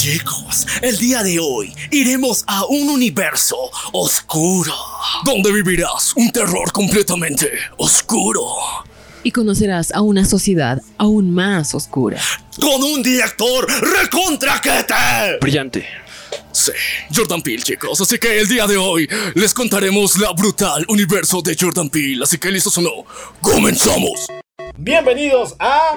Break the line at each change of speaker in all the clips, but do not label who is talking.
Chicos, el día de hoy iremos a un universo oscuro, donde vivirás un terror completamente oscuro.
Y conocerás a una sociedad aún más oscura.
Con un director recontraquete.
Brillante.
Sí, Jordan Peele, chicos. Así que el día de hoy les contaremos la brutal universo de Jordan Peele. Así que listos o no, comenzamos.
Bienvenidos a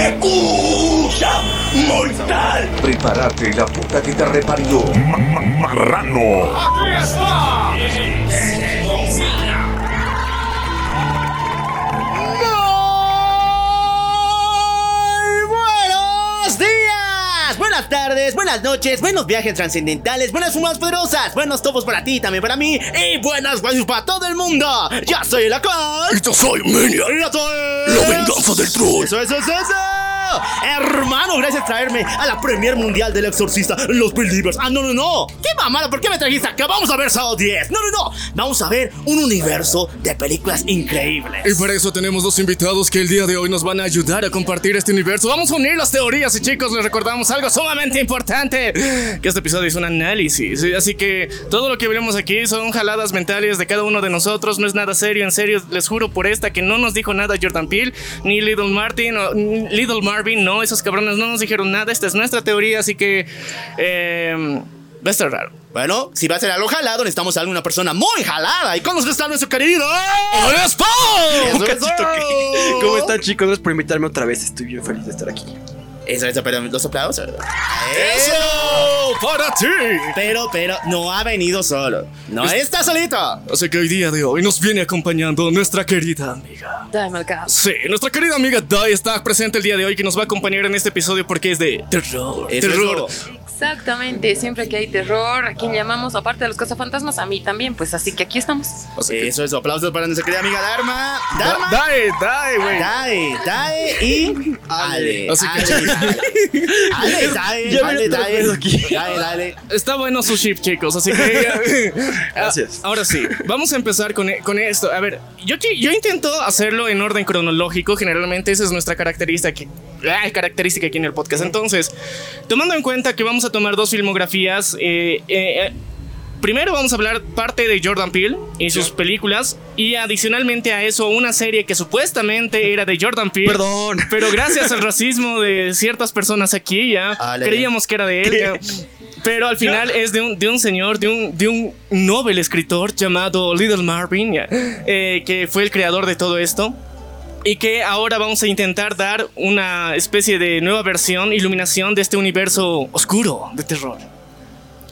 ¡Escucha, mortal!
Prepárate la puta que te reparió.
Marrano.
Muy buenos días, buenas tardes, buenas noches, buenos viajes trascendentales, buenas fumas poderosas, buenos topos para ti, también para mí y buenas vibes para todo el mundo. Ya soy la Col.
Y yo soy Minion,
Y esto
la
es-
venganza del troll.
Eso, eso, eso, eso. Hermano, gracias por traerme a la Premier Mundial del Exorcista, Los Believers. Ah, no, no, no. ¿Qué mamada? ¿Por qué me trajiste acá? Vamos a ver Sábado 10. No, no, no. Vamos a ver un universo de películas increíbles.
Y para eso tenemos dos invitados que el día de hoy nos van a ayudar a compartir este universo. Vamos a unir las teorías y chicos, les recordamos algo sumamente importante. Que este episodio es un análisis. ¿sí? Así que todo lo que veremos aquí son jaladas mentales de cada uno de nosotros. No es nada serio, en serio. Les juro por esta que no nos dijo nada Jordan Peele, ni Little Martin, o- Little Marvin. No, esos cabrones no nos dijeron nada. Esta es nuestra teoría, así que... Eh, va a estar raro.
Bueno, si va a ser algo jalado, necesitamos a alguna persona muy jalada. ¿Y con los que está nuestro querido?
Cachito,
eso.
¿Cómo están chicos? Gracias por invitarme otra vez. Estoy bien feliz de estar aquí.
Eso, eso, pero los aplausos.
¡Eso! ¡Para ti!
Pero, pero, no ha venido solo. No está solito.
Así que hoy día de hoy nos viene acompañando nuestra querida amiga.
Dame el caso.
Sí, nuestra querida amiga Dai está presente el día de hoy que nos va a acompañar en este episodio porque es de terror.
Eso,
terror.
eso.
Exactamente, siempre que hay terror, ¿a quién llamamos? Aparte de los cazafantasmas, a mí también, pues así que aquí estamos.
Así que-
Eso, eso. Aplausos para nuestra querida amiga Dharma. Dharma.
Da- Dai, Dai, güey.
Dae, Dae y Ale.
Así que-
Ale, Ale, Dae,
Ya
Ale, Dae.
aquí.
Dae, dale.
Está bueno su ship, chicos, así que...
Gracias.
Ah, Ahora sí, vamos a empezar con, con esto. A ver, yo, yo intento hacerlo en orden cronológico, generalmente esa es nuestra característica, que- ah, característica aquí en el podcast. Entonces, tomando en cuenta que vamos a tomar dos filmografías, eh, eh, eh, Primero vamos a hablar parte de Jordan Peele y sus películas y adicionalmente a eso una serie que supuestamente era de Jordan Peele.
Perdón.
Pero gracias al racismo de ciertas personas aquí ya
Ale.
creíamos que era de él. ya. Pero al final es de un, de un señor, de un, de un novel escritor llamado Little Marvin, ya, eh, que fue el creador de todo esto. Y que ahora vamos a intentar dar una especie de nueva versión, iluminación de este universo oscuro de terror.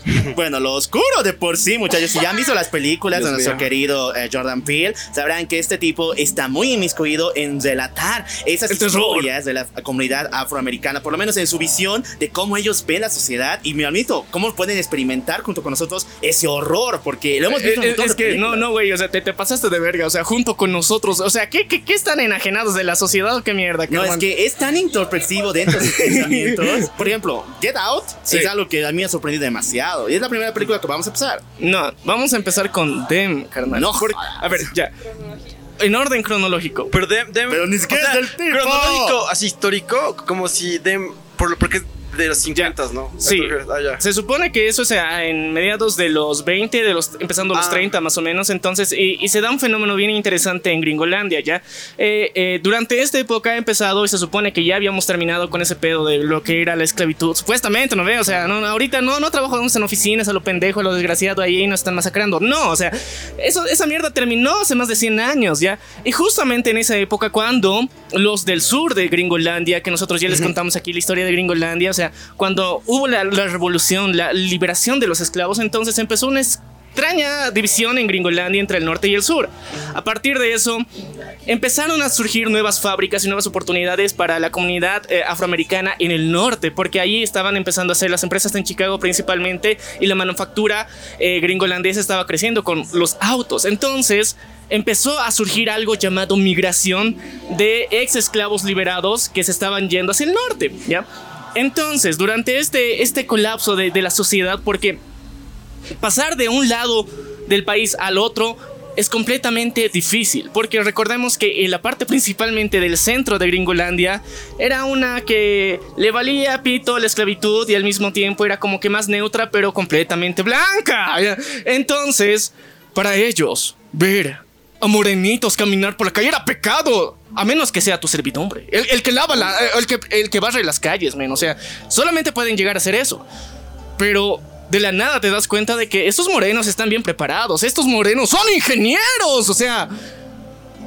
Bueno, lo oscuro de por sí, muchachos. Si ya han visto las películas de
Dios
nuestro
mío.
querido eh, Jordan Peele, sabrán que este tipo está muy inmiscuido en relatar esas
terror.
historias de la comunidad afroamericana, por lo menos en su visión de cómo ellos ven la sociedad. Y me admito, cómo pueden experimentar junto con nosotros ese horror, porque lo hemos visto en
Eh, es
de
que no,
películas.
no, güey, o sea, te, te pasaste de verga, o sea, junto con nosotros, o sea, ¿qué, qué, qué están enajenados de la sociedad o qué mierda?
No, es que es tan introspectivo dentro de sus pensamientos. Por ejemplo, Get Out
Sí.
es algo que a mí me ha sorprendido demasiado. Y es la primera película que vamos a empezar.
No, vamos a empezar con Dem, carnal.
No
Porque- a ver, ya. En orden cronológico.
Pero Dem, Dem-
Pero ni siquiera
o sea,
es del tipo.
Cronológico, así histórico, como si Dem. Por, lo- porque es de los 50, ¿no?
Sí.
Ah, ya.
Se supone que eso sea en mediados de los 20, de los, empezando los
Ah.
30 más o menos. Entonces, y, y se da un fenómeno bien interesante en Gringolandia ya. Eh, eh, durante esta época ha empezado y se supone que ya habíamos terminado con ese pedo de lo que era la esclavitud. Supuestamente, ¿no ve? O sea, no, no, ahorita no, no trabajamos en oficinas a lo pendejo, a lo desgraciado ahí y nos están masacrando. No, o sea, eso, esa mierda terminó hace más de 100 años ya. Y justamente en esa época cuando los del sur de Gringolandia, que nosotros ya les contamos aquí la historia de Gringolandia, o sea, cuando hubo la, la revolución, la liberación de los esclavos, entonces empezó una extraña división en Gringolandia entre el norte y el sur. A partir de eso, empezaron a surgir nuevas fábricas y nuevas oportunidades para la comunidad eh, afroamericana en el norte, porque ahí estaban empezando a hacer las empresas en Chicago principalmente y la manufactura eh, gringolandesa estaba creciendo con los autos. Entonces, empezó a surgir algo llamado migración de ex esclavos liberados que se estaban yendo hacia el norte, ¿ya? Entonces, durante este, este colapso de, de la sociedad, porque pasar de un lado del país al otro es completamente difícil, porque recordemos que en la parte principalmente del centro de Gringolandia era una que le valía pito la esclavitud y al mismo tiempo era como que más neutra, pero completamente blanca. Entonces, para ellos, ver a morenitos caminar por la calle era pecado. A menos que sea tu servidumbre. El, el que lava la. El que, el que barre las calles, men. O sea, solamente pueden llegar a hacer eso. Pero de la nada te das cuenta de que estos morenos están bien preparados. Estos morenos son ingenieros. O sea,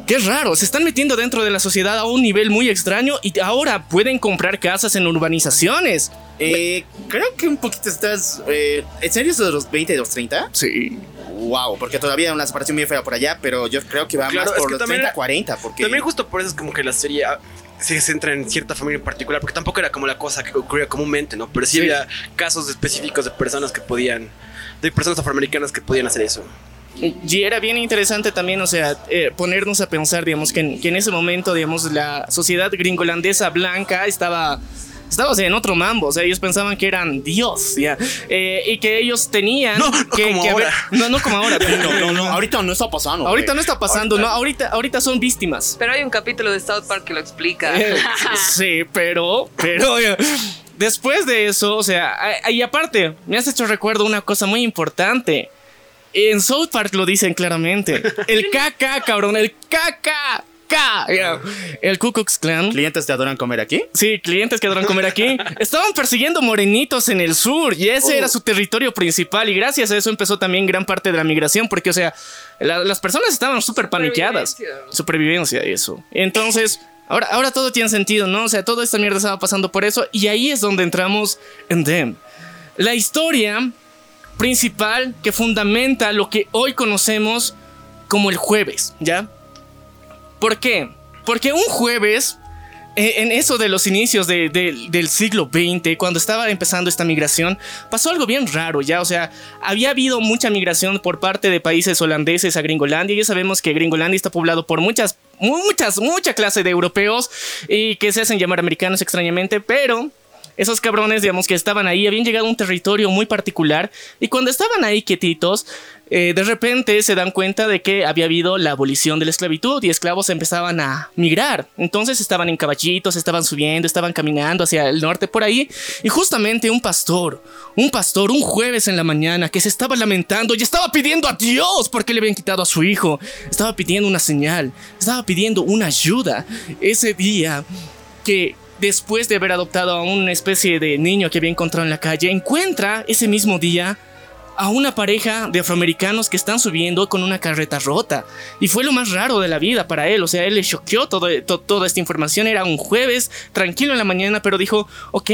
qué raro. Se están metiendo dentro de la sociedad a un nivel muy extraño y ahora pueden comprar casas en urbanizaciones.
Eh, creo que un poquito estás. Eh, ¿En serio eso de los 20 y los 30?
Sí.
Wow, porque todavía una separación bien fea por allá, pero yo creo que va
Claro,
más
es
por los
también
30,
era-
40. Porque
También justo por eso es como que la serie ah, se centra en cierta familia en particular, porque tampoco era como la cosa que ocurría comúnmente, ¿no? Pero sí,
Sí.
había casos específicos de personas que podían, de personas afroamericanas que podían hacer eso.
Y era bien interesante también, o sea, eh, ponernos a pensar, digamos, que en, que en ese momento, digamos, la sociedad gringolandesa blanca estaba, estaba o sea, en otro mambo, o sea, ellos pensaban que eran Dios, ¿ya? Eh, y que ellos tenían
No, no
que,
como
que haber-
ahora.
no, no como ahora.
No, no, no, ahorita no está pasando.
Ahorita
güey.
no está pasando, no, ahorita, ahorita son víctimas.
Pero hay un capítulo de South Park que lo explica.
Eh, sí, pero, pero eh, después de eso, o sea, y aparte, me has hecho recuerdo una cosa muy importante. En South Park lo dicen claramente. El KK, cabrón, el El Ku Klux Klan.
¿Clientes te adoran comer aquí?
Sí, clientes que adoran comer aquí. Estaban persiguiendo morenitos en el sur y ese era su territorio principal. Y gracias a eso empezó también gran parte de la migración, porque, o sea, la- las personas estaban súper paniqueadas.
Supervivencia.
Supervivencia, eso. Entonces, ahora, ahora todo tiene sentido, ¿no? O sea, toda esta mierda estaba pasando por eso. Y ahí es donde entramos en Them. La historia principal que fundamenta lo que hoy conocemos como el jueves, ¿ya? ¿Por qué? Porque un jueves, eh, en eso de los inicios de- de- del siglo XX, cuando estaba empezando esta migración, pasó algo bien raro, ¿ya? O sea, había habido mucha migración por parte de países holandeses a Gringolandia. Ya sabemos que Gringolandia está poblado por muchas, muchas, mucha clase de europeos y que se hacen llamar americanos extrañamente, pero esos cabrones, digamos, que estaban ahí, habían llegado a un territorio muy particular y cuando estaban ahí quietitos, eh, de repente se dan cuenta de que había habido la abolición de la esclavitud y esclavos empezaban a migrar. Entonces estaban en caballitos, estaban subiendo, estaban caminando hacia el norte por ahí y justamente un pastor, un pastor, un jueves en la mañana que se estaba lamentando y estaba pidiendo a Dios porque le habían quitado a su hijo, estaba pidiendo una señal, estaba pidiendo una ayuda. Ese día que después de haber adoptado a una especie de niño que había encontrado en la calle, encuentra ese mismo día a una pareja de afroamericanos que están subiendo con una carreta rota. Y fue lo más raro de la vida para él. O sea, él le choqueó toda esta información. Era un jueves, tranquilo en la mañana, pero dijo, ok.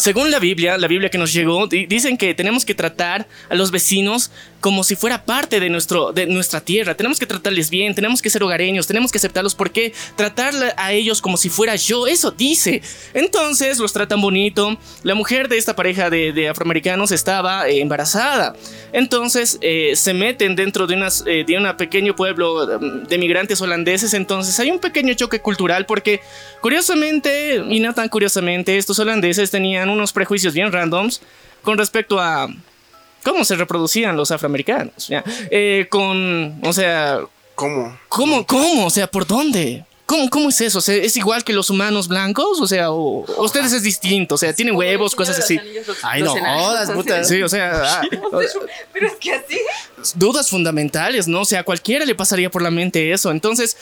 Según la Biblia, la Biblia que nos llegó, di- dicen que tenemos que tratar a los vecinos como si fuera parte de, nuestro, de nuestra tierra. Tenemos que tratarles bien, tenemos que ser hogareños, tenemos que aceptarlos porque tratar a ellos como si fuera yo, eso dice. Entonces los tratan bonito. La mujer de esta pareja de, afroamericanos estaba eh, embarazada. Entonces eh, se meten dentro de, eh, de un pequeño pueblo mm, de migrantes holandeses. Entonces hay un pequeño choque cultural porque curiosamente, y no tan curiosamente, estos holandeses tenían unos prejuicios bien randoms con respecto a cómo se reproducían los afroamericanos. ¿ya? Eh, con, o sea,
¿Cómo?
¿cómo, cómo? O sea, ¿por dónde? ¿Cómo, ¿Cómo es eso? O sea, ¿Es igual que los humanos blancos? O sea, o, o ustedes es distinto. O sea, tienen huevos, cosas así.
Ay, no jodas, puta.
Sí, o sea, ah,
Pero es que así.
dudas fundamentales, ¿no? O sea, a cualquiera le pasaría por la mente eso. Entonces,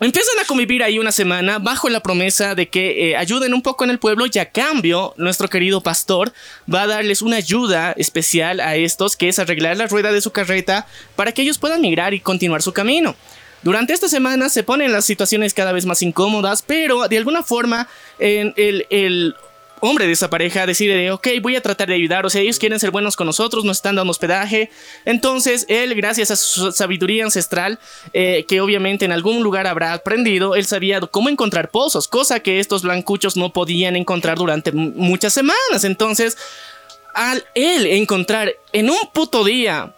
empiezan a convivir ahí una semana bajo la promesa de que eh, ayuden un poco en el pueblo y a cambio, nuestro querido pastor va a darles una ayuda especial a estos, que es arreglar la rueda de su carreta para que ellos puedan migrar y continuar su camino. Durante esta semana se ponen las situaciones cada vez más incómodas, pero de alguna forma en el, el hombre de esa pareja decide de, ok, voy a tratar de ayudar, o sea, ellos quieren ser buenos con nosotros, nos están dando hospedaje. Entonces, él, gracias a su sabiduría ancestral, eh, que obviamente en algún lugar habrá aprendido, él sabía cómo encontrar pozos, cosa que estos blancuchos no podían encontrar durante muchas semanas. Entonces, al él encontrar en un puto día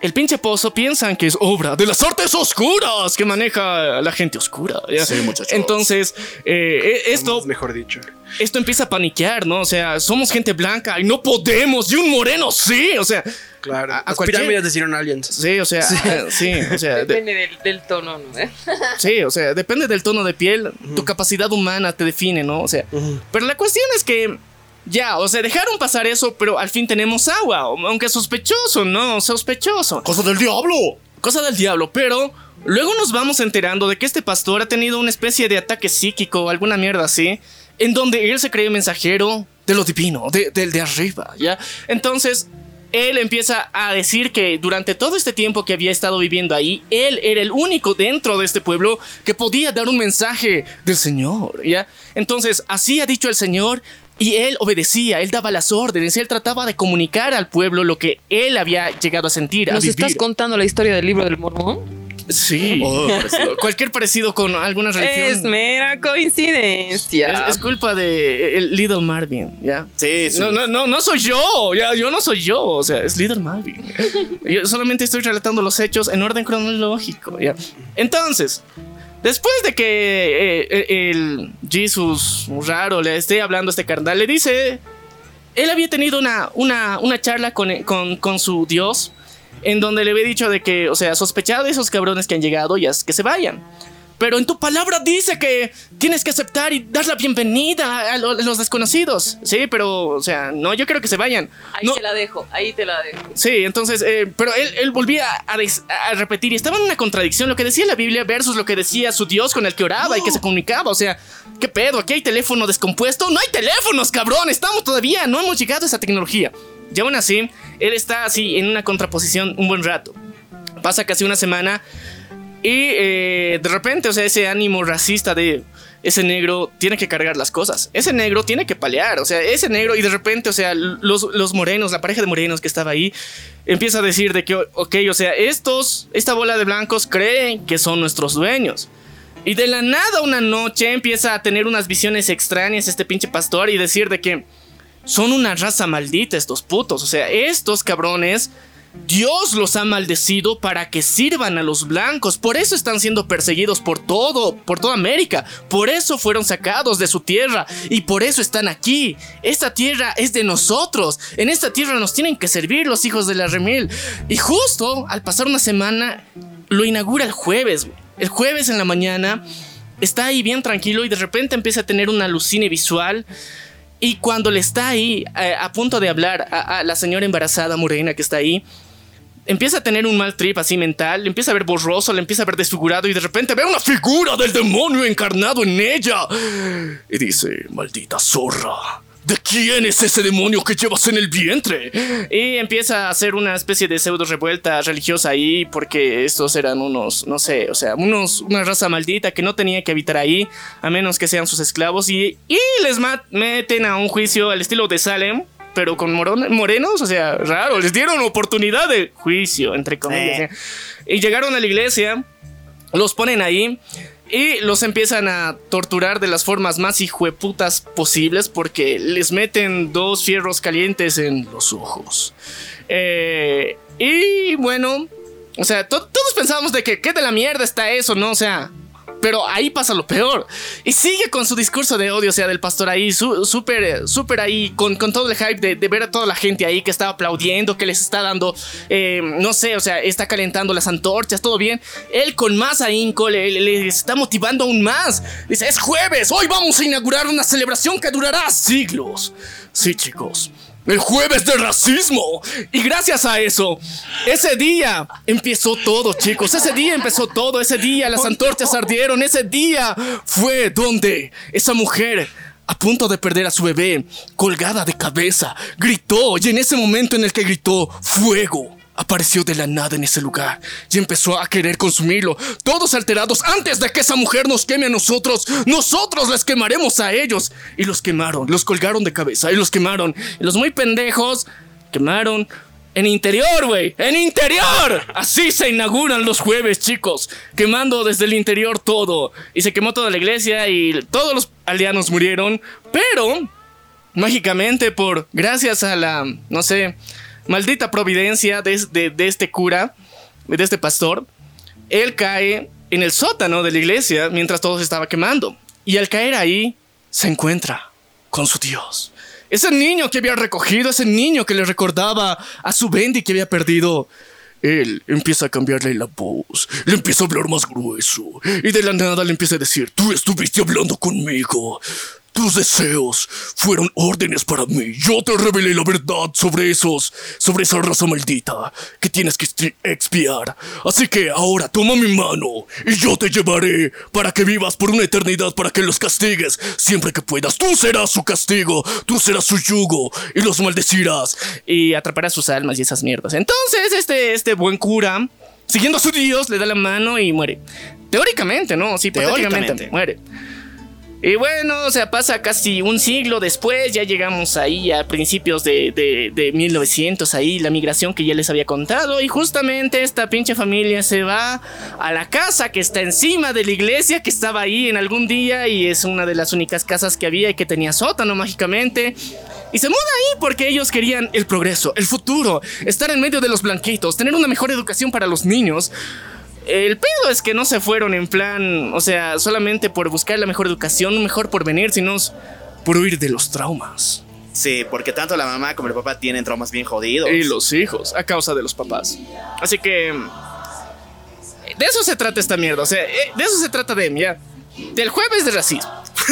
el pinche pozo piensan que es obra de las artes oscuras que maneja la gente oscura. ¿ya?
Sí, muchachos.
Entonces, eh, eh, esto,
Es mejor dicho.
esto empieza a paniquear, ¿no? O sea, somos gente blanca y no podemos, y un moreno sí, o sea,
Claro.
A- a
Las
cualquier-
pirámides decidieron aliens.
sí, o sea, eh, sí, o sea, de-
Depende del, del tono, ¿no?
Sí, o sea, depende del tono de piel, tu capacidad humana te define, ¿no? O sea, pero la cuestión es que ya, o sea, dejaron pasar eso, pero al fin tenemos agua, aunque sospechoso, ¿no? Sospechoso.
¡Cosa del diablo!
Cosa del diablo, pero luego nos vamos enterando de que este pastor ha tenido una especie de ataque psíquico o alguna mierda así, en donde él se cree mensajero de lo divino, de, del de arriba, ¿ya? Entonces, él empieza a decir que durante todo este tiempo que había estado viviendo ahí, él era el único dentro de este pueblo que podía dar un mensaje del Señor, ¿ya? Entonces, así ha dicho el Señor. Y él obedecía, él daba las órdenes, él trataba de comunicar al pueblo lo que él había llegado a sentir, a
¿Nos estás contando la historia del libro del mormón?
Sí.
Oh, parecido.
Cualquier parecido con alguna religión.
Es mera coincidencia.
Es, es culpa de el Little Marvin, ¿ya?
Sí, sí.
No, no, no, no soy yo, ya, yo no soy yo, o sea, es Little Marvin. Yo solamente estoy relatando los hechos en orden cronológico, ¿ya? Entonces, después de que eh, el Jesus raro le esté hablando a este carnal, le dice, él había tenido una, una, una charla con, con, con su Dios, en donde le había dicho de que, o sea, sospechado de esos cabrones que han llegado, ya que se vayan. Pero en tu palabra dice que tienes que aceptar y dar la bienvenida a, lo- a los desconocidos. Sí, pero, o sea, no, yo quiero que se vayan.
Ahí
No,
te la dejo, ahí te la dejo.
Sí, entonces, eh, pero él, él volvía a, des- a repetir y estaba en una contradicción lo que decía la Biblia versus lo que decía su Dios con el que oraba y que se comunicaba. O sea, ¿qué pedo? ¿Aquí hay teléfono descompuesto? No hay teléfonos, cabrón. Estamos todavía, no hemos llegado a esa tecnología. Y aún así, él está así en una contraposición un buen rato. Pasa casi una semana y eh, de repente, o sea, ese ánimo racista de ese negro tiene que cargar las cosas. Ese negro tiene que palear. O sea, ese negro y de repente, o sea, los, los morenos, la pareja de morenos que estaba ahí, empieza a decir de que, ok, o sea, estos, esta bola de blancos creen que son nuestros dueños. Y de la nada una noche empieza a tener unas visiones extrañas este pinche pastor y decir de que son una raza maldita estos putos. O sea, estos cabrones, Dios los ha maldecido para que sirvan a los blancos. Por eso están siendo perseguidos por todo, por toda América. Por eso fueron sacados de su tierra y por eso están aquí. Esta tierra es de nosotros. En esta tierra nos tienen que servir los hijos de la remil. Y justo al pasar una semana, lo inaugura el jueves. El jueves en la mañana está ahí bien tranquilo y de repente empieza a tener una alucine visual. Y cuando le está ahí eh, a punto de hablar a, a la señora embarazada morena que está ahí, empieza a tener un mal trip así mental, le empieza a ver borroso, le empieza a ver desfigurado y de repente ve una figura del demonio encarnado en ella. Y dice, maldita zorra. ¿De quién es ese demonio que llevas en el vientre? Y empieza a hacer una especie de pseudo revuelta religiosa ahí porque estos eran unos, no sé, o sea, unos, una raza maldita que no tenía que habitar ahí a menos que sean sus esclavos y, y les meten a un juicio al estilo de Salem, pero con moron- morenos, o sea, raro, les dieron oportunidad de juicio, entre comillas.
¿eh?
Y llegaron a la iglesia, los ponen ahí y los empiezan a torturar de las formas más hijueputas posibles porque les meten dos fierros calientes en los ojos. Eh, y bueno, o sea, to- todos pensábamos de que qué de la mierda está eso, ¿no? O sea, pero ahí pasa lo peor. Y sigue con su discurso de odio, o sea, del pastor ahí, súper, eh, súper ahí, con, con todo el hype de, ver a toda la gente ahí que está aplaudiendo, que les está dando, eh, no sé, o sea, está calentando las antorchas, todo bien. Él con más ahínco le, está motivando aún más. Dice, es jueves, hoy vamos a inaugurar una celebración que durará siglos. Sí, chicos. El jueves del racismo. Y gracias a eso, ese día empezó todo, chicos. Ese día empezó todo. Ese día las antorchas ardieron. Ese día fue donde esa mujer, a punto de perder a su bebé, colgada de cabeza, gritó. Y en ese momento en el que gritó, fuego. Apareció de la nada en ese lugar y empezó a querer consumirlo. Todos alterados antes de que esa mujer nos queme a nosotros. Nosotros les quemaremos a ellos. Y los quemaron, los colgaron de cabeza y los quemaron. Y los muy pendejos quemaron en interior, güey. En interior. Así se inauguran los jueves, chicos. Quemando desde el interior todo. Y se quemó toda la iglesia y todos los aldeanos murieron. Pero mágicamente por gracias a la no sé maldita providencia de, de- de este cura, de este pastor, él cae en el sótano de la iglesia mientras todo se estaba quemando. Y al caer ahí, se encuentra con su Dios. Ese niño que había recogido, ese niño que le recordaba a su Bendy que había perdido. Él empieza a cambiarle la voz, le empieza a hablar más grueso y de la nada le empieza a decir, tú estuviste hablando conmigo, tus deseos fueron órdenes para mí, yo te revelé la verdad sobre esos, sobre esa raza maldita que tienes que expiar, así que ahora toma mi mano y yo te llevaré para que vivas por una eternidad para que los castigues siempre que puedas, tú serás su castigo, tú serás su yugo y los maldecirás y atraparás sus almas y esas mierdas. Entonces este, este buen cura, siguiendo a su Dios, le da la mano y muere. Teóricamente, ¿no? Sí,
teóricamente
muere. Y bueno, o sea, pasa casi un siglo después, ya llegamos ahí a principios de, de, de 1900, ahí la migración que ya les había contado, y justamente esta pinche familia se va a la casa que está encima de la iglesia, que estaba ahí en algún día, y es una de las únicas casas que había y que tenía sótano mágicamente. Y se muda ahí porque ellos querían el progreso, el futuro, estar en medio de los blanquitos, tener una mejor educación para los niños. El pedo es que no se fueron en plan, o sea, solamente por buscar la mejor educación, un mejor porvenir, sino por huir de los traumas.
Sí, porque tanto la mamá como el papá tienen traumas bien jodidos.
Y los hijos, a causa de los papás. Así que... De eso se trata esta mierda, o sea, eh, de eso se trata de, ya. Del jueves de racismo.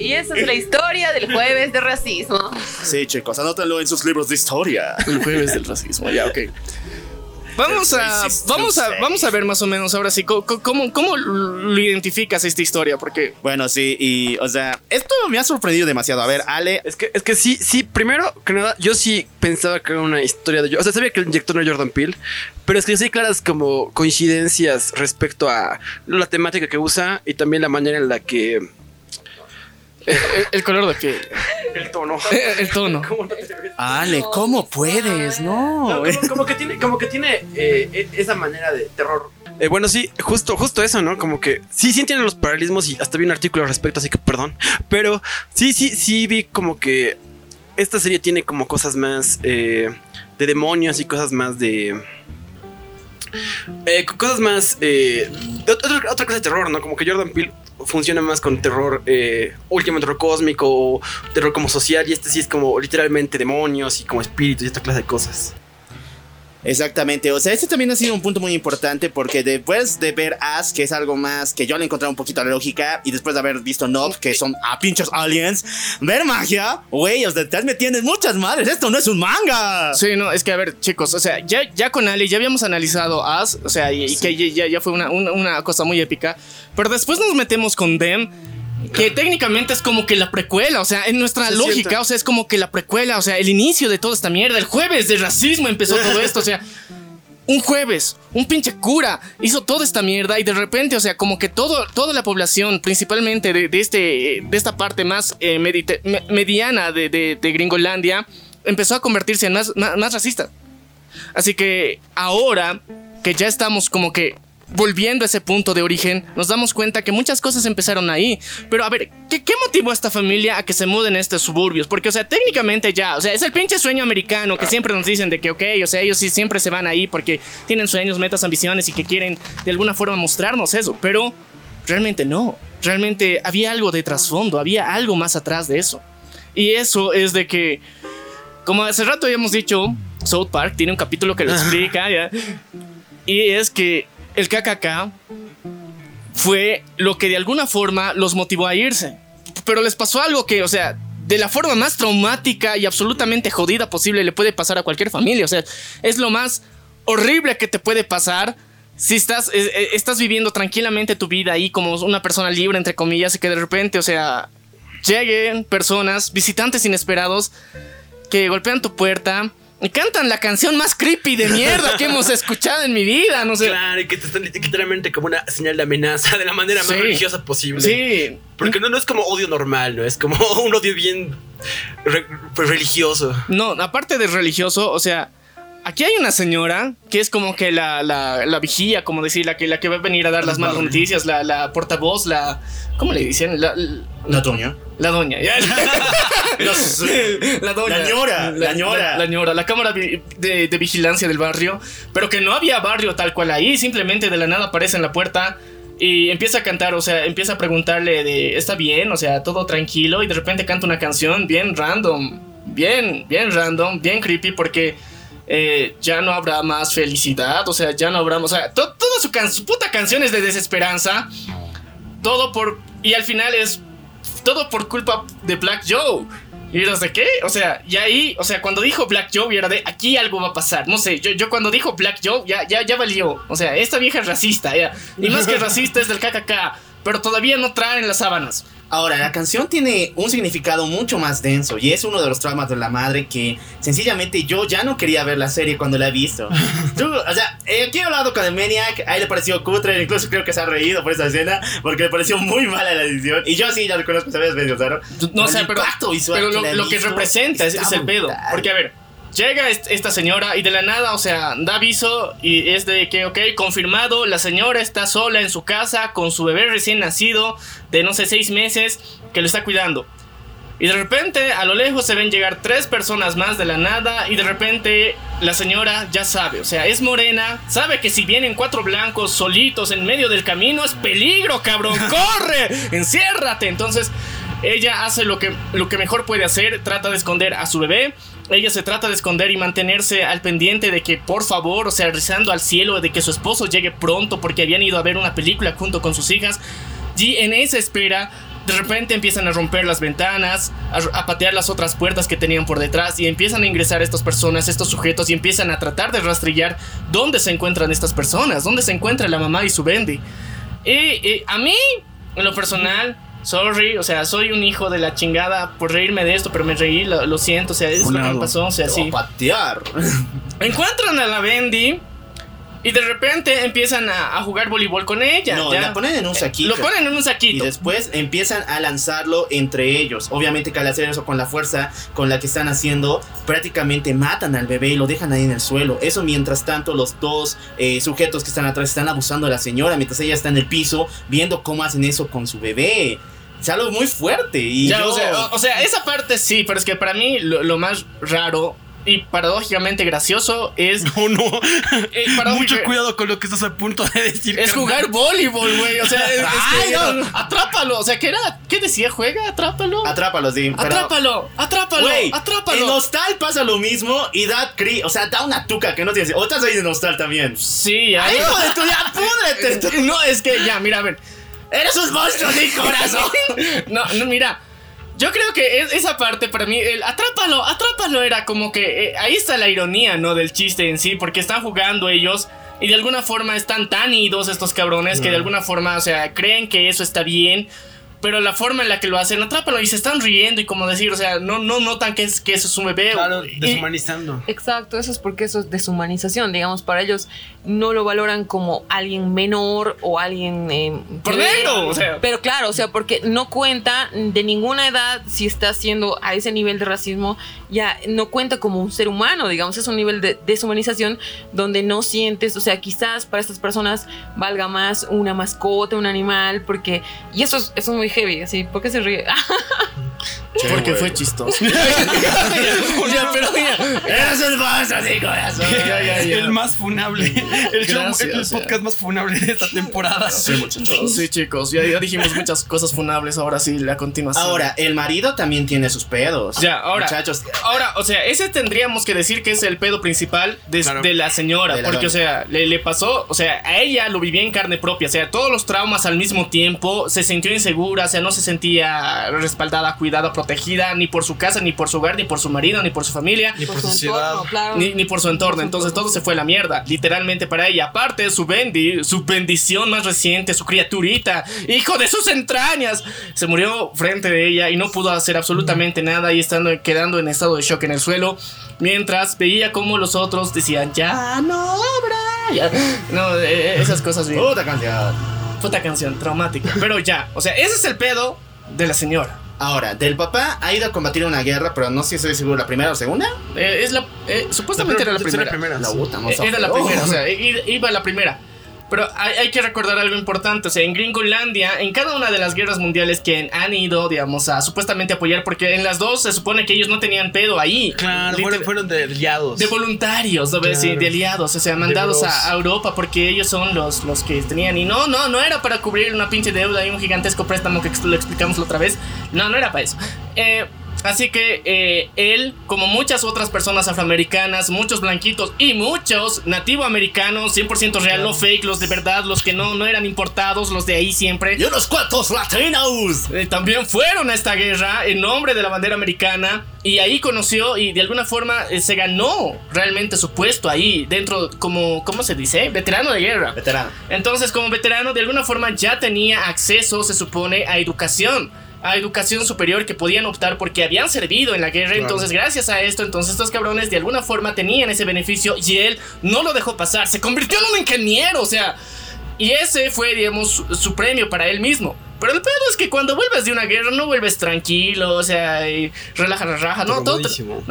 Y esa es la historia del jueves de racismo.
Sí, chicos, anótenlo en sus libros de historia.
El jueves del racismo, ya, ok. Vamos a, vamos, a, vamos a ver más o menos ahora sí, ¿cómo, cómo lo identificas esta historia? Porque
Bueno, sí, y, o sea, esto me ha sorprendido demasiado. A ver, Ale,
Es que, es que sí, sí, primero que nada, yo sí pensaba que era una historia de... O sea, sabía que el director no era Jordan Peele, pero es que sí hay claras como coincidencias respecto a la temática que usa y también la manera en la que...
el, el color de piel,
El tono.
el tono.
¿Cómo no te ves?
Ale, ¿cómo puedes? No.
No, como, como que tiene, como que tiene eh, eh, esa manera de terror. Eh, bueno, sí, justo, justo eso, ¿no? Como que sí, sí entienden los paralelismos y hasta vi un artículo al respecto, así que perdón. Pero sí, sí, sí vi como que esta serie tiene como cosas más eh, de demonios y cosas más de. eh, co- cosas más. eh, de otra, otra cosa de terror, ¿no? Como que Jordan Peele funciona más con terror, eh, último terror cósmico, terror como social, y este sí es como literalmente demonios y como espíritus y esta clase de cosas.
Exactamente, o sea, este también ha sido un punto muy importante porque después de ver As, que es algo más que yo le he encontrado un poquito la lógica, y después de haber visto Nob, que son a pinches aliens, ver magia, güey, o sea, te me tienes muchas madres, esto no es un manga.
Sí, no, es que a ver, chicos, o sea, ya, ya con Ali ya habíamos analizado As, o sea, y, y que ya, ya- ya fue una, una, una cosa muy épica, pero después nos metemos con Dem. Que técnicamente es como que la precuela, o sea, en nuestra
Se
lógica, o sea, es como que la precuela, o sea, el inicio de toda esta mierda, el jueves de racismo empezó todo esto, o sea, un jueves, un pinche cura hizo toda esta mierda y de repente, o sea, como que todo, toda la población, principalmente de, de este, de esta parte más eh, medite- me- mediana de, de- de Gringolandia, empezó a convertirse en más, más, más racista. Así que ahora que ya estamos como que volviendo a ese punto de origen, nos damos cuenta que muchas cosas empezaron ahí. Pero a ver, ¿qué, qué motivó a esta familia a que se muden a estos suburbios? Porque, o sea, técnicamente ya, o sea, es el pinche sueño americano que siempre nos dicen de que, ok, o sea, ellos sí siempre se van ahí porque tienen sueños, metas, ambiciones y que quieren de alguna forma mostrarnos eso. Pero realmente no. Realmente había algo de trasfondo, había algo más atrás de eso. Y eso es de que, como hace rato habíamos dicho, South Park tiene un capítulo que lo explica, ¿ya? Y es que el KKK fue lo que de alguna forma los motivó a irse. Pero les pasó algo que, o sea, de la forma más traumática y absolutamente jodida posible le puede pasar a cualquier familia. O sea, es lo más horrible que te puede pasar si estás, eh, eh, estás viviendo tranquilamente tu vida ahí como una persona libre, entre comillas, y que de repente, o sea, lleguen personas, visitantes inesperados, que golpean tu puerta cantan la canción más creepy de mierda que hemos escuchado en mi vida. No sé.
Claro, y que te están literalmente como una señal de amenaza de la manera más
Sí.
religiosa posible.
Sí.
Porque no, no es como odio normal, ¿no? Es como un odio bien re- pues, religioso.
No, aparte de religioso, o sea, aquí hay una señora que es como que la, la, la vigía, como decir, la que, la que va a venir a dar las malas noticias, la, la portavoz, la. ¿Cómo le dicen? La,
La doña.
la doña. ya. La doña.
La ñora, la ñora.
La, la ñora, la cámara de, de vigilancia del barrio. Pero que no había barrio tal cual ahí. Simplemente de la nada aparece en la puerta. Y empieza a cantar, o sea, empieza a preguntarle de, ¿está bien? O sea, todo tranquilo. Y de repente canta una canción bien random. Bien, bien random, bien creepy porque eh, ya no habrá más felicidad. O sea, ya no habrá, o sea, to- toda su, puta canción es de desesperanza. Todo por... Y al final es todo por culpa de Black Joe. ¿Y eras de qué? O sea, y ahí, o sea, cuando dijo Black Joe, era de aquí algo va a pasar. No sé, yo, cuando dijo Black Joe, ya, ya, ya valió. O sea, esta vieja es racista, ya. Y más que racista es del KKK, pero todavía no traen las sábanas.
Ahora, la canción tiene un significado mucho más denso y es uno de los traumas de la madre que sencillamente yo ya no quería ver la serie cuando la he visto. Tú, o sea, eh, aquí he hablado con el Maniac, a él le pareció cutre, incluso creo que se ha reído por esa escena porque le pareció muy mala la edición. Y yo sí, ya lo conozco, sabes, medio raro.
No sé, pero, pero
que
lo,
he
lo que representa es, es el pedo. Porque, a ver, llega est- esta señora y de la nada, o sea, da aviso y es de que, ok, confirmado, la señora está sola en su casa con su bebé recién nacido de no sé, seis meses que lo está cuidando. Y de repente a lo lejos se ven llegar tres personas más de la nada y de repente la señora ya sabe, o sea, es morena, sabe que si vienen cuatro blancos solitos en medio del camino es peligro, cabrón, corre, enciérrate. Entonces ella hace lo que, lo que mejor puede hacer, trata de esconder a su bebé. Ella se trata de esconder y mantenerse al pendiente de que por favor, o sea, rezando al cielo de que su esposo llegue pronto porque habían ido a ver una película junto con sus hijas. Y en esa espera, de repente empiezan a romper las ventanas, a, patear las otras puertas que tenían por detrás y empiezan a ingresar estas personas, estos sujetos y empiezan a tratar de rastrillar dónde se encuentran estas personas, dónde se encuentra la mamá y su Bendy. Y, y a mí, en lo personal, sorry, o sea, soy un hijo de la chingada por reírme de esto, pero me reí, lo, lo siento, o sea, es lo que me pasó, o sea, sí.
a patear.
Encuentran a la Bendy y de repente empiezan a, a jugar voleibol con ella.
No,
ya.
la ponen en un saquito.
Lo ponen en un
Y
saquito.
después empiezan a lanzarlo entre ellos. Obviamente que al hacer eso con la fuerza con la que están haciendo, prácticamente matan al bebé y lo dejan ahí en el suelo. Eso mientras tanto los dos eh, sujetos que están atrás están abusando de la señora mientras ella está en el piso viendo cómo hacen eso con su bebé. Es algo muy fuerte. Y
Ya,
yo-
o, sea, o- o sea, esa parte sí, pero es que para mí lo, lo más raro y paradójicamente gracioso es.
Oh, no.
eh,
Mucho cuidado con lo que estás a punto de decir.
Es
carnal.
jugar voleibol, güey. O sea, es, es
Ay,
que-
no.
atrápalo. O sea, ¿qué era? ¿Qué decía? ¿Juega? Atrápalo.
Atrápalo, sí. pero-
Atrápalo, atrápalo,
Güey,
atrápalo.
en Nostal pasa lo mismo y da cri, o sea, da una tuca que no tiene. O estás ahí de Nostal también.
Sí.
¡Ay, hijo de tu ya, púdrete!
No, es que ya, mira, a ver.
¡Eres un monstruo sin corazón!
No, no, mira. Yo creo que es- esa parte para mí, el atrápalo, atrápalo era como que eh, ahí está la ironía, ¿no? Del chiste en sí, porque están jugando ellos y de alguna forma están tan idos estos cabrones que de alguna forma, o sea, creen que eso está bien. Pero la forma en la que lo hacen, atrápalo y se están riendo y como decir, o sea, no, no notan que, es, que eso es un bebé.
Claro,
y-
deshumanizando.
Exacto, eso es porque eso es deshumanización, digamos, para ellos no lo valoran como alguien menor o alguien... eh,
Por
que-
negro, o sea.
Pero claro, o sea, porque no cuenta de ninguna edad si está haciendo a ese nivel de racismo, ya no cuenta como un ser humano, digamos, es un nivel de deshumanización donde no sientes, o sea, quizás para estas personas valga más una mascota, un animal, porque... Y eso es, eso es muy heavy, así, ¿por qué se ríe?
Porque fue chistoso. ya, pero mira.
¡Eres un monstruo sin corazón!
Ya, ya, ya.
El más funable. El, show- podcast más funable de esta temporada.
Sí, muchachos. Sí, chicos, ya, ya dijimos muchas cosas funables, ahora sí, la continuación.
Ahora, el marido también tiene sus pedos.
Ya, ahora.
Muchachos,
Ahora, o sea, ese tendríamos que decir que es el pedo principal de,
Claro.
de la señora.
De la
porque,
doña.
o sea, le, le pasó, o sea, a ella lo vivía en carne propia. O sea, todos los traumas al mismo tiempo. Se sintió insegura, o sea, no se sentía respaldada, cuidada, protegida, ni por su casa, ni por su hogar, ni por su marido, ni por su familia.
Ni por
su
sociedad.
entorno, claro.
Ni, ni por su entorno, entonces todo se fue a la mierda, literalmente para ella. Aparte, su bendi, su bendición más reciente, su criaturita, hijo de sus entrañas, se murió frente de ella y no pudo hacer absolutamente nada y estando quedando en estado de shock en el suelo, mientras veía como los otros decían ya no ya". no eh, esas cosas bien.
puta canción.
Puta canción traumática, pero ya, o sea, ese es el pedo de la señora.
Ahora, del papá ha ido a combatir una guerra, pero no sé si estoy seguro, ¿la primera o segunda?
Eh, es la, eh, supuestamente era la primera.
La puta, no
Eh,
sé.
Era la primera, o sea, iba la primera. Pero hay, hay que recordar algo importante, o sea, en Gringolandia, en cada una de las guerras mundiales que han ido, digamos, a supuestamente apoyar, porque en las dos se supone que ellos no tenían pedo ahí.
Claro, fueron, fueron de aliados.
de voluntarios, ¿no ves? Sí, de aliados, o sea, mandados a, a Europa porque ellos son los, los que tenían. Y no, no, no era para cubrir una pinche deuda y un gigantesco préstamo que lo explicamos la otra vez. No, no era para eso. Eh, así que eh, él, como muchas otras personas afroamericanas, muchos blanquitos y muchos nativoamericanos, 100% real, no fake, los de verdad, los que no, no eran importados, los de ahí siempre.
¡Y unos cuantos latinos!
Eh, también fueron a esta guerra en nombre de la bandera americana y ahí conoció y de alguna forma eh, se ganó realmente su puesto ahí dentro como ¿cómo se dice? veterano de guerra.
Veterano.
Entonces, como veterano de alguna forma ya tenía acceso, se supone, a educación. A educación superior que podían optar porque habían servido en la guerra. Entonces, gracias a esto, entonces estos cabrones de alguna forma tenían ese beneficio y él no lo dejó pasar. Se convirtió en un ingeniero, o sea. Y ese fue, digamos, su, premio para él mismo. Pero el pedo es que cuando vuelves de una guerra no vuelves tranquilo, o sea, y relaja la raja, no, todo,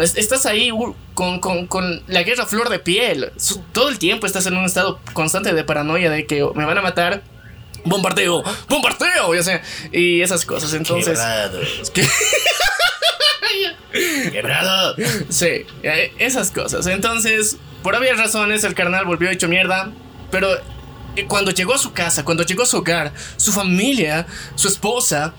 estás ahí uh, con, con- con la guerra flor de piel. Todo el tiempo estás en un estado constante de paranoia de que me van a matar. Bombardeo, bombardeo, ya sé, y esas cosas. Entonces,
Quebrado.
que-
Quebrado.
sí, eh, esas cosas. Entonces, por obvias razones, el carnal volvió hecho mierda. Pero eh, cuando llegó a su casa, cuando llegó a su hogar, su familia, su esposa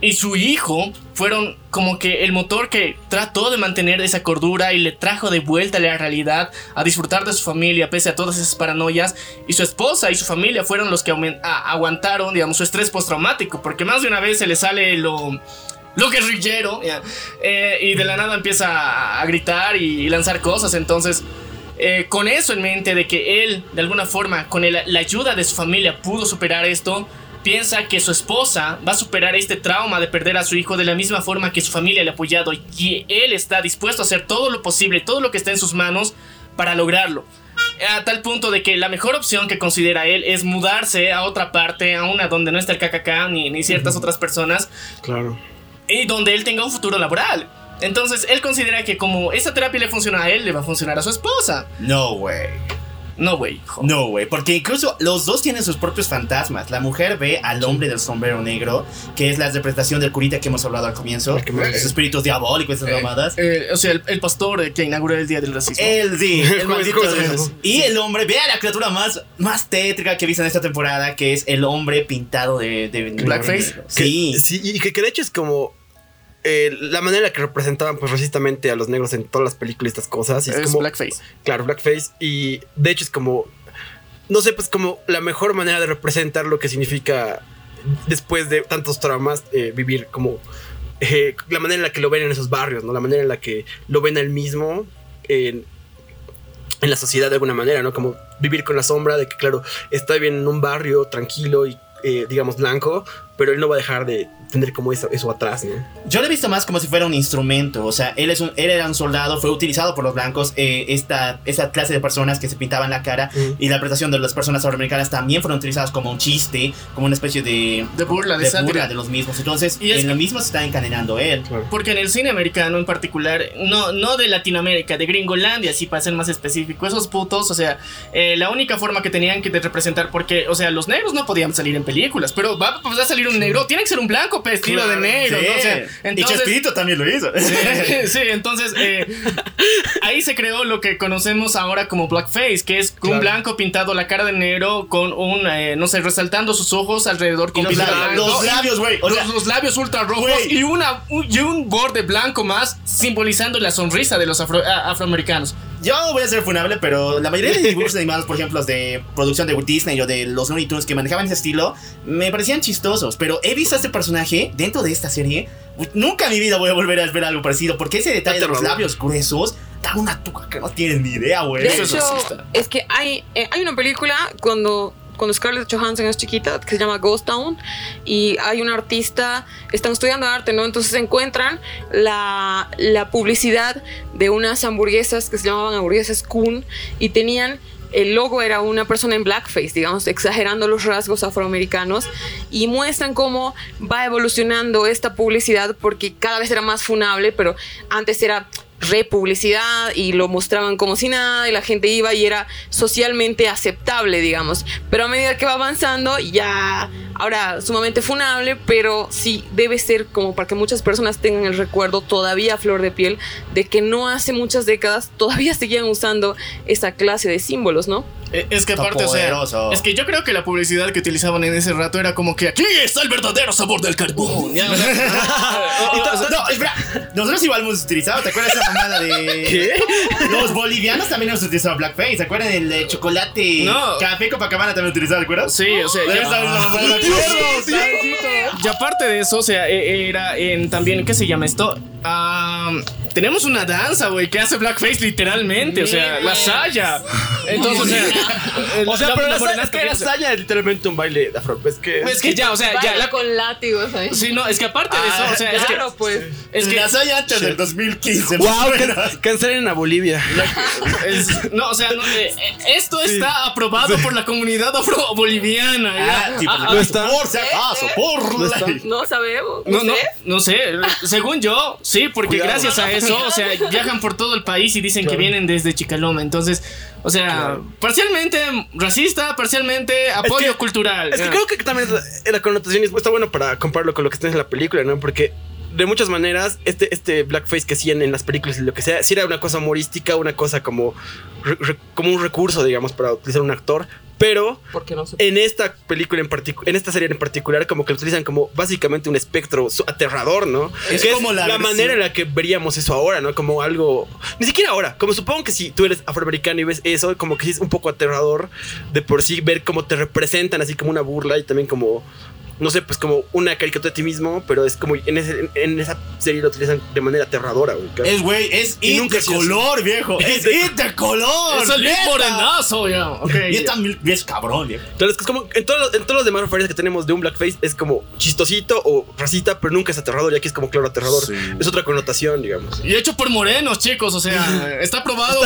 y su hijo fueron como que el motor que trató de mantener esa cordura y le trajo de vuelta a la realidad, a disfrutar de su familia pese a todas esas paranoias. Y su esposa y su familia fueron los que aguantaron, digamos, su estrés postraumático, porque más de una vez se le sale lo lo guerrillero, ya, eh, y de la nada empieza a, gritar y, lanzar cosas. Entonces, eh, con eso en mente de que él, de alguna forma, con la ayuda de su familia, pudo superar esto, piensa que su esposa va a superar este trauma de perder a su hijo de la misma forma que su familia le ha apoyado y él está dispuesto a hacer todo lo posible, todo lo que está en sus manos para lograrlo. A tal punto de que la mejor opción que considera él es mudarse a otra parte, a una donde no está el KKK ni, ni ciertas otras personas,
Claro.
y donde él tenga un futuro laboral. Entonces él considera que como esa terapia le funciona a él, le va a funcionar a su esposa.
No, güey.
No, güey. hijo.
No, güey, porque incluso los dos tienen sus propios fantasmas. La mujer ve al hombre del sombrero negro, que es la representación del curita que hemos hablado al comienzo,
me-
esos espíritus diabólicos, esas mamadas.
Eh, o sea, el, el pastor eh, que inauguró el Día del Racismo.
El sí, el maldito. Dios. Y el hombre, vea la criatura más, más tétrica que he visto en esta temporada, que es el hombre pintado de, de
Blackface.
Que-
Sí.
sí, y que, que de hecho es como eh, la manera en la que representaban pues racistamente a los negros en todas las películas y estas cosas. y es,
es
como,
blackface.
Claro, blackface. Y de hecho es como, no sé, pues como la mejor manera de representar lo que significa después de tantos traumas eh, vivir como eh, la manera en la que lo ven en esos barrios, ¿no? La manera en la que lo ven él mismo en, en la sociedad de alguna manera, ¿no? Como vivir con la sombra de que, claro, está bien en un barrio tranquilo y, eh, digamos, blanco, pero él no va a dejar de tener como eso, eso atrás, ¿no?
Yo lo he visto más como si fuera un instrumento. O sea, él, es un, él era un soldado, fue utilizado por los blancos. eh, esta, esta clase de personas que se pintaban la cara
Mm.
y la presentación de las personas afroamericanas también fueron utilizadas como un chiste, como una especie de,
De burla, de,
de
sátira.
burla de los mismos. Entonces,
Y es
en
que-
lo mismo se está encadenando él.
Porque en el cine americano en particular, no, no de Latinoamérica, de Gringolandia, si para ser más específico, esos putos, o sea, eh, la única forma que tenían que de representar, porque, o sea, los negros no podían salir en películas, pero va, va a salir un negro, tiene que ser un blanco vestido de negro,
sí.
¿no? O sea,
y Chespirito también lo hizo.
Sí, sí, entonces eh, ahí se creó lo que conocemos ahora como blackface, que es un
Claro.
blanco pintado la cara de negro con un, eh, no sé, resaltando sus ojos alrededor con
los,
blanca.
los labios, güey.
Los,
sea,
los labios ultra rojos y, una, un- y un borde blanco más simbolizando la sonrisa de los afro- afroamericanos.
Yo voy a ser funable, pero la mayoría de dibujos animados, por ejemplo, los de producción de Disney o de los Looney Tunes que manejaban ese estilo, me parecían chistosos. Pero he visto a este personaje dentro de esta serie. Nunca en mi vida voy a volver a ver algo parecido, porque ese detalle de los labios gruesos da una tuca que no tienes ni idea, güey.
De
Eso es
hecho,
racista.
es que hay, eh, hay una película cuando, cuando Scarlett Johansson es chiquita que se llama Ghost Town y hay un artista, están estudiando arte, ¿no? Entonces encuentran la, la publicidad de unas hamburguesas que se llamaban hamburguesas Kun y tenían el logo era una persona en blackface, digamos, exagerando los rasgos afroamericanos y muestran cómo va evolucionando esta publicidad porque cada vez era más funable, pero antes era republicidad y lo mostraban como si nada y la gente iba y era socialmente aceptable, digamos. Pero a medida que va avanzando, ya ahora sumamente funable, pero sí debe ser como para que muchas personas tengan el recuerdo todavía a flor de piel de que no hace muchas décadas todavía seguían usando esa clase de símbolos, ¿no?
Eh, Es que aparte, o sea, es que yo creo que la publicidad que utilizaban en ese rato era como que aquí está el verdadero sabor del carbón.
No, espera. Nosotros igual hemos utilizado, ¿te acuerdas esa mamada de. ¿Qué? Los bolivianos también hemos utilizado blackface, ¿se acuerdan? El de chocolate.
No.
Café Copacabana también utilizado, ¿te acuerdas?
Sí, o sea,
Ya ¿sabes?
Y aparte de eso, o sea, e- era en también, ¿qué se llama esto? Ah, tenemos una danza, güey, que hace blackface literalmente, o sea, la saya. Entonces, o sea, eh,
O sea, pero la,
morena
es que la saya es literalmente un baile de afro. Es que.
Es que ya, o sea, ya, la,
con látigos ahí.
sí, no, es que aparte de eso, o sea, es que,
claro, pues.
es que
La saya antes del 2015.
¡Wow! cancelen a Bolivia.
es- no, o sea, no, eh, eh, esto está aprobado por la comunidad afro-boliviana. ya.
Ah,
Ah,
por,
¿No está?
por si acaso, por
¿No
la-
sabemos.
No, no,
sé.
no sé. Según yo, sí, porque
Cuidado.
gracias a eso, o sea, viajan por todo el país y dicen que vienen desde Chicaloma. Entonces, o sea, parcialmente racista, parcialmente apoyo
que-
cultural.
Es que creo que también la, connotación es- está bueno para compararlo con lo que está en la película, ¿no? Porque de muchas maneras, este, este blackface que hacían en las películas y lo que sea, sí era una cosa humorística, una cosa como, re- re- como un recurso, digamos, para utilizar un actor. Pero
no
en esta película en particular, en esta serie en particular, como que lo utilizan como básicamente un espectro aterrador, ¿no?
Es
Que
como la
manera en la que veríamos eso ahora, ¿no? Como algo. Ni siquiera ahora. Como supongo que si tú eres afroamericano y ves eso, como que sí es un poco aterrador de por sí ver cómo te representan, así como una burla y también como. No sé, pues como una caricatura de ti mismo, pero es como en, ese- en esa serie lo utilizan de manera aterradora, güey.
Es, güey, es
Y
it de color, viejo. Es it de color.
Es el morenazo, ya. Ok.
Y está mil pies cabrón, viejo.
Entonces, es como en todos, los, en todos los demás referencias que tenemos de un blackface es como chistosito o racista, pero nunca es aterrador. Y aquí es como claro aterrador. Es otra connotación, digamos.
Y hecho por morenos, chicos, o sea, está aprobado.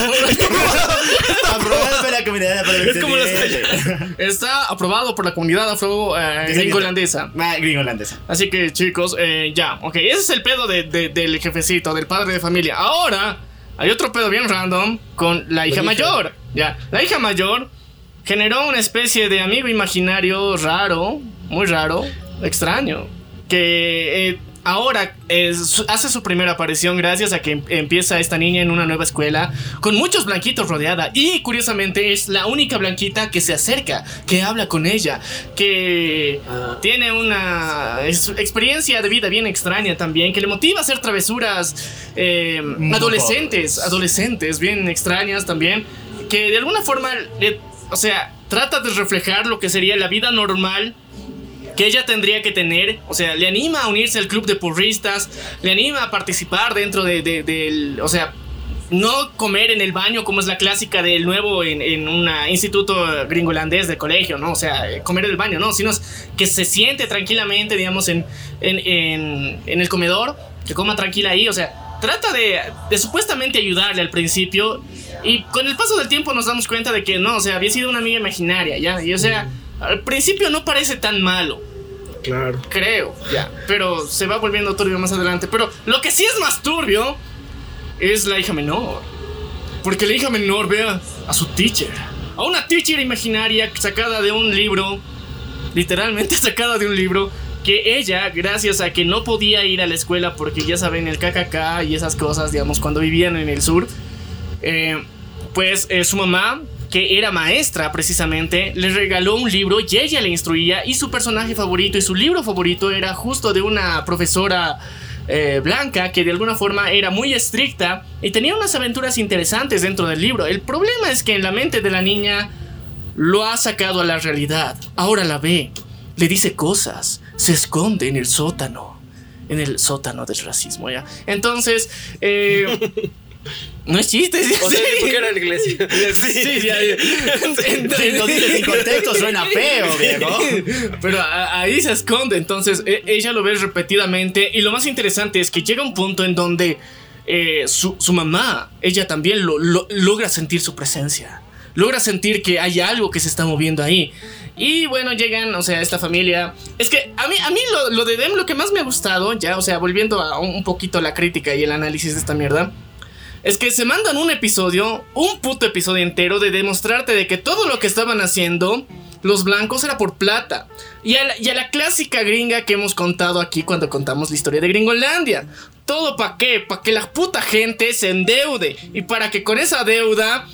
Aprobado por la comunidad
Es como la
está aprobado por la comunidad afro eh,
Ah, holandesa.
Así que chicos, eh, ya, ok, ese es el pedo de- de- del jefecito, del padre de familia. Ahora, hay otro pedo bien random con la hija
hija.
mayor. Ya, la hija mayor generó una especie de amigo imaginario raro, muy raro, extraño, que eh, ahora es- hace su primera aparición gracias a que em- empieza esta niña en una nueva escuela con muchos blanquitos rodeada y curiosamente es la única blanquita que se acerca, que habla con ella, que tiene una ex- experiencia de vida bien extraña también, que le motiva a hacer travesuras eh, adolescentes, adolescentes bien extrañas también, que de alguna forma, le- o sea, trata de reflejar lo que sería la vida normal que ella tendría que tener, o sea, le anima a unirse al club de porristas, le anima a participar dentro de, de- del, o sea, no comer en el baño como es la clásica del nuevo en, en un instituto gringolandés de colegio, ¿no? O sea, comer en el baño, no, sino es que se siente tranquilamente, digamos, en, en, en- en el comedor, que coma tranquila ahí, o sea, trata de, de supuestamente ayudarle al principio y con el paso del tiempo nos damos cuenta de que no, o sea, había sido una amiga imaginaria, ¿ya? Y o sea, al principio no parece tan malo.
Claro.
Creo, ya. Pero se va volviendo turbio más adelante. Pero lo que sí es más turbio es la hija menor. Porque la hija menor ve a, a su teacher. A una teacher imaginaria sacada de un libro. Literalmente sacada de un libro. Que ella, gracias a que no podía ir a la escuela porque ya saben, el KKK y esas cosas, digamos, cuando vivían en el sur. eh, pues eh, su mamá, que era maestra precisamente, le regaló un libro y ella le instruía y su personaje favorito y su libro favorito era justo de una profesora eh, blanca que de alguna forma era muy estricta y tenía unas aventuras interesantes dentro del libro. El problema es que en la mente de la niña lo ha sacado a la realidad. Ahora la ve, le dice cosas, se esconde en el sótano. En el sótano del racismo, ¿ya? Entonces, eh, no es chiste. ¿sí?
O sea, porque era la iglesia.
Sí.
Si lo dices sin contexto suena feo, viejo.
Pero a- ahí se esconde, entonces e- ella lo ve repetidamente y lo más interesante es que llega un punto en donde eh, su, su mamá, ella también lo, lo- logra sentir su presencia. logra sentir que hay algo que se está moviendo ahí. Y bueno, llegan, o sea, esta familia. Es que a mí, a mí lo, lo de Dem, lo que más me ha gustado, ya, o sea, volviendo a un, un poquito la crítica y el análisis de esta mierda. Es que se mandan un episodio, un puto episodio entero de demostrarte de que todo lo que estaban haciendo los blancos era por plata. Y a, la, clásica gringa que hemos contado aquí cuando contamos la historia de Gringolandia. ¿Todo para qué? Para que la puta gente se endeude. Y para que con esa deuda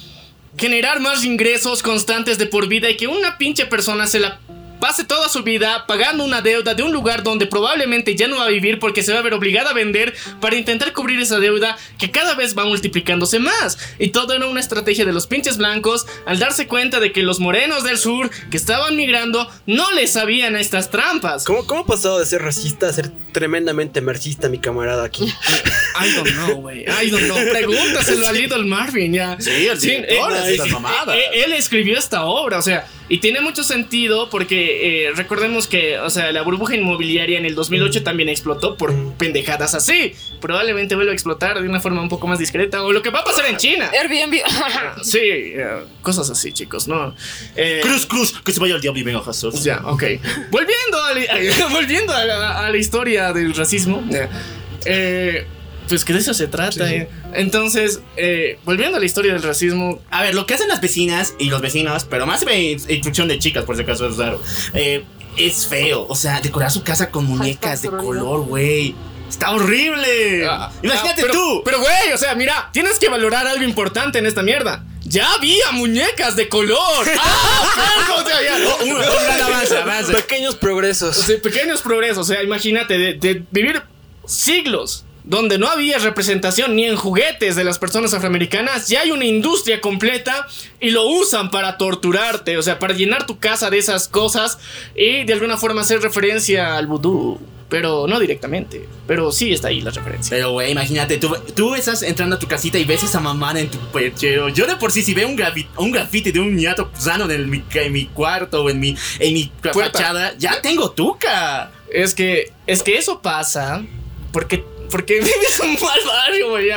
generar más ingresos constantes de por vida y que una pinche persona se la pase toda su vida pagando una deuda de un lugar donde probablemente ya no va a vivir porque se va a ver obligada a vender para intentar cubrir esa deuda que cada vez va multiplicándose más. Y todo era una estrategia de los pinches blancos al darse cuenta de que los morenos del sur que estaban migrando no les sabían a estas trampas.
¿Cómo, ¿Cómo ha pasado de ser racista a ser tremendamente marxista, mi camarada aquí?
I don't know, güey. I don't know. Pregúntaselo a Little Marvin, ya.
Sí, el de estas mamadas.
eh, Él escribió esta obra, o sea, y tiene mucho sentido porque eh, recordemos que, o sea, la burbuja inmobiliaria en el 2008 también explotó por pendejadas así. Probablemente vuelva a explotar de una forma un poco más discreta o lo que va a pasar en China.
Airbnb.
Sí, eh, cosas así, chicos, ¿no? Eh,
Cruz, cruz, que se vaya al diablo y venga Jesús.
ya, ok. Volviendo a la, volviendo a la, a la historia del racismo. ya, eh, pues que de eso se trata. eh. Entonces, eh, volviendo a la historia del racismo.
A ver, lo que hacen las vecinas y los vecinos, pero más instrucción de chicas, por si acaso es raro, eh, es feo. O sea, decorar su casa con muñecas de color, güey. Está horrible.
ah,
Imagínate
ah, pero-
tú.
Pero, güey, o sea, mira, tienes que valorar algo importante en esta mierda. Ya había muñecas de color. ¡Ah! perro! O sea, ya-
un, un gran avance, avance.
Pequeños progresos.
O sea, pequeños progresos. O sea, imagínate de, de vivir siglos donde no había representación ni en juguetes de las personas afroamericanas, ya hay una industria completa y lo usan para torturarte, o sea, para llenar tu casa de esas cosas y de alguna forma hacer referencia al vudú. Pero no directamente, pero sí está ahí la referencia.
Pero, güey, imagínate, tú, tú estás entrando a tu casita y ves esa mamada en tu perchero. Yo de por sí, si veo un, un grafiti de un ñato sano en mi, en mi cuarto o en mi, en mi
Puerta.
fachada, ya tengo tuca.
Es que, es que eso pasa porque, porque vives un mal barrio, güey.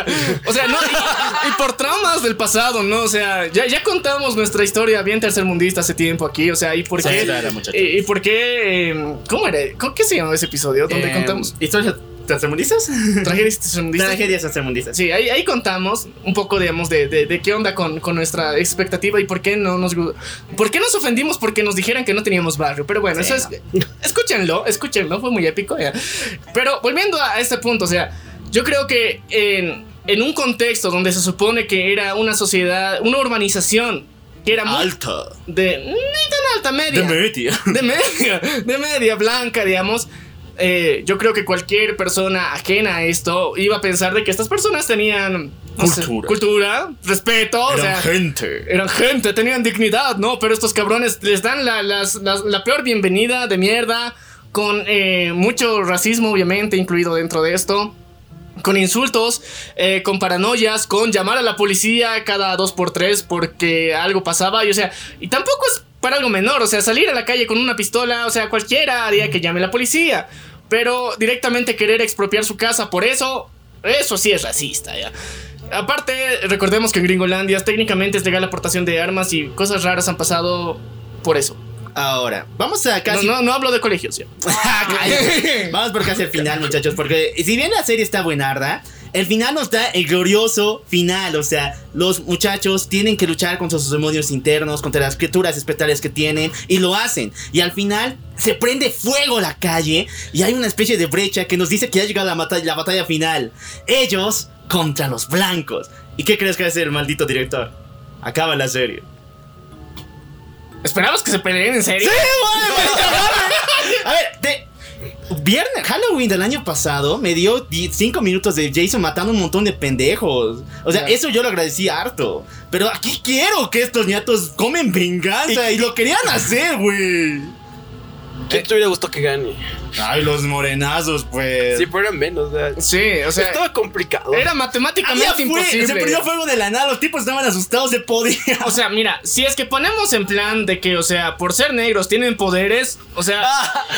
O sea, no, y, y por traumas del pasado, ¿no? O sea, ya, ya contamos nuestra historia bien tercermundista hace tiempo aquí, o sea, ¿y por
Sí,
qué?
claro,
y, y por qué? eh, ¿Cómo era? ¿Cómo, ¿Qué se llamaba ese episodio? Donde
Eh,
contamos
¿Historias tercermundistas?
tragedias tercermundistas.
Tragedias tercermundistas.
Sí, ahí, ahí contamos un poco, digamos, de, de, de qué onda con, con nuestra expectativa y por qué no nos por qué nos ofendimos porque nos dijeran que no teníamos barrio. Pero bueno,
Sí,
eso es. Escúchenlo, escúchenlo, fue muy épico. ya. Pero volviendo a este punto, o sea, yo creo que en, en un contexto donde se supone que era una sociedad, una urbanización que era muy
Alta.
de. ni tan alta, media
De media.
de media, de media blanca, digamos. Eh, yo creo que cualquier persona ajena a esto iba a pensar de que estas personas tenían no sé,
Cultura.
cultura, respeto, o
Eran
sea,
gente.
eran gente, tenían dignidad, ¿no? Pero estos cabrones les dan la, las- las- la peor bienvenida de mierda, con eh, mucho racismo, obviamente, incluido dentro de esto. Con insultos, eh, con paranoias, con llamar a la policía cada dos por tres porque algo pasaba. Y o sea, y tampoco es para algo menor. O sea, salir a la calle con una pistola, o sea, cualquiera haría que llame a la policía. Pero directamente querer expropiar su casa por eso, eso sí es racista, ya. Aparte, recordemos que en Gringolandia técnicamente es legal la aportación de armas y cosas raras han pasado por eso.
Ahora, vamos a casi.
no, no hablo de colegios, ya.
Vamos por casi el final, muchachos. Porque si bien la serie está buenarda, el final nos da el glorioso final. O sea, los muchachos tienen que luchar contra sus demonios internos, contra las criaturas espectrales que tienen, y lo hacen. Y al final se prende fuego la calle, y hay una especie de brecha que nos dice que ha llegado la, mata- la batalla final. Ellos contra los blancos. ¿Y qué crees que va a hacer el maldito director? Acaba la serie.
¿Esperabas que se peleen en serio?
A ver, de. Viernes, Halloween del año pasado me dio 5 minutos de Jason matando un montón de pendejos. O sea, eso yo lo agradecí harto. Pero aquí quiero que estos ñatos comen venganza y, lo querían hacer, güey.
¿Quién te hubiera gustado que gane?
Ay, los morenazos, pues.
Sí, pero eran menos. o sea,
Sí, o sea,
estaba complicado.
era matemáticamente
fue-
imposible.
se prendió fuego de la nada, los tipos estaban asustados de poder.
O sea, mira, si es que ponemos en plan de que, o sea, por ser negros tienen poderes, o sea,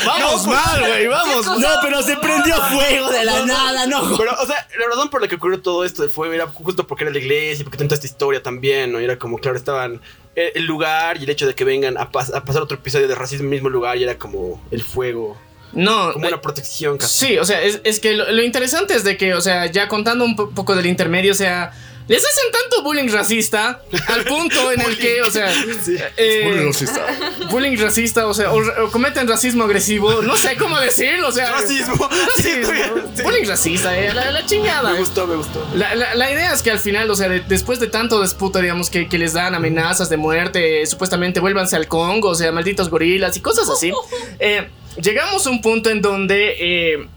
vamos
no,
mal, güey, vamos.
No, pero se prendió fuego de la nada, no.
Pero, o sea, la razón por la que ocurrió todo esto fue era justo porque era la iglesia y porque tenía toda esta historia también, ¿no? Y era como, claro, estaban el, el lugar y el hecho de que vengan a, pas- a pasar otro episodio de racismo en el mismo lugar y era como el fuego,
No,
como
eh,
una protección. casi.
Sí, o sea, es, es que lo, lo interesante es de que, o sea, ya contando un po- poco del intermedio, o sea, les hacen tanto bullying racista al punto en el que, o sea, eh,
Bullying racista.
bullying racista, o sea, o, o cometen racismo agresivo, no sé cómo decirlo, o sea,
Racismo.
racismo,
Sí.
bullying racista, eh, la, la chingada.
Me gustó, me gustó.
La, la- la idea es que al final, o sea, de- después de tanto disputa, digamos, que, que les dan amenazas de muerte, supuestamente vuélvanse al Congo, o sea, malditos gorilas y cosas así, eh, llegamos a un punto en donde eh,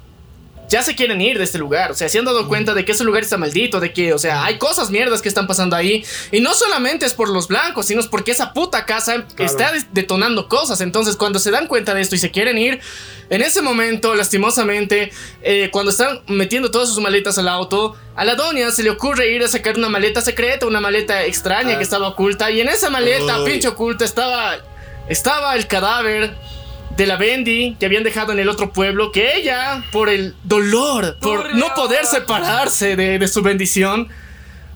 ya se quieren ir de este lugar, o sea, se han dado cuenta de que ese lugar está maldito, de que, o sea, hay cosas mierdas que están pasando ahí, y no solamente es por los blancos, sino es porque esa puta casa está detonando cosas, entonces cuando se dan cuenta de esto y se quieren ir, en ese momento, lastimosamente, eh, cuando están metiendo todas sus maletas al auto, a la doña se le ocurre ir a sacar una maleta secreta, una maleta extraña que estaba oculta, y en esa maleta,
Ay.
pinche oculta, estaba, estaba el cadáver de la Bendy que habían dejado en el otro pueblo, que ella, por el dolor, por no poder separarse de, de su bendición,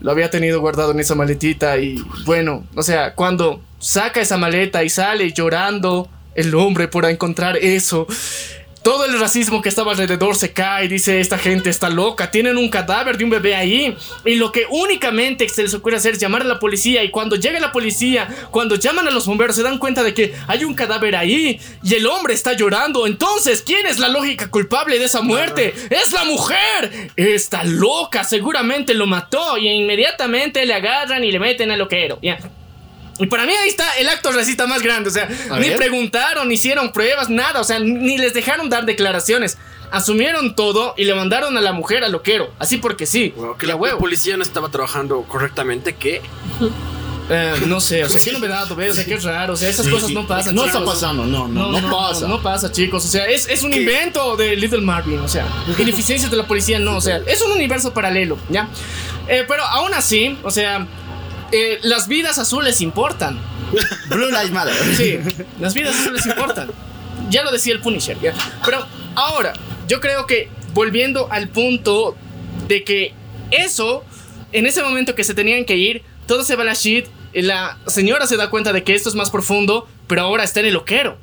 lo había tenido guardado en esa maletita y bueno, o sea, cuando saca esa maleta y sale llorando el hombre por encontrar eso, todo el racismo que estaba alrededor se cae, dice esta gente está loca, tienen un cadáver de un bebé ahí y lo que únicamente se les ocurre hacer es llamar a la policía y cuando llega la policía, cuando llaman a los bomberos se dan cuenta de que hay un cadáver ahí y el hombre está llorando, entonces ¿quién es la lógica culpable de esa muerte? Es la mujer, está loca, seguramente lo mató y inmediatamente le agarran y le meten al loquero, ya. Y para mí ahí está el acto racista más grande. O sea,
A
ni
ver.
preguntaron, ni hicieron pruebas, nada. O sea, ni les dejaron dar declaraciones. Asumieron todo y le mandaron a la mujer al loquero. Así porque sí.
Wow, que la, la policía no estaba trabajando correctamente, que
Eh, no sé, o sea, qué novedad, ¿ves? O sea, qué raro. O sea, esas
Sí,
cosas no pasan.
No
chicos.
está pasando, no, no, no, pasa.
No, pasa, chicos. O sea, es, es un invento de Little Marvin. O sea, ineficiencias de la policía, no. O sea, es un universo paralelo, ¿ya? Eh, pero aún así, o sea, eh, las vidas azules importan.
Blue Lives Matter.
Sí, las vidas azules importan. Ya lo decía el Punisher. ¿ya? Pero ahora, yo creo que volviendo al punto de que eso, en ese momento que se tenían que ir, todo se va a la shit. La señora se da cuenta de que esto es más profundo, pero ahora está en el loquero.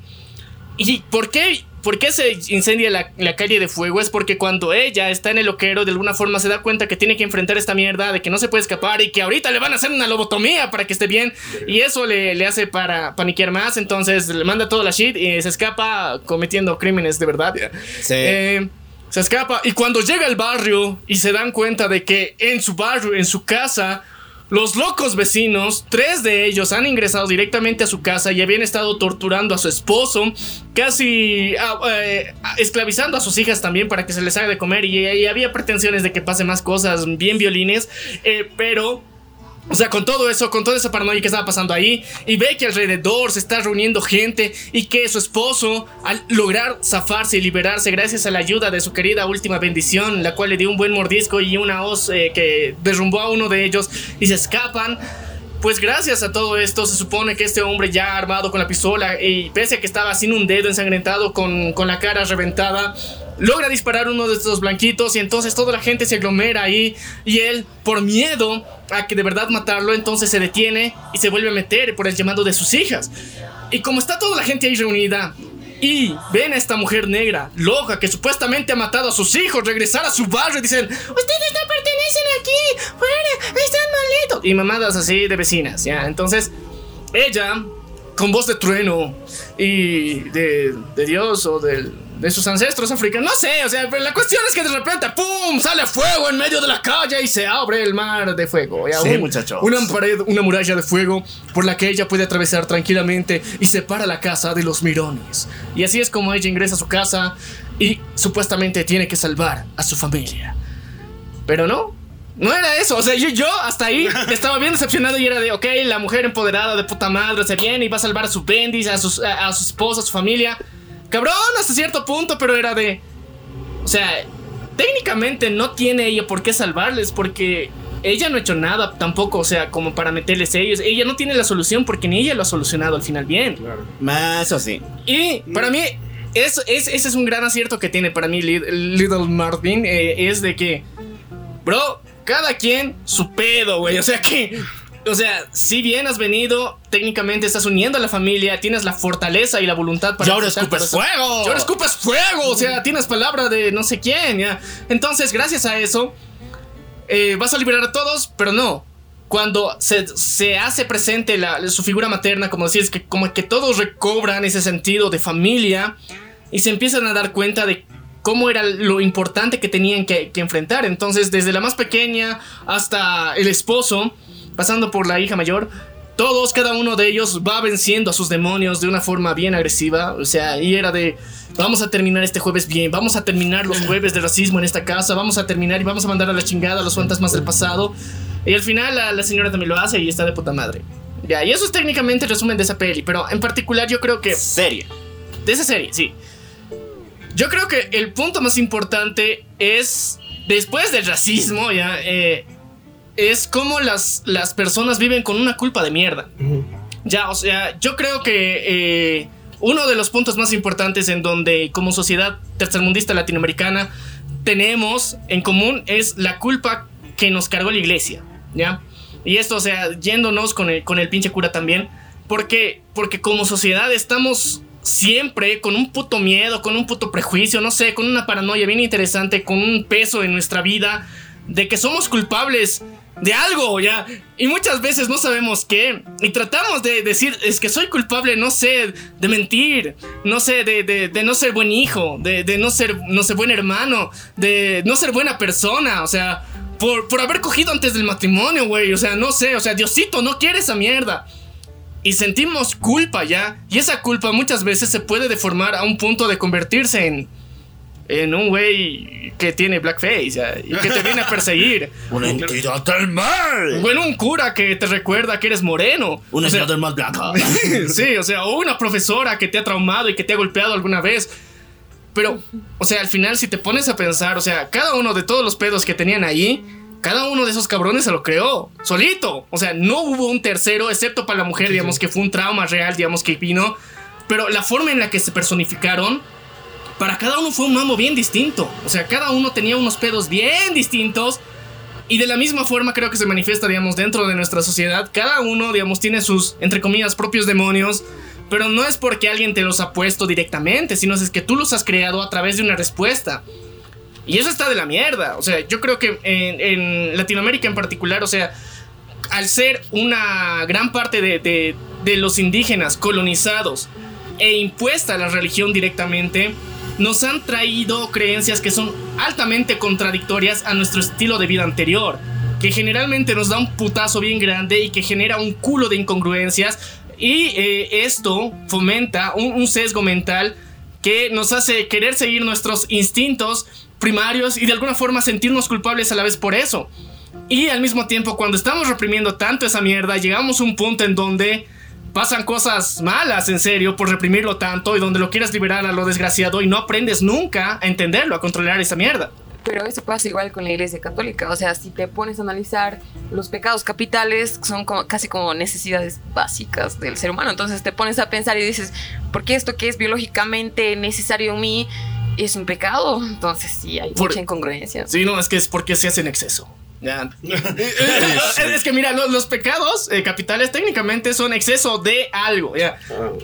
¿Y por qué, por qué se incendia la, la calle de fuego? Es porque cuando ella está en el loquero, de alguna forma se da cuenta que tiene que enfrentar esta mierda, de que no se puede escapar y que ahorita le van a hacer una lobotomía para que esté bien. Y eso le, le hace para paniquear más. Entonces le manda toda la shit y se escapa cometiendo crímenes de verdad.
Sí.
Eh, se escapa. Y cuando llega al barrio y se dan cuenta de que en su barrio, en su casa, los locos vecinos, tres de ellos han ingresado directamente a su casa y habían estado torturando a su esposo, casi ah, eh, esclavizando a sus hijas también para que se les haga de comer y, había pretensiones de que pase más cosas bien violines, eh, pero... O sea, con todo eso, con toda esa paranoia que estaba pasando ahí, y ve que alrededor se está reuniendo gente y que su esposo, al lograr zafarse y liberarse gracias a la ayuda de su querida última bendición, la cual le dio un buen mordisco y una hoz eh, que derrumbó a uno de ellos y se escapan. Pues gracias a todo esto se supone que este hombre ya armado con la pistola y pese a que estaba sin un dedo ensangrentado con, con la cara reventada, logra disparar uno de estos blanquitos y entonces toda la gente se aglomera ahí y él por miedo a que de verdad matarlo entonces se detiene y se vuelve a meter por el llamado de sus hijas. Y como está toda la gente ahí reunida y ven a esta mujer negra, loca, que supuestamente ha matado a sus hijos, regresar a su barrio y dicen, ustedes no pertenecen aquí, fuera, están malitos. Y mamadas así de vecinas, ¿ya? Entonces, ella, con voz de trueno y de, de Dios o del- de sus ancestros africanos, no sé, o sea, pero la cuestión es que de repente, ¡pum!, sale fuego en medio de la calle y se abre el mar de fuego. ¿ya?
Sí, muchachos.
Una pared, una muralla de fuego por la que ella puede atravesar tranquilamente y separa la casa de los mirones. Y así es como ella ingresa a su casa y supuestamente tiene que salvar a su familia. Pero no. No era eso, o sea, yo, yo hasta ahí estaba bien decepcionado y era de, ok, la mujer empoderada de puta madre se viene y va a salvar a su bendis, a, sus- a, a su esposa, a su familia. Cabrón, hasta cierto punto, pero era de... O sea, técnicamente no tiene ella por qué salvarles porque ella no ha hecho nada tampoco, o sea, como para meterles ellos. Ella no tiene la solución porque ni ella lo ha solucionado al final bien.
Más Eso sí.
Y para mí, eso, es, ese es un gran acierto que tiene para mí Little Marvin. eh, es de que, bro, cada quien su pedo, güey. O sea que o sea, si bien has venido, técnicamente estás uniendo a la familia, tienes la fortaleza y la voluntad para.
Y ahora escupes fuego.
Y ahora escupes fuego. O sea, tienes palabra de no sé quién, ya. Entonces, gracias a eso, eh, vas a liberar a todos, pero no. Cuando se, se hace presente la- su figura materna, como decís, que como que todos recobran ese sentido de familia y se empiezan a dar cuenta de cómo era lo importante que tenían que, que enfrentar. Entonces, desde la más pequeña hasta el esposo, pasando por la hija mayor, todos, cada uno de ellos va venciendo a sus demonios de una forma bien agresiva. O sea, y era de, vamos a terminar este jueves bien, vamos a terminar los jueves de racismo en esta casa, vamos a terminar y vamos a mandar a la chingada a los fantasmas del pasado. Y al final la, la señora también lo hace y está de puta madre. Ya, y eso es técnicamente el resumen de esa peli, pero en particular yo creo que...
Serie.
De esa serie, sí. Yo creo que el punto más importante es, después del racismo, ya, eh, es cómo las, las personas viven con una culpa de mierda. Ya, o sea, yo creo que eh, uno de los puntos más importantes en donde como sociedad tercermundista latinoamericana tenemos en común es la culpa que nos cargó la iglesia, ¿ya? Y esto, o sea, yéndonos con el, con el pinche cura también, porque, porque como sociedad estamos siempre con un puto miedo, con un puto prejuicio, no sé, con una paranoia bien interesante, con un peso en nuestra vida de que somos culpables de algo, ya. Y muchas veces no sabemos qué. Y tratamos de decir, es que soy culpable, no sé, de mentir, no sé, de, de- no ser buen hijo, de, de no, ser, no buen hermano, de no ser buena persona, o sea, por, por haber cogido antes del matrimonio, güey. O sea, no sé, o sea, Diosito no quiere esa mierda. Y sentimos culpa ya. Y esa culpa muchas veces se puede deformar a un punto de convertirse en. En un güey que tiene blackface ya, y que te viene a perseguir.
Una entidad del mal.
Bueno, un cura que te recuerda que eres moreno.
Una
O sea,
entidad del mal blanca.
sí, o sea, o una profesora que te ha traumado y que te ha golpeado alguna vez. Pero, o sea, al final, si te pones a pensar, o sea, cada uno de todos los pedos que tenían ahí, cada uno de esos cabrones se lo creó, solito. O sea, no hubo un tercero, excepto para la mujer, digamos, que fue un trauma real, digamos, que vino. Pero la forma en la que se personificaron, para cada uno fue un mambo bien distinto. O sea, cada uno tenía unos pedos bien distintos. Y de la misma forma creo que se manifiesta, digamos, dentro de nuestra sociedad. Cada uno, digamos, tiene sus, entre comillas, propios demonios. Pero no es porque alguien te los ha puesto directamente, sino es que tú los has creado a través de una respuesta. Y eso está de la mierda. O sea, yo creo que en, en Latinoamérica en particular, o sea, al ser una gran parte de, de- de los indígenas colonizados e impuesta la religión directamente, nos han traído creencias que son altamente contradictorias a nuestro estilo de vida anterior, que generalmente nos da un putazo bien grande y que genera un culo de incongruencias y eh, esto fomenta un, un sesgo mental que nos hace querer seguir nuestros instintos primarios y de alguna forma sentirnos culpables a la vez por eso. Y al mismo tiempo, cuando estamos reprimiendo tanto esa mierda, llegamos a un punto en donde pasan cosas malas, en serio, por reprimirlo tanto y donde lo quieres liberar a lo desgraciado y no aprendes nunca a entenderlo, a controlar esa mierda.
Pero eso pasa igual con la Iglesia Católica. O sea, si te pones a analizar los pecados capitales, son como, casi como necesidades básicas del ser humano. Entonces te pones a pensar y dices, ¿por qué esto que es biológicamente necesario en mí es un pecado? Entonces sí, hay
Por-
mucha incongruencia.
Sí, no, es que es porque se hace en exceso. Ya. es, es que mira, lo- los, pecados eh, capitales técnicamente son exceso de algo. ya.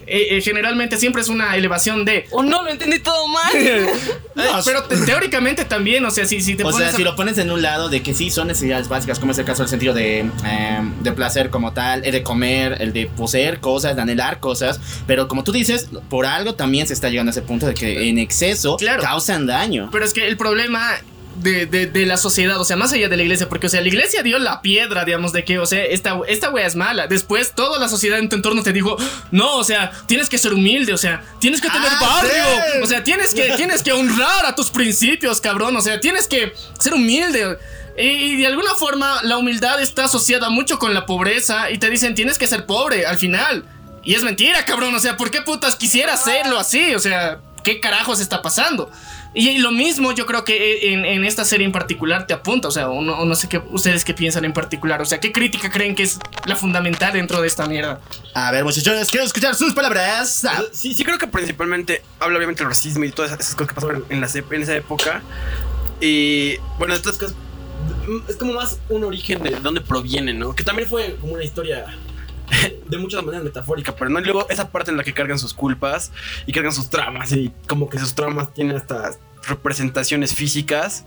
Eh, eh, generalmente siempre es una elevación de.
O no, lo entendí todo mal.
Pero te- teóricamente también, o sea, si, si te
O
pones
sea,
a-
si lo pones en un lado de que sí son necesidades básicas, como es el caso del sentido de, eh, de placer como tal, el de comer, el de poseer cosas, de anhelar cosas, pero como tú dices, por algo también se está llegando a ese punto de que en exceso
Claro.
causan daño.
Pero es que el problema de, de- de la sociedad, o sea, más allá de la iglesia, porque, o sea, la iglesia dio la piedra, digamos, de que, o sea, esta, esta wea es mala. Después, toda la sociedad en tu entorno te dijo, no, o sea, tienes que ser humilde, o sea, tienes que tener
Ah,
barrio,
sí.
o sea, tienes que, tienes que honrar a tus principios, cabrón, o sea, tienes que ser humilde. Y, y de alguna forma, la humildad está asociada mucho con la pobreza y te dicen, tienes que ser pobre al final. Y es mentira, cabrón, o sea, ¿por qué putas quisiera hacerlo así? O sea, ¿qué carajos está pasando? Y lo mismo yo creo que en, en esta serie en particular te apunta, o sea, o no, o no sé qué ustedes qué piensan en particular, o sea, ¿qué crítica creen que es la fundamental dentro de esta mierda?
A ver, muchachos, quiero escuchar sus palabras. Ah,
Sí, sí creo que principalmente habla obviamente del racismo y todas esas cosas que pasaron en, la, en esa época. Y bueno, de todas cosas, es como más un origen de dónde proviene, ¿no? Que también fue como una historia de muchas maneras metafórica, pero no luego esa parte en la que cargan sus culpas y cargan sus traumas y como que sus traumas tienen estas representaciones físicas,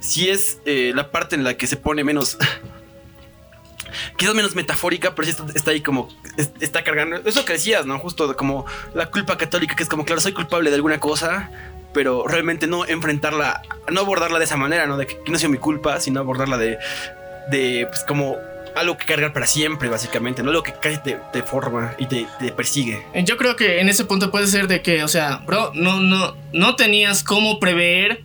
sí es eh, la parte en la que se pone menos quizás menos metafórica, pero sí está, ahí como es- está cargando eso que decías, ¿no? Justo como la culpa católica que es como claro, soy culpable de alguna cosa, pero realmente no enfrentarla, no abordarla de esa manera, ¿no? De que no sido mi culpa, sino abordarla de de pues como algo que cargar para siempre, básicamente, ¿no? Algo que casi te, te forma y te, te persigue.
Eh, Yo creo que en ese punto puede ser de que, o sea, bro, no, no, no tenías cómo prever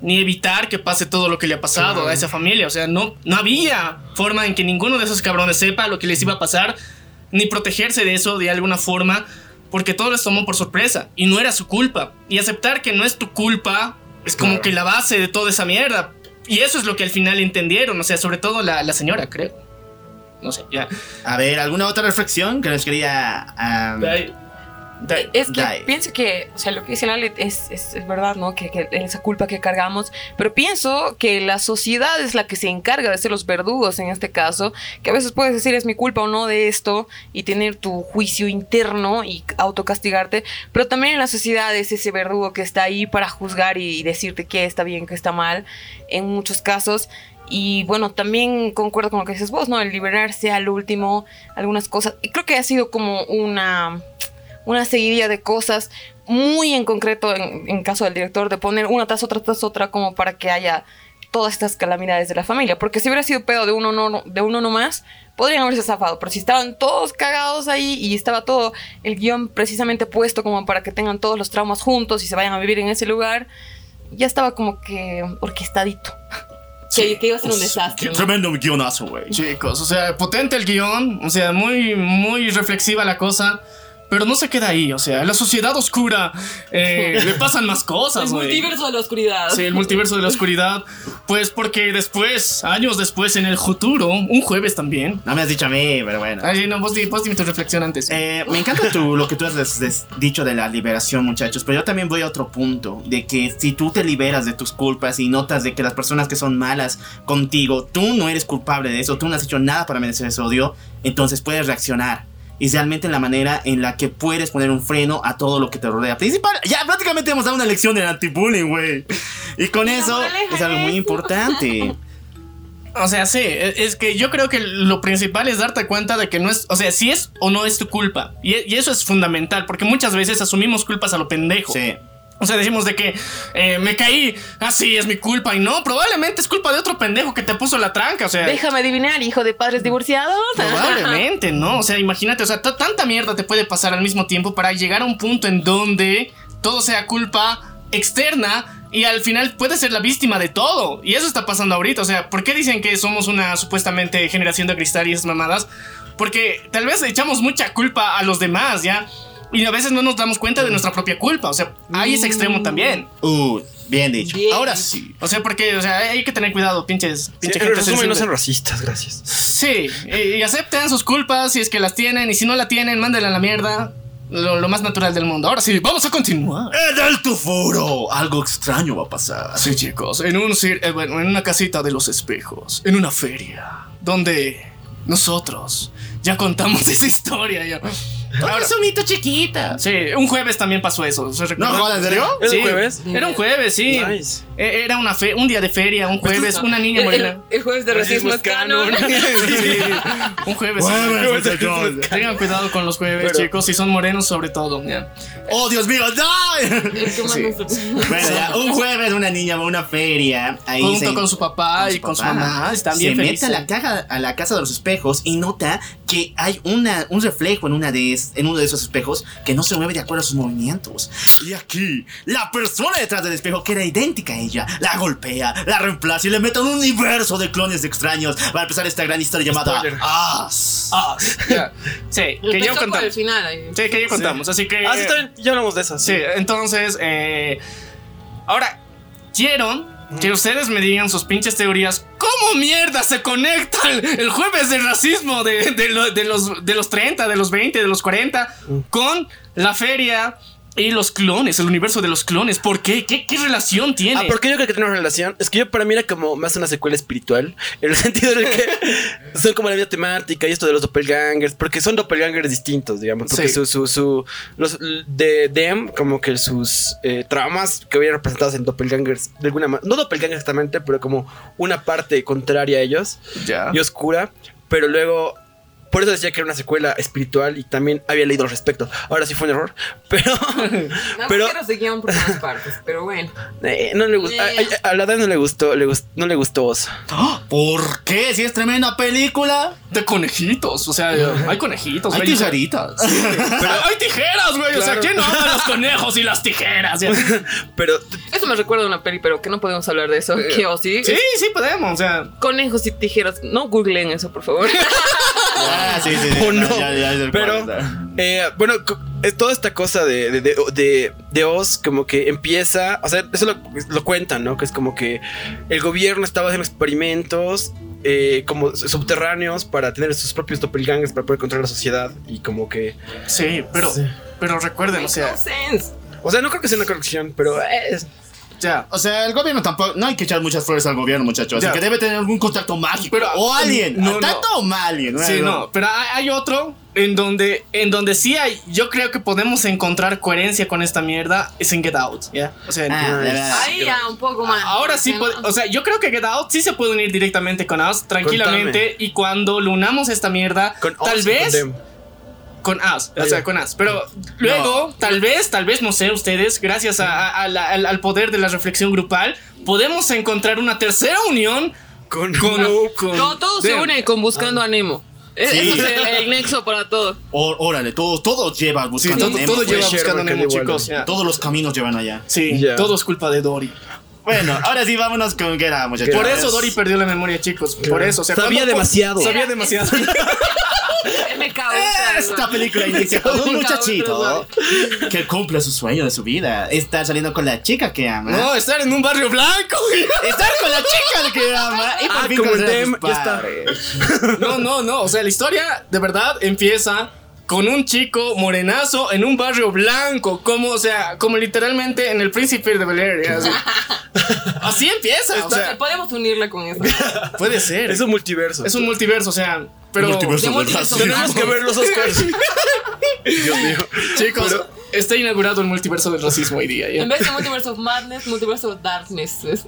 ni evitar que pase todo lo que le ha pasado a esa familia. O sea, no, no había forma en que ninguno de esos cabrones sepa lo que les iba a pasar, ni protegerse de eso de alguna forma, porque todo les tomó por sorpresa y no era su culpa. Y aceptar que no es tu culpa es como
Claro.
que la base de toda esa mierda. Y eso es lo que al final entendieron, o sea, sobre todo la, la señora, creo. No sé, ya.
A ver, ¿alguna otra reflexión que nos quería...
ahí-
Es que pienso que, o sea, lo que dice Lali es, es, es verdad, ¿no? Que, que esa culpa que cargamos, pero pienso que la sociedad es la que se encarga de ser los verdugos en este caso, que a veces puedes decir es mi culpa o no de esto y tener tu juicio interno y autocastigarte, pero también en la sociedad es ese verdugo que está ahí para juzgar y decirte qué está bien, qué está mal, en muchos casos. Y bueno, también concuerdo con lo que dices vos, ¿no? El liberarse al último, algunas cosas. Y creo que ha sido como una una seguidilla de cosas muy en concreto en, en caso del director de poner una tras otra tras otra como para que haya todas estas calamidades de la familia porque si hubiera sido pedo de uno no de uno nomás podrían haberse zafado pero si estaban todos cagados ahí y estaba todo el guion precisamente puesto como para que tengan todos los traumas juntos y se vayan a vivir en ese lugar ya estaba como que orquestadito que, que iba a ser un desastre
tremendo guionazo, güey.
Chicos, o sea, potente el guion, o sea, muy, muy reflexiva la cosa. Pero no se queda ahí, o sea, la sociedad oscura eh, le pasan más cosas,
el multiverso de la oscuridad
Sí, el multiverso de la oscuridad. Pues porque después, años después, en el futuro, un jueves también.
No me has dicho a mí, pero bueno.
Ay, no, vos, di- vos dime tu reflexión antes.
Eh, me encanta tu- lo que tú has des- des- dicho de la liberación, muchachos, pero yo también voy a otro punto, de que si tú te liberas de tus culpas y notas de que las personas que son malas contigo, tú no eres culpable de eso, tú no has hecho nada para merecer ese odio, entonces puedes reaccionar. Y realmente la manera en la que puedes poner un freno a todo lo que te rodea. Principal, ya prácticamente hemos dado una lección de anti-bullying, güey. Y con eso es algo muy importante.
O sea, sí, e- es que yo creo que lo principal es darte cuenta de que no es, o sea, si es o no es tu culpa. Y, y eso es fundamental, porque muchas veces asumimos culpas a lo pendejo.
Sí.
O sea, decimos de que eh, me caí, así es mi culpa. Y no, probablemente es culpa de otro pendejo que te puso la tranca. O sea,
déjame adivinar hijo de padres divorciados
probablemente, ¿no? O sea, imagínate, o sea, tanta mierda te puede pasar al mismo tiempo para llegar a un punto en donde todo sea culpa externa y al final puedes ser la víctima de todo. Y eso está pasando ahorita. O sea, ¿por qué dicen que somos una supuestamente generación de cristal y esas mamadas? Porque tal vez echamos mucha culpa a los demás, ¿ya? Y a veces no nos damos cuenta de nuestra propia culpa. O sea, hay ese extremo también.
Uh, bien dicho.
Bien.
Ahora sí.
O sea, porque, o sea, hay que tener cuidado, pinches.
Sí,
pinche
en
gente
resumen, no racistas, gracias.
Sí, y, y acepten sus culpas si es que las tienen. Y si no la tienen, mándenla a la mierda. Lo, lo más natural del mundo. Ahora sí, vamos a continuar.
En el Tufuro, algo extraño va a pasar.
Sí, chicos, en un eh, bueno, en una casita de los espejos, en una feria, donde nosotros ya contamos esa historia. Ya. Ahora,
sonita chiquita.
sí, un jueves también pasó eso. ¿se
No jodas, ¿en serio?
¿Es
Sí,
un jueves?
Era un jueves, sí.
Nice.
Eh, Era una fe un día de feria, un jueves, una niña
el, el,
morena.
el jueves de racismo es canon
Sí, un jueves.
Jueves.
Tengan cuidado con los jueves,
Pero-
chicos, si son morenos sobre todo. ya.
¡Oh, Dios mío! ¡No!
El que más
Sí.
Bueno, ya, un jueves una niña va a una feria. Ahí
Junto
se-
con su papá y con su mamá. Están bien
se mete
felices.
a la, caja, a la casa de los espejos y nota que hay una, un reflejo en, una de, es- en uno de esos espejos que no se mueve de acuerdo a sus movimientos. Y aquí, la persona detrás del espejo, que era idéntica a ella, la golpea, la reemplaza y le mete un universo de clones extraños. Va a empezar esta gran historia llamada. As.
Ah, ya. Sí, que ya contamos.
final ahí.
Sí, que ya contamos. Así que.
Ah, sí, bien. Ya hablamos de eso.
Sí, entonces. eh, ahora, quiero que ustedes me digan sus pinches teorías. ¿Cómo mierda se conecta el, jueves del racismo de los, de los 30, de los 20, de los 40 con la feria Y los clones, el universo de los clones. ¿Por qué? ¿Qué, qué relación tiene?
Ah, porque yo creo que tiene una relación. Es que yo para mí era como más una secuela espiritual. En el sentido en el que son como la vida temática y esto de los doppelgangers. Porque son doppelgangers distintos, digamos. Porque
Sí.
su, su, su- los de Dem, como que sus eh, traumas que habían representados en doppelgangers, de alguna manera. No doppelgangers exactamente, pero como una parte contraria a ellos
Ya.
y oscura. Pero luego. Por eso decía que era una secuela espiritual y también había leído al respecto. Ahora sí fue un error. Pero.
No,
pero.
pero se guían por todas partes, pero bueno.
Eh, no le gustó. A, a- a la edad no le gustó, le gust- no le gustó Oz.
¿Por qué? Si es tremenda película.
De conejitos. O sea, hay conejitos.
Hay
güey.
tijeritas.
Pero hay tijeras, güey. O sea. ¿quién no ama los conejos y las tijeras?
Pero
Eso me recuerda a una peli, pero que no podemos hablar de eso. ¿Qué o sí?
Sí, sí podemos. O sea,
Conejos y tijeras. No googleen eso, por favor.
Ah, sí, sí, sí.
o no.
Ya, ya, ya,
pero eh, bueno, eh, toda esta cosa de, de, de, de- de Oz como que empieza, o sea, eso lo, lo cuentan, ¿no? Que es como que el gobierno estaba haciendo experimentos eh, como subterráneos para tener sus propios doppelgangers para poder controlar la sociedad y como que,
sí, pero, pero recuerden, o sea,
No sense.
o sea, no creo que sea una corrección, pero es,
ya.
O sea, el gobierno tampoco. No hay que echar muchas flores al gobierno, muchachos. Así que debe tener algún contacto mágico.
Pero-
o alguien.
no, no.
tanto o alien.
Sí, no, pero hay, otro en donde, en donde sí hay, yo creo que podemos encontrar coherencia con esta mierda, es en Get Out, ¿ya? O sea,
Ah.
Ahí ya un poco más.
Ahora sí,
¿no?
puede- o sea, yo creo que Get Out sí se puede unir directamente con Us tranquilamente y cuando lo unamos esta mierda,
con
tal vez
con
Us, o sea, con Us, pero luego tal vez, tal vez no sé ustedes, gracias a- a- a la- al, al poder de la reflexión grupal, podemos encontrar una tercera unión
con,
con, con
Todo, todo se
Dem.
une con buscando a Nemo. E-
Sí.
Eso es el, el nexo para todo.
Órale, todo, todo lleva
Sí,
buscando
todo,
Nemo,
todo
pues.
lleva
Sherlock
buscando a Nemo, chicos. ya.
Todos los caminos llevan allá.
Sí,
Ya.
todo es culpa de Dory.
Bueno, ahora sí vámonos con Out, muchachos.
Por eso Dory perdió la memoria, chicos. Por eso. O sea,
Sabía
cuando-
demasiado.
Sabía demasiado.
Me.
Esta película inicia con un muchachito que cumple su sueño de su vida. Estar saliendo con la chica que ama.
No, estar en un barrio blanco. güey.
Estar con la chica que ama. Y por
Ah,
fin
como Dem, ya está.
No, no, no. O sea, la historia de verdad empieza con un chico morenazo en un barrio blanco. Como, o sea, como literalmente en el Príncipe de Bel Así, Así empieza. O sea,
Podemos unirla con eso.
puede ser.
Es un multiverso.
Es un multiverso, o sea. Pero,
Multiverso
multiverso.
Tenemos que ver los Oscars. Dios mío.
chicos, está inaugurado el multiverso del racismo hoy día. ya.
En vez de Multiverse of Madness, Multiverse of Darkness. Es-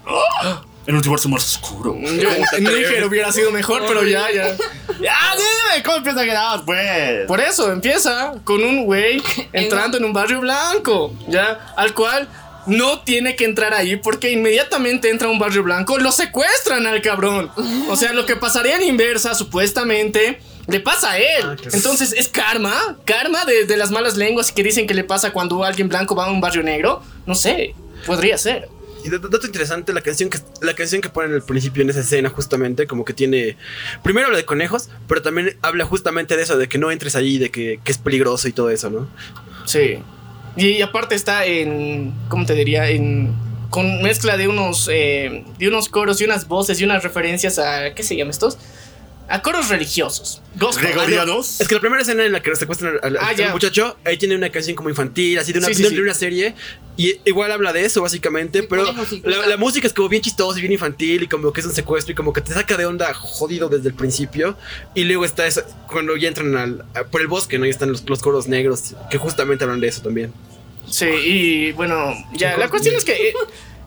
El multiverso más oscuro.
Yo no dije que hubiera sido mejor, pero ya, ya.
Ya, dime, ¿cómo empieza Get Out, pues?
Por eso empieza con un güey entrando en un barrio blanco, ya, al cual no tiene que entrar ahí porque inmediatamente entra a un barrio blanco, lo secuestran al cabrón. O sea, lo que pasaría en inversa, supuestamente, le pasa a él. Entonces, ¿es karma? ¿Karma de, de las malas lenguas que dicen que le pasa cuando alguien blanco va a un barrio negro? No sé, podría ser.
Y dato interesante, la canción que la canción que ponen al principio en esa escena, justamente, como que tiene. Primero habla de conejos, pero también habla justamente de eso, de que no entres ahí, de que, es peligroso y todo eso, ¿no?
Sí. Y aparte está en. ¿Cómo te diría? En. Con mezcla de unos. eh, de unos coros y unas voces y unas referencias a. ¿Qué se llama estos? A coros religiosos. Gospel.
¿Gregorianos?
Es que la primera escena en la que secuestran al,
Ah,
al muchacho, ahí tiene una canción como infantil, así de una,
Sí, sí,
de
sí.
una serie, y igual habla de eso, básicamente,
Sí,
pero la, música es como bien chistosa y bien infantil, y como que es un secuestro, y como que te saca de onda jodido desde el principio, y luego está eso, cuando ya entran al, por el bosque, ¿no? Y están los, los coros negros, que justamente hablan de eso también.
Sí, y bueno, ya. La cuestión es que.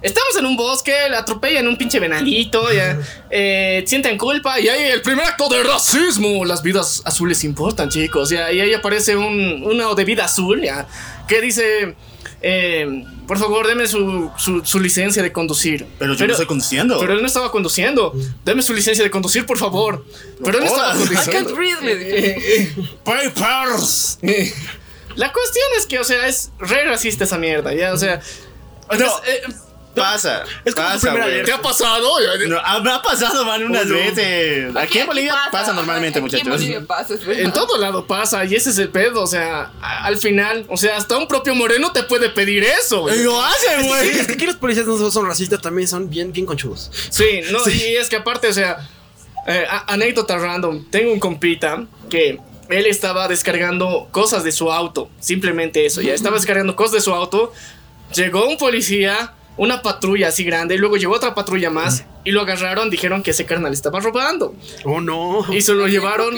Estamos en un bosque, le atropellan un pinche venadito, ya, eh, sienten culpa y ahí el primer acto de racismo. Las vidas azules importan, chicos. Ya, y ahí aparece un, uno de vida azul, ya, que dice, eh, por favor, deme su, su, su licencia de conducir.
Pero yo no estoy conduciendo.
Pero él no estaba conduciendo. Deme su licencia de conducir, por favor. Pero él no estaba
Hola.
I can't
conduciendo.
breathe, le dije.
Papers.
La cuestión es que, o sea, es re racista esa mierda, ya, o sea.
No.
eh,
Pasa.
Es como
pasa,
primera
güey.
¿Qué ha pasado?
No, ah, me ha pasado, man, unas
Oh, no.
veces. Aquí en Bolivia
pasa,
pasa normalmente,
aquí
muchachos.
En Bolivia pasa.
En todo lado pasa y ese es el pedo, o sea, al final, o sea, hasta un propio moreno te puede pedir eso.
Y lo hacen,
Sí,
güey.
es que aquí los policías no son- racistas, también son bien, bien conchudos.
Sí, no, y es que aparte, o sea, eh, a- anécdota random, tengo un compita que él estaba descargando cosas de su auto. Simplemente eso, ya estaba descargando cosas de su auto. Llegó un policía, una patrulla así grande, y luego llegó otra patrulla más y lo agarraron, dijeron que ese carnal estaba robando.
Oh, no.
Y se lo llevaron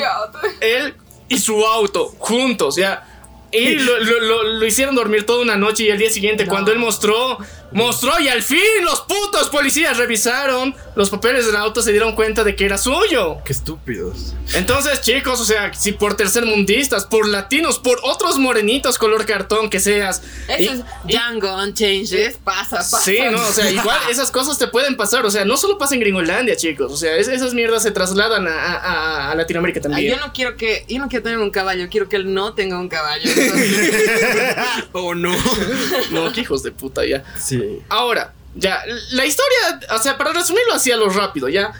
él y su auto juntos, ya. Y lo, lo- lo- lo hicieron dormir toda una noche y al día siguiente cuando él mostró, mostró y al fin los putos policías revisaron los papeles del auto se dieron cuenta de que era suyo.
Qué estúpidos.
Entonces, chicos, o sea, si por tercermundistas, por latinos, por otros morenitos color cartón que seas. y-
Eso es Django Unchanged. Pasa, pasa.
Sí, no, o sea, igual esas cosas te pueden pasar, o sea, no solo pasa en Gringolandia, chicos, o sea, es- esas mierdas se trasladan a, a- a- Latinoamérica
Ay,
también.
yo no quiero que, yo no quiero tener un caballo, quiero que él no tenga un caballo.
Oh, no.
No, qué hijos de puta, ya.
Sí.
Ahora, ya, la historia, o sea, para resumirlo así a lo rápido, ya.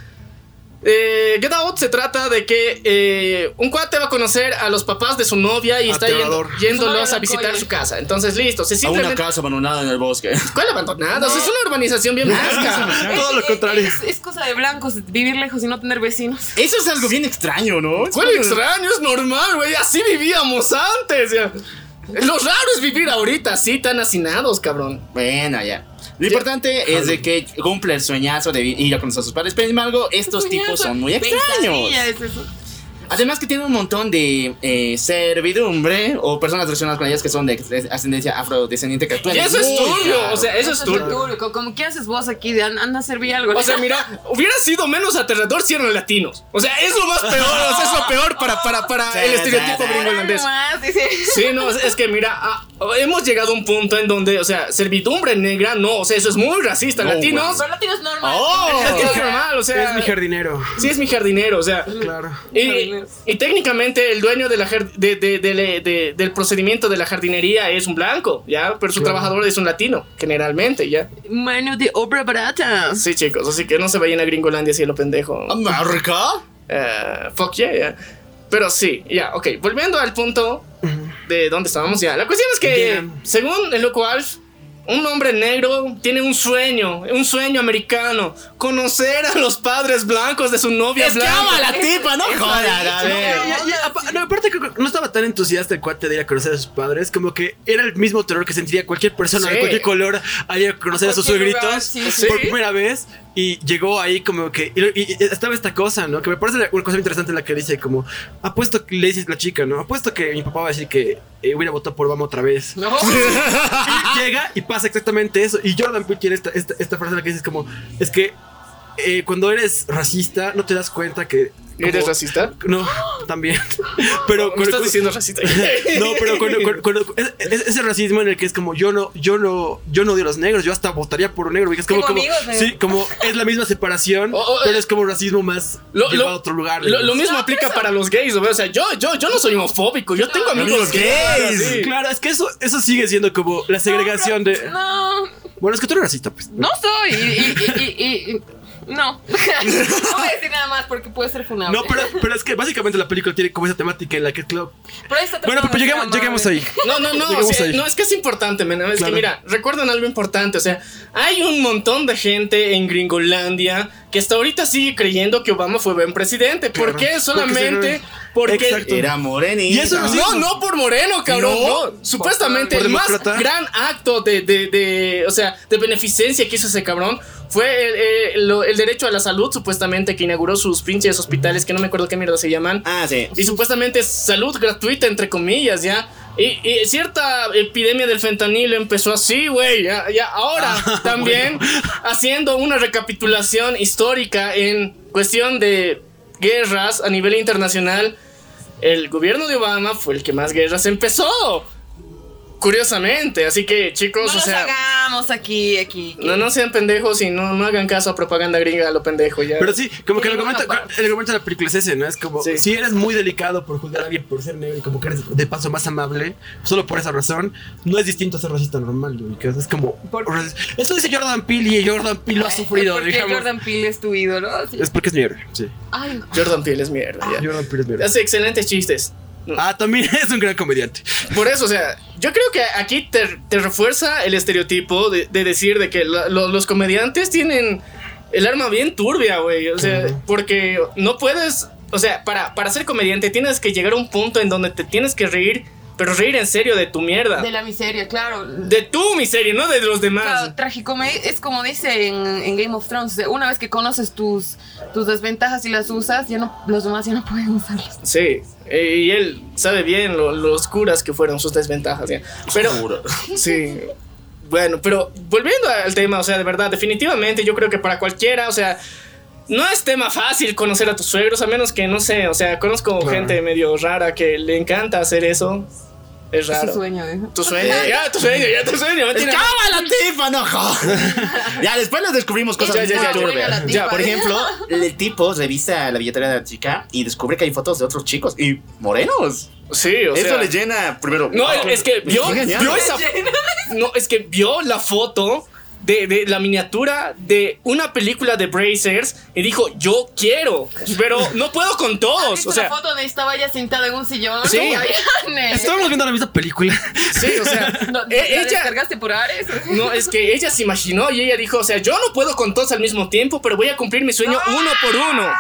Eh, Get Out se trata de que eh, un cuate va a conocer a los papás de su novia y está yendo,
Aterrador.
yéndolos a visitar su casa. Entonces, listo, se
A una
simplemente.
casa abandonada en el bosque.
¿Cuál abandonada? O sea, es una urbanización bien blanca.
Todo lo contrario.
Es, es cosa de blancos vivir lejos y no tener vecinos.
Eso es algo bien extraño, ¿no? Es
¿Cuál extraño? Es normal, güey. Así vivíamos antes. ya. Lo raro es vivir ahorita así, tan hacinados, cabrón.
Bueno, ya. Lo importante es de que cumple el sueñazo de ir a conocer a sus padres. Pero sin embargo, estos tipos son muy extraños.
Es eso.
Además que tienen un montón de eh, servidumbre o personas relacionadas con ellas que son de de ascendencia afrodescendiente que actúan
Y eso es turbio, o sea, eso es
Eso
turbio.
turbio. Como, ¿qué haces vos aquí? De, an- anda a servir algo.
O sea, mira, hubiera sido menos aterrador si eran latinos. O sea, es lo más peor, o sea, es lo peor para, para, para
Sí,
el estereotipo
sí, sí.
gringo holandés. Sí, no, es es que mira, ah, hemos llegado a un punto en donde, o sea, servidumbre negra, no, o sea, eso es muy racista.
No,
Latinos,
Pero latino es normal.
Oh.
latino es normal, o sea.
Es mi jardinero.
Sí, es mi jardinero, o sea.
Claro.
Y, y técnicamente el dueño de la de- de- de- de- del procedimiento de la jardinería es un blanco, ¿ya? Pero su trabajador es un latino, generalmente, ¿ya?
Mano de obra barata.
Sí, chicos, así que no se vayan a Gringolandia si lo pendejo.
¿América?
Eh, fuck yeah, ya. Pero sí, ya, ok. Volviendo al punto de dónde estábamos ya. La cuestión es que, según el loco Alf, un hombre negro tiene un sueño, un sueño americano, conocer a los padres blancos de su novia
Es que ama a la tipa, no a
apa- no, aparte que no estaba tan entusiasta el cuate de ir a conocer a sus padres, como que era el mismo terror que sentiría cualquier persona
Sí.
de cualquier color al ir a conocer a, sus
cualquier
suegritos
lugar, sí,
sí.
por primera vez y llegó ahí como que y, y- y estaba esta cosa, ¿no? Que me parece una cosa interesante en la que dice como apuesto que le dice la chica, ¿no? Apuesto que mi papá va a decir que eh, hubiera votado por Obama otra vez.
No.
Y llega y pasa exactamente eso. Y Jordan Peele tiene esta, esta, esta frase en la que dices como, es que eh, cuando eres racista no te das cuenta que...
¿Eres
como-
racista?
No, también. Pero
¿Me estás diciendo racista?
no, pero cuando, cuando- cuando- es- es- ese racismo en el que es como yo no, yo no, yo no odio a los negros, yo hasta votaría por un negro, porque es como,
Tengo
como
amigos, eh.
sí, como es la misma separación,
Oh, oh,
pero
eh.
es como racismo más
Lo,
llevado
lo-
a otro lugar.
lo- mismo aplica para los gays, ¿no? o sea, yo, yo, yo no soy homofóbico, yo tengo amigos,
gays.
sí.
Claro, es que eso, eso sigue siendo como la segregación de.
No,
Bueno, es que tú eres racista, pues.
no soy. Y, y- y- y- y- no. no voy a decir nada más porque puede ser funable.
No, pero, pero es que básicamente la película tiene como esa temática en la que, claro.
Pero ahí está
Bueno, pero lleguemos, lleguemos ahí.
No, no, no, no, es que es importante, men, es
Claro.
que mira, recuerdan algo importante, o sea, hay un montón de gente en Gringolandia que hasta ahorita sigue creyendo que Obama fue buen presidente. ¿Por
Claro.
qué?
Porque
Solamente porque...
Exacto.
Era morenita.
Y eso no
No, no por Moreno, cabrón.
No.
No, Supuestamente
¿Por
el más
demócrata?
gran acto de, de, de, o sea, de beneficencia que hizo ese cabrón fue el, el- lo- el derecho a la salud, supuestamente, que inauguró sus pinches hospitales, que no me acuerdo qué mierda se llaman.
Ah, sí.
Y supuestamente es salud gratuita, entre comillas, ya. Y, y cierta epidemia del fentanilo empezó así, güey. Ya, ya ahora
Ah,
también haciendo una recapitulación histórica en cuestión de guerras a nivel internacional. El gobierno de Obama fue el que más guerras empezó. Curiosamente, así que chicos,
No
o
nos
sea,
hagamos aquí, aquí.
no, no sean pendejos y no, no hagan caso a propaganda gringa a lo pendejo ya.
Pero sí, como que el argumento, el argumento de la película es ese, ¿no? Es como,
Sí.
si eres muy delicado por juzgar a alguien por ser negro y como que eres de paso más amable, solo por esa razón, no es distinto a ser racista normal, güey, es como... Eso dice Jordan Peele y Jordan Peele lo ha sufrido,
Porque
digamos.
Jordan Peele es tu ídolo. Sí.
Es porque es negro, sí.
Ay, no.
Jordan Peele es mierda, ya.
Jordan Peele es negro.
Hace excelentes chistes.
Ah, también es un gran comediante.
Por eso, o sea, yo creo que aquí te, te refuerza el estereotipo de, de decir de que la- lo- los comediantes tienen el arma bien turbia, güey. O sea, porque no puedes o sea, para, para ser comediante tienes que llegar a un punto en donde te tienes que reír, pero reír en serio de tu mierda.
De la miseria, claro.
De tu miseria, no de los demás.
Claro, tragicomedia es como dice en, en Game of Thrones, una vez que conoces tus, tus desventajas y las usas, ya no, los demás ya no pueden usarlas.
Sí, eh, y él sabe bien lo, lo oscuras que fueron sus desventajas. ¿ya? Pero, sí. Bueno, pero volviendo al tema, o sea, de verdad, definitivamente yo creo que para cualquiera, o sea, no es tema fácil conocer a tus suegros, a menos que, no sé, o sea, conozco gente medio rara que le encanta hacer eso. Es
Es
raro.
su sueño, ¿eh?
Tu sueño, ya, tu sueño, ya, tu sueño.
¡Cámara, tipa! ¡No! ya, después les descubrimos cosas
Ya, ya, ya,
por ejemplo, el tipo revisa la billetera de la chica y descubre que hay fotos de otros chicos y morenos.
Sí, o
Eso
sea.
le llena primero.
No, es- es que vio, vio esa. No, es que vio la foto de, de la miniatura de una película de Brazers y dijo, yo quiero, pero no puedo con
¿Has
todos.
visto
O sea,
la foto donde estaba ella sentada en un sillón?
Sí.
Estábamos viendo la misma película.
sí, o sea,
No,
e-
¿la
ella.
descargaste por Ares?
No, es que ella se imaginó y ella dijo, o sea, yo no puedo con todos al mismo tiempo, pero voy a cumplir mi sueño uno por uno.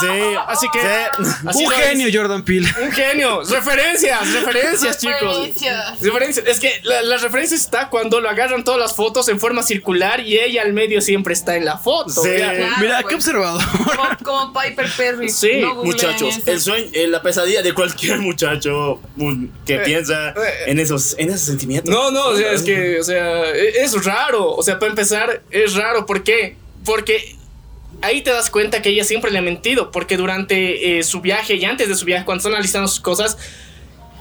Sí,
Así que,
Sí.
así
Un genio,
es.
Jordan Peele.
Un genio. Referencias, referencias, chicos.
Referencias.
Referencias. Es que la, la referencia está cuando lo agarran todas las fotos en forma circular y ella al medio siempre está en la foto.
Sí.
ya.
Claro,
Mira,
pues.
qué observador.
Como, como Piper Perry.
Sí,
No
Muchachos,
eso.
el sueño, eh, la pesadilla de cualquier muchacho que piensa
eh.
en esos, en esos sentimientos.
No, no, o sea, es que, o sea, e- es raro. O sea, para empezar, es raro. ¿Por qué? Porque ahí te das cuenta que ella siempre le ha mentido. Porque durante eh, su viaje y antes de su viaje, cuando están analizando sus cosas,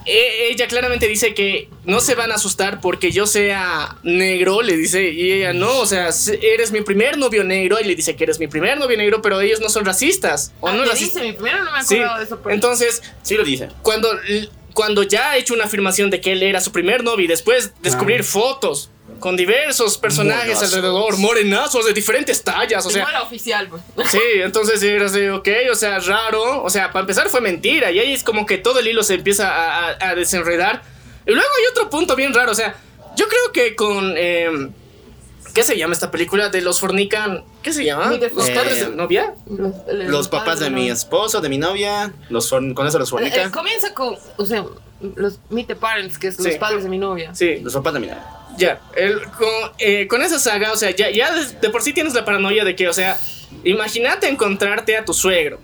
ella claramente dice que no se van a asustar porque yo sea negro, le dice, y ella no, o sea, se- eres mi primer novio negro, y le dice que eres mi primer novio negro, pero ellos no son racistas. O
Ah,
no
¿qué
racistas.
dice? Mi primero no me
Sí,
de eso. pero-
entonces,
Sí lo dice.
cuando, cuando ya ha hecho una afirmación de que él era su primer novio y después descubrir fotos con diversos personajes
Morenazos.
alrededor, morenazos de diferentes tallas, o
no
sea,
era oficial, pues.
sí, entonces era así, ok, o sea, raro, o sea, para empezar fue mentira y ahí es como que todo el hilo se empieza a, a- a desenredar. Y luego hay otro punto bien raro, o sea, yo creo que con... em, ¿Qué se llama esta película? De los fornican... ¿Qué se llama? ¿Los padres de
Fornican.
novia?
Los,
Los papás de mi esposo, de mi novia, los forn- con eso los
Eh,
fornica.
comienza con, o sea, los Meet the Parents, que es
Sí.
los padres de mi novia.
Sí,
Los papás de mi novia.
Ya, eh, con esa saga, o sea, ya, de, por sí tienes la paranoia de que, o sea, imagínate encontrarte a tu suegro.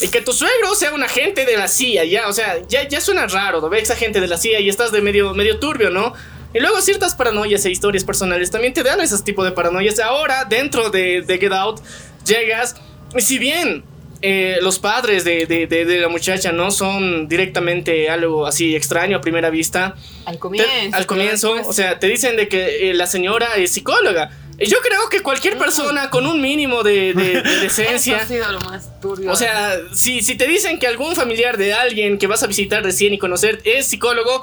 Y que tu suegro sea un agente de la CIA, ya, o sea, ya, ya suena raro, ¿no? Ves agente de la CIA y estás de medio, medio turbio, ¿no? Y luego ciertas paranoias e historias personales también te dan ese tipo de paranoias. Ahora, dentro de, de Get Out, llegas, y si bien eh, los padres de, de- de- de la muchacha no son directamente algo así extraño a primera vista,
Al
te-
comienzo.
al comienzo, o sea, te dicen de que eh, la señora es psicóloga. Y yo creo que cualquier persona con un mínimo de, decencia.
Ha sido lo más turbio.
O sea, si, si te dicen que algún familiar de alguien que vas a visitar recién y conocer es psicólogo,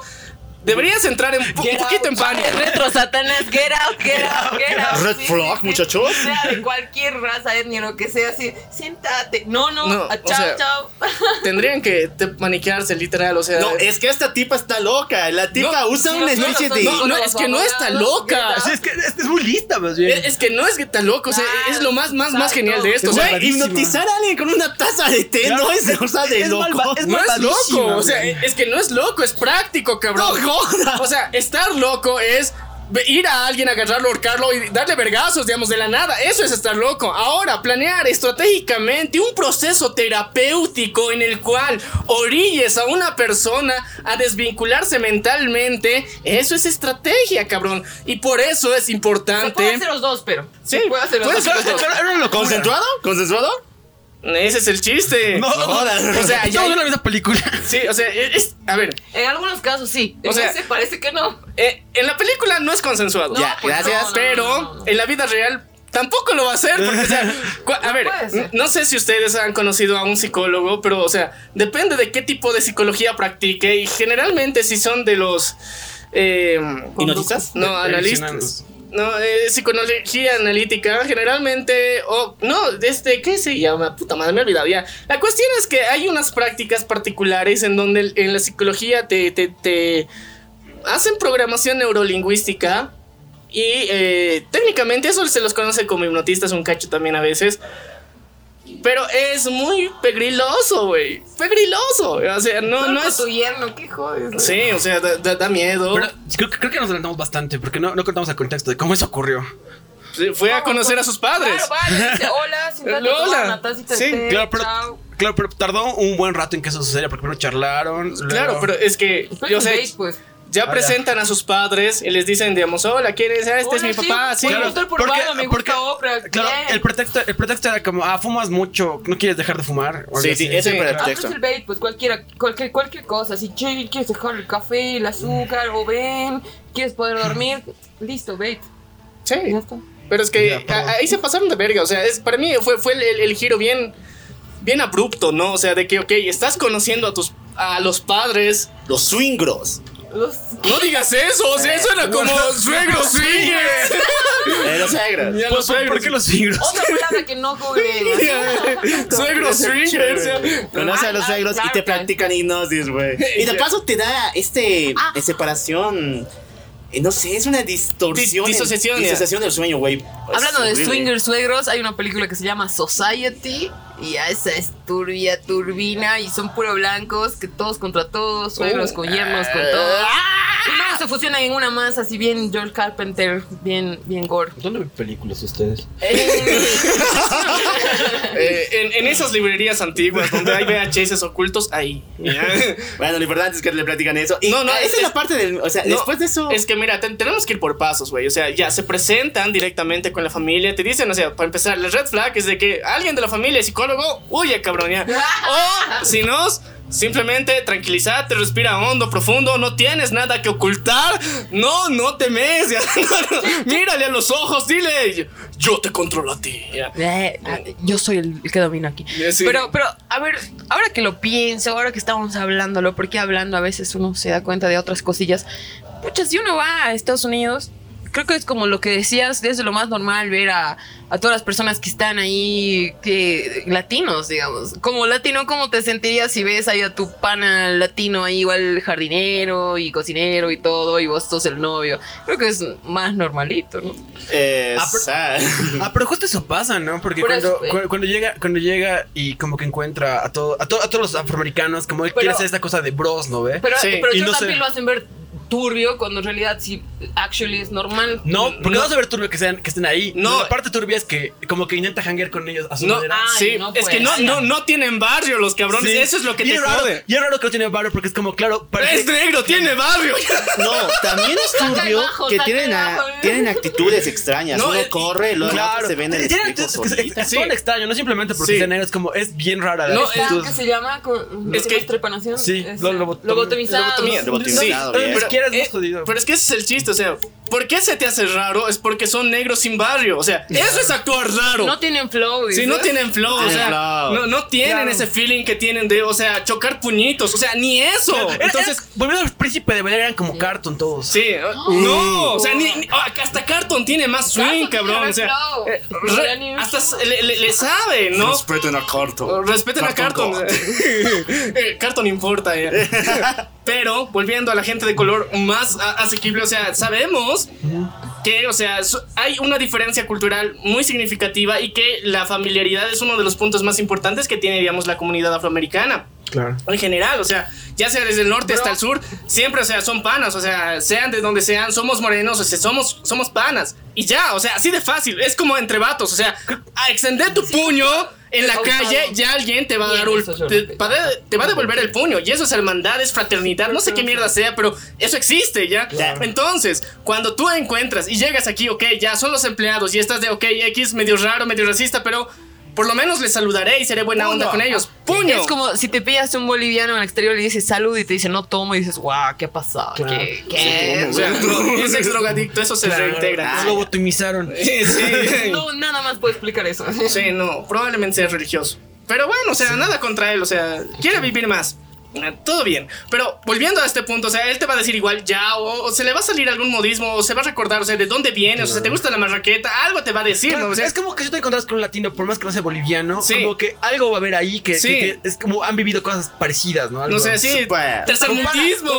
deberías entrar en un poquito en pánico.
Retro Satanás, get out, get out, get out.
Red flag, muchachos.
Sea de cualquier raza, etnia, lo que sea, así, siéntate. No, no,
No,
ah,
o
chao,
sea,
chao.
Tendrían que te- maniquearse literal, o sea.
No, es que esta tipa está loca. La tipa
No,
usa una
no,
especie de.
no, no, es que no está loca.
Es que es, muy lista, más bien.
Es, que no es que tan loco, o sea, es lo más, más, más genial de esto. O sea,
hipnotizar a alguien con una taza de té no es cosa de loco.
no es loco, o sea, es que no es loco, es práctico, cabrón. O sea, estar loco es ir a alguien, agarrarlo, ahorcarlo y darle vergazos, digamos, de la nada. Eso es estar loco. Ahora, planear estratégicamente un proceso terapéutico en el cual orilles a una persona a desvincularse mentalmente, eso es estrategia, cabrón. Y por eso es
Se
importante.
puede hacer los dos, pero.
Sí,
se puede hacer los
puede
dos.
ser los dos.
Una locura.
¿Concentrado?
Ese es el chiste.
No, no,
jodas.
O sea, ya-
en la misma película.
Sí, o sea, es, a ver,
En algunos casos sí.
O
En
sea-
ese parece que no.
eh, en la película no es consensuado.
No,
Ya,
pues
gracias,
no, no,
pero
no, no, no.
en la vida real tampoco lo va a hacer. Porque, o sea, a ver, no sé si ustedes han conocido a un psicólogo, pero, o sea, depende de qué tipo de psicología practique. Y generalmente, si son de los. eh, no, analistas. No, eh, psicología analítica, generalmente, o no, desde, ¿qué se llama? Puta madre, me he olvidado ya. La cuestión es que hay unas prácticas particulares en donde en la psicología te, te, te hacen programación neurolingüística y eh, técnicamente eso se los conoce como hipnotistas un cacho también a veces. Pero es muy pegriloso, güey. Pegriloso. O sea, no, no es.
tu yerno, qué jodes.
Sí, o sea, da, da- da miedo.
Pero creo, que- creo que nos adelantamos bastante porque no, no contamos el contexto de cómo eso ocurrió.
Sí, Fue a conocer a sus padres.
Claro, vale, dice, hola, siéntate,
Hola.
toma una tacita
Sí,
té,
Claro, pero,
chao.
claro, pero tardó un buen rato en que eso sucediera porque primero charlaron.
Claro,
luego-
pero es que. Yo sé,
pues.
Ya presentan a sus padres y les dicen, digamos, hola, ¿quieres? Ah, Este es
Hola,
mi papá. Sí, claro.
estoy por Urbana, me gusta Oprah.
Claro, el pretexto, el pretexto era como, ah, fumas mucho, no quieres dejar de fumar. o
Sí, sí, ese
Sí,
es el
Ah,
pretexto.
pues el bait, pues cualquiera, cualquier, cualquier cosa. Si che, quieres dejar el café, el azúcar, o ven, quieres poder dormir, listo, bait.
Sí.
Ya está.
Pero es que
Ya,
a- ahí se pasaron de verga. O sea, es, para mí fue, fue el, el- el giro bien, bien abrupto, ¿no? O sea, de que, ok, estás conociendo a tus a los padres.
Los swingros.
Los-
No digas eso, o sea, eso era como suegros swingers.
Eh, los suegros.
Ya
¿Por,
los
por- por
suegros.
qué los siglos?
Otra palabra que no googleen.
Suegros swingers.
Conoce a los suegros y te practican hipnosis, güey. Y de paso te da este
Ah.
eh, separación. eh, No sé, es una distorsión.
Disociación,
disociación del sueño, güey.
Hablando de swingers suegros, hay una película que se llama Society. Y a esa es turbia, turbina. Y son puro blancos, que todos contra todos, suegros con yernos, con todo. Y luego se fusionan en una masa, así bien George Carpenter, bien, bien gore.
¿Dónde ven películas ustedes?
Eh, en, en esas librerías antiguas donde hay VHS ocultos, ahí.
Bueno, lo importante es que le platican eso. Y
No, no,
ah, esa
es-
es, la parte del. O sea,
No,
después de eso.
Es que mira, ten- tenemos que ir por pasos, güey. O sea, ya se presentan directamente con la familia. Te dicen, o sea, para empezar, el red flag es de que alguien de la familia es psicólogo, huye, cabrón, ya. O si no, simplemente tranquilízate, respira hondo, profundo. No tienes nada que ocultar. No, no temes. Ya. No, no. Mírale a los ojos, dile, yo te controlo a ti. ya.
Eh, eh, yo soy el que domina aquí.
Sí.
Pero, pero, a ver, ahora que lo pienso, ahora que estamos hablándolo, porque hablando a veces uno se da cuenta de otras cosillas. Pucha, si uno va a Estados Unidos, creo que es como lo que decías, es lo más normal ver a, a todas las personas que están ahí, que latinos, digamos. Como latino, ¿cómo te sentirías si ves ahí a tu pana latino ahí, igual jardinero y cocinero y todo, y vos sos el novio? Creo que es más normalito, ¿no?
eh,
Ah, pero- Ah, pero justo eso pasa, ¿no? Porque
Por
cuando,
eso, güey.
cu- cuando llega cuando llega y como que encuentra a, todo, a, to- a todos los afroamericanos, como él
Pero-
quiere hacer esta cosa de bros, ¿no ve?
Pero,
Sí,
pero
y
yo
no
también
sé.
lo hacen ver turbio cuando en realidad sí, actually es normal.
no, porque
no.
no vas a ver turbio que, sean, que estén ahí.
No.
La parte turbia es que como que intenta hanguear con ellos a su
No,
manera.
Ay,
sí,
no
es que no, no, no tienen barrio los cabrones.
Sí.
Eso es lo que
y
te
es raro,
jode.
Y es raro que no tiene barrio porque es como, claro, parece-
Es negro, tiene barrio.
No, también es turbio que tienen, a- tienen actitudes extrañas.
No,
Uno
eh,
corre, luego
Claro,
se ven en el
Tiene-
espejo
es, es- es-
solita.
es
Sí.
todo extraño, no simplemente porque
Sí.
sea negro, es como, es bien rara la
No,
¿Está,
actitud.
¿Qué se llama? Con-
Es
¿qué
que-
es trepanación?
Sí,
eh,
lobotomía.
Sí,
bien.
Más
Eh,
jodido.
pero es que ese es el chiste, o sea, ¿por qué se te hace raro? Es porque son negros sin barrio, o sea, eso es actuar raro.
No tienen flow.
Si
dices.
no tienen flow, o sea,
flow.
no, no tienen
Claro.
ese feeling que tienen de, o sea, chocar puñitos, o sea, ni eso.
Era-
Entonces,
era- volviendo al príncipe de Bel Air, eran como cartoon todos.
sí, no, o sea, ni, ni- ah, hasta Carton tiene más swing, cabrón, o sea,
flow.
eh, re- hasta le, le- le sabe, ¿no?
Respeten a Carton.
Respeten a
Carton
Carton. Eh, importa. ya. Pero volviendo a la gente de color más asequible, o sea, sabemos que, o sea, hay una diferencia cultural muy significativa y que la familiaridad es uno de los puntos más importantes que tiene, digamos, la comunidad afroamericana.
Claro.
En general, o sea, ya sea desde el norte hasta el sur, siempre, o sea, son panas, o sea, sean de donde sean, somos morenos, o sea, somos, somos panas. Y ya, o sea, así de fácil, es como entre vatos, o sea, a extender tu puño en la calle, ya alguien te va a dar un, te,
respeto.
va a- te va a devolver el puño, y eso es hermandad, es fraternidad, no sé qué mierda sea, pero eso existe, ¿ya? Entonces, cuando tú encuentras y llegas aquí, ok, ya son los empleados y estás de, ok, X, medio raro, medio racista, pero por lo menos les saludaré y seré buena onda con ellos. ¡Puño!
Es como si te pillas un boliviano en el exterior y le dices salud y te dice no tomo y dices, guau, ¿qué ha pasado?
Claro.
¿Qué? ¿Qué?
O sea, no, es ex drogadicto, eso se reintegra.
Lo lobotomizaron.
Sí, sí.
No, nada más puedo explicar eso.
Sí, no, probablemente sea religioso. Pero bueno, o sea, nada contra él, o sea, quiere vivir más. Ah, Todo bien, pero volviendo a este punto, o sea, él te va a decir igual ya, o, o se le va a salir algún modismo, o se va a recordar, o sea, de dónde vienes, o sea, te gusta la marraqueta, algo te va a decir,
Claro,
¿no? O sea,
es como que si te encontrás con un latino, por más que no sea boliviano,
Sí.
como que algo va a haber ahí que,
Sí.
que- que es como han vivido cosas parecidas, ¿no? Algo-
no sé, sí,
Super.
tercermundismo.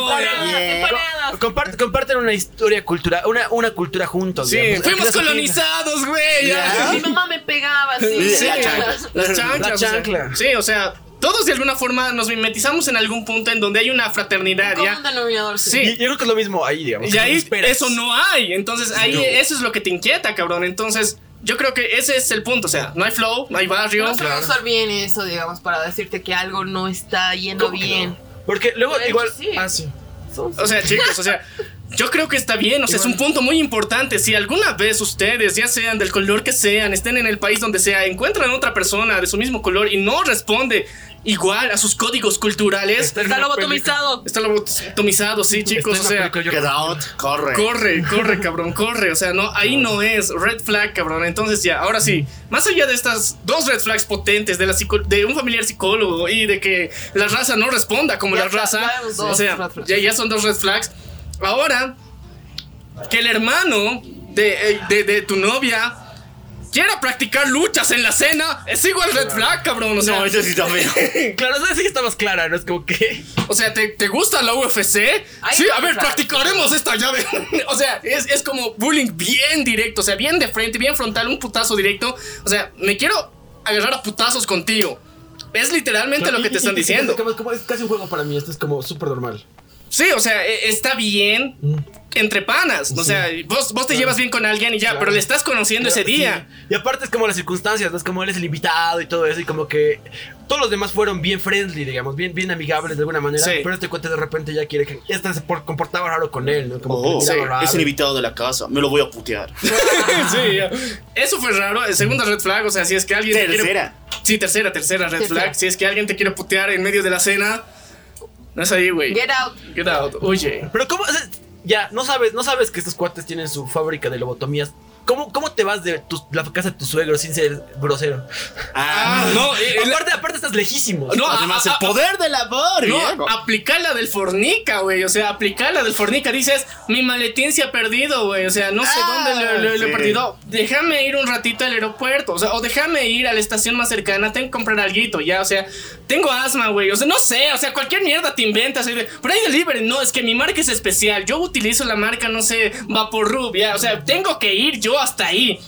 Comparten una historia cultural, una, una cultura juntos.
Sí,
digamos.
fuimos colonizados, güey.
Mi mamá me pegaba.
Sí,
Sí,
la chancla.
las chanclas.
La
o sea,
chancla.
sí, o sea, todos de alguna forma nos mimetizamos en algún punto en donde hay una fraternidad,
Como
¿ya?
un denominador.
Sí.
Y yo creo que es lo mismo ahí, digamos.
Y ahí eso no hay. Entonces ahí
No.
eso es lo que te inquieta, cabrón. Entonces yo creo que ese es el punto. O sea, no hay flow, no hay barrio.
No saben usar bien eso, digamos, para decirte que algo no está yendo
¿Cómo que
bien.
no? Porque luego igual.
sí.
Ah, sí.
O sea, chicos, o sea, yo creo que está bien, o sea, es un punto muy importante. Si alguna vez ustedes, ya sean del color que sean, estén en el país donde sea, encuentran otra persona de su mismo color y no responde igual a sus códigos culturales,
Está
lobotomizado.
está lobotomizado, sí, chicos, o
Está una
sea.
película, yo-
Get out, corre.
Corre, corre, cabrón, corre. O sea, no, ahí no es red flag, cabrón. Entonces ya, ahora sí, más allá de estas dos red flags potentes de, la psico- de un familiar psicólogo y de que la raza no responda como
Ya
la
está,
raza, o sea, ya, ya son dos red flags. Ahora, que el hermano de, eh, de, de tu novia quiera practicar luchas en la cena, es igual red flag, cabrón. O sea,
No, ese sí está feo.
Claro, eso sí que está más clara, ¿no? Es como que.
o sea, ¿te, te gusta la UFC?
Ahí
sí, a ver,
claro.
practicaremos esta llave. o sea, es, es como bullying bien directo, o sea, bien de frente, bien frontal, un putazo directo. O sea, me quiero agarrar a putazos contigo. Es literalmente lo que te están
Y- y- y-
diciendo.
Como- es casi un juego para mí, esto es como súper normal.
Sí, o sea, e- está bien entre panas. O sea, vos, vos te llevas bien con alguien y ya,
Claro.
pero le estás conociendo ese día.
Sí. Y aparte es como las circunstancias, ¿no? Es como él es el invitado y todo eso, y como que todos los demás fueron bien friendly, digamos, bien, bien amigables de alguna manera.
Sí.
Pero este cuate de repente ya quiere que. Este se por- comportaba raro con él, ¿no? Como
Oh,
que
sí,
raro.
es el invitado de la casa. Me lo voy a putear.
sí, ya. Eso fue raro. El segunda red flag, o sea, si es que alguien. te quiere-
Tercera.
Sí, tercera, tercera red
Tercera.
flag. Si es que alguien te quiere putear en medio de la cena, no es ahí, güey.
Get out.
Get out. Oye.
Pero cómo. o sea, ya, no sabes, no sabes que estos cuates tienen su fábrica de lobotomías. ¿Cómo, cómo te vas de tu- la casa de tu suegro sin ser grosero?
Ah, no, eh, la-
aparte, aparte estás lejísimo.
No,
Además,
a-
el
a-
poder del amor,
No, aplicar la del fornica, güey. O sea, aplicar la del fornica. Dices, mi maletín se ha perdido, güey. O sea, no sé
Ah,
dónde lo, lo- lo he perdido. Déjame ir un ratito al aeropuerto. O sea, o déjame ir a la estación más cercana. Tengo que comprar algo, ya. O sea, tengo asma, güey. O sea, no sé. O sea, cualquier mierda te inventas. Pero hay delivery. No, es que mi marca es especial. Yo utilizo la marca, no sé, Vaporrub, ya. O sea, tengo que ir yo hasta ahí.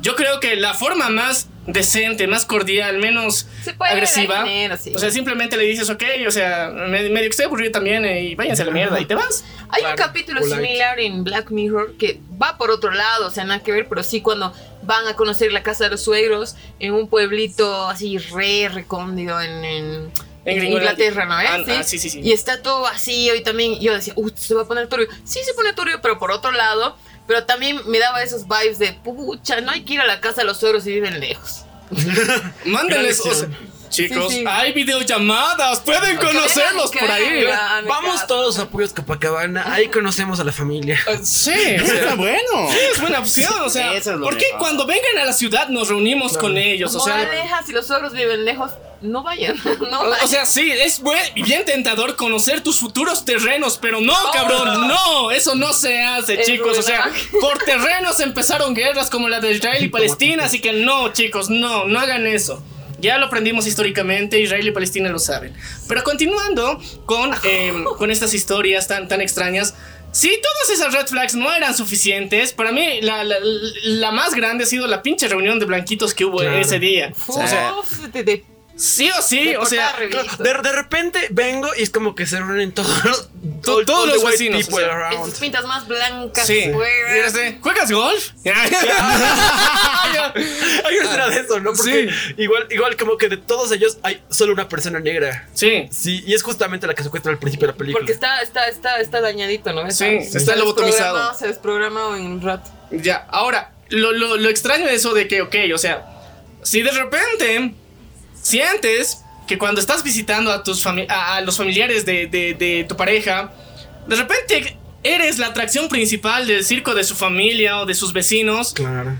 Yo creo que la forma más decente, más cordial, menos
Se puede
agresiva.
de manera, sí.
O sea, simplemente le dices, ok, o sea, me- medio que estoy aburrido también eh, y váyanse a la mierda y te vas.
Hay
Claro,
un capítulo
polite.
similar en Black Mirror que va por otro lado, o sea, nada que ver, pero sí cuando van a conocer la casa de los suegros en un pueblito así re recóndido en, en, en. Inglaterra, ¿no?
Ah,
¿Eh?
ah, sí, sí, sí.
Y está todo vacío y también yo decía, uy, se va a poner turbio. Sí, se pone turbio, pero por otro lado, pero también me daba esos vibes de, pucha, no hay que ir a la casa de los suegros si viven lejos.
Mándenles, o sea, chicos,
Sí, sí.
hay videollamadas, pueden conocerlos por ahí.
Ah,
Vamos todos a Apoyos Copacabana, ahí conocemos a la familia.
Eh, Sí, o
Eso
sea,
está bueno.
es buena opción, o sea,
Eso es lo
¿por qué
mejor.
cuando vengan a la ciudad nos reunimos con ellos? O sea,
Moraleja, si los suegros viven lejos, no vayan. No
O,
vayan.
o sea, sí, es buen- bien tentador conocer tus futuros terrenos, pero no, cabrón, no, eso no se hace,
Es
chicos. O sea, por terrenos empezaron guerras como la de Israel y Palestina, así que no, chicos, no, no hagan eso. Ya lo aprendimos históricamente, Israel y Palestina lo saben. Pero continuando con, em, con estas historias tan, tan extrañas, si todas esas red flags no eran suficientes, para mí la, la- la más grande ha sido la pinche reunión de blanquitos que hubo
Claro.
ese día. O sea,
Uf, de- de-
sí o sí,
de
o sea.
De, de repente vengo y es como que se reúnen todos los,
To- todos los vecinos, o sea,
pintas más blancas
Sí.
fuera.
¿Juegas golf?
Hay una escena de eso, ¿no? Porque igual, igual como que de todos ellos hay solo una persona negra.
sí.
Sí, y es justamente la que secuestra al principio de la película.
Porque está, está, está, está dañadito, ¿no?
Sí, está lobotomizado.
desprogramado, Se desprogramó en un rato.
Ya, ahora, lo, lo, lo extraño de eso de que, ok, o sea, si de repente sientes que cuando estás visitando a, tus fami- a, a los familiares de, de- de tu pareja, de repente eres la atracción principal del circo de su familia o de sus vecinos,
Claro.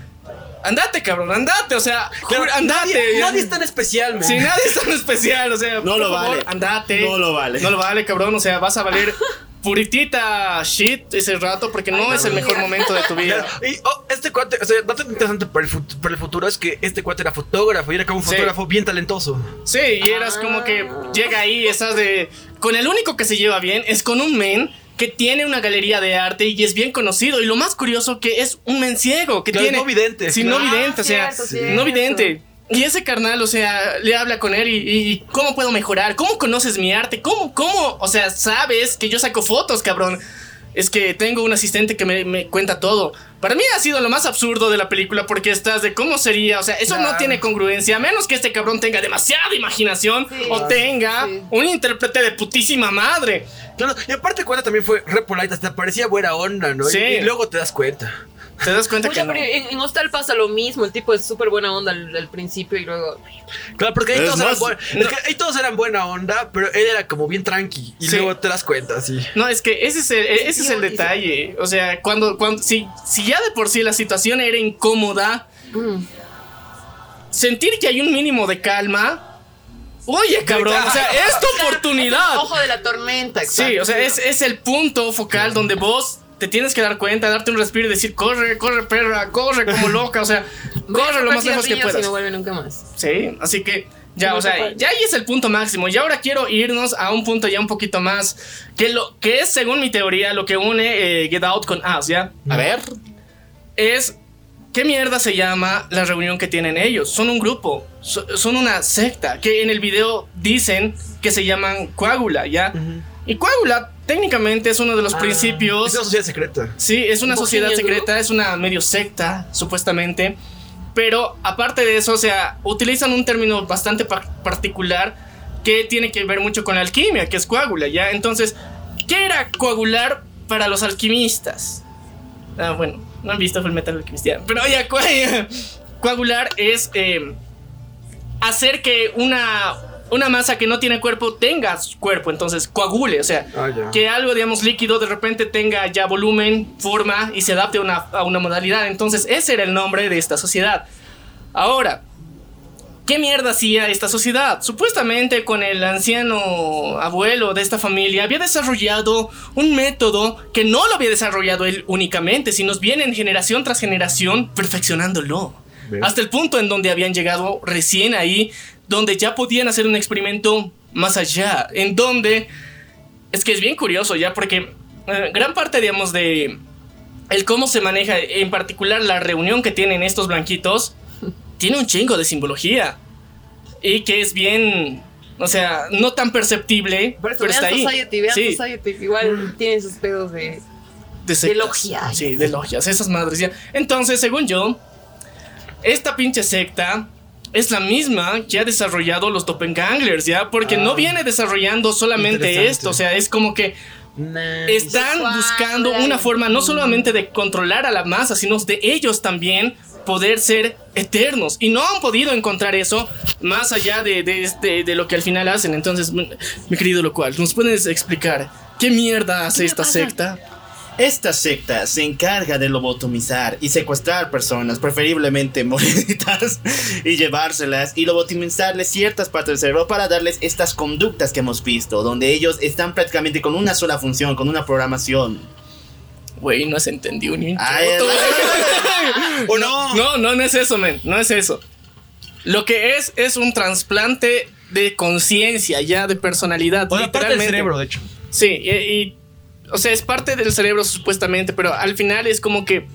andate, cabrón, andate, o sea, andate.
Nadie, nadie es tan especial, man.
Sí, nadie es tan especial, o sea,
No lo
favor,
vale.
andate.
No lo vale.
No lo vale, cabrón, o sea, vas a valer puritita shit ese rato porque no es el mejor momento de tu vida.
Y oh, este cuate, o sea, dato interesante para el, fut- para el futuro es que este cuate era fotógrafo y era como un
Sí.
fotógrafo bien talentoso.
Sí, y eras como que llega ahí, estás de. Con el único que se lleva bien es con un men que tiene una galería de arte y es bien conocido. Y lo más curioso que es un men ciego, que
Claro,
tiene.
no vidente.
Sí, no
Ah,
vidente, o sea,
cierto, cierto.
no vidente. Y ese carnal, o sea, le habla con él y, y cómo puedo mejorar, cómo conoces mi arte, cómo, cómo, o sea, sabes que yo saco fotos, cabrón. Es que tengo un asistente que me, me cuenta todo. Para mí ha sido lo más absurdo de la película porque estás de cómo sería, o sea, eso no tiene congruencia, a menos que este cabrón tenga demasiada imaginación
Sí.
o tenga
Sí.
un intérprete de putísima madre.
Claro, y aparte cuate también fue re polite, hasta parecía buena onda, ¿no? Y-
Sí.
Y, luego te das cuenta.
¿Te das cuenta que no?
en, en Hostal pasa lo mismo. El tipo es súper buena onda al, al principio y luego.
Claro, porque ahí todos, eran
más,
es que ahí todos eran buena onda, pero él era como bien tranqui. Y
Sí.
luego te das cuenta, sí.
No, es que ese es el, ese es el detalle. O sea, cuando, cuando si, si ya de por sí la situación era incómoda,
mm,
sentir que hay un mínimo de calma. Oye, cabrón, o sea, es tu oportunidad.
Ojo de la tormenta.
Sí,
exacto.
o sea, es, es el punto focal donde vos te tienes que dar cuenta, darte un respiro y decir, corre, corre, perra, corre como loca, o sea, corre lo más lejos que puedas.
no vuelve nunca más.
Sí, así que ya, o sea, ya ahí es el punto máximo. Y ahora quiero irnos a un punto ya un poquito más que lo que es según mi teoría lo que une eh, Get Out con Us, ¿ya?
A ver.
Es ¿qué mierda se llama la reunión que tienen ellos? Son un grupo, so- son una secta que en el video dicen que se llaman Coágula, ¿ya? Y Coágula técnicamente es uno de los principios
Es una sociedad secreta.
Sí, es una sociedad secreta, es una medio secta, supuestamente. Pero aparte de eso, o sea, utilizan un término bastante pa- particular que tiene que ver mucho con la alquimia, que es coágula, ¿ya? Entonces, ¿qué era coagular para los alquimistas? Ah, bueno, no han visto Full Metal Alchemist, ya. Pero ya, coagular es eh, hacer que una, una masa que no tiene cuerpo tenga cuerpo, entonces coagule, o sea,
Ah,
que algo, digamos, líquido de repente tenga ya volumen, forma y se adapte a una, a una modalidad. Entonces, ese era el nombre de esta sociedad. Ahora, ¿qué mierda hacía esta sociedad? Supuestamente con el anciano abuelo de esta familia había desarrollado un método que no lo había desarrollado él únicamente, sino vienen generación tras generación perfeccionándolo. Hasta el punto en donde habían llegado recién ahí, donde ya podían hacer un experimento más allá, en donde es que es bien curioso ya porque eh, gran parte, digamos, de el cómo se maneja, en particular la reunión que tienen estos blanquitos, tiene un chingo de simbología. Y que es bien, o sea, no tan perceptible,
Por eso,
pero está
vean
ahí.
Society, vean
Sí,
Society. Igual tienen sus pedos de.
de,
logias.
Sí, de logias, esas madres ya. Entonces, según yo, esta pinche secta es la misma que ha desarrollado los Doppenganglers, ¿ya? Porque no viene desarrollando solamente esto, o sea, es como que están buscando una forma no solamente de controlar a la masa, sino de ellos también poder ser eternos. Y no han podido encontrar eso más allá de, de, este- de lo que al final hacen. Entonces, mi mi querido Locual, ¿nos puedes explicar qué mierda hace esta secta?
Esta secta se encarga de lobotomizar y secuestrar personas, preferiblemente morenitas, y llevárselas y lobotomizarles ciertas partes del cerebro para darles estas conductas que hemos visto, donde ellos están prácticamente con una sola función, con una programación.
Güey, no has entendido ni un.
¿O no?
No, no, no es eso, men. No es eso. Lo que es es un trasplante de conciencia, ya de personalidad.
O la parte del
literalmente.
cerebro, de hecho.
Sí, y, y- o sea, es parte del cerebro supuestamente, pero al final es como que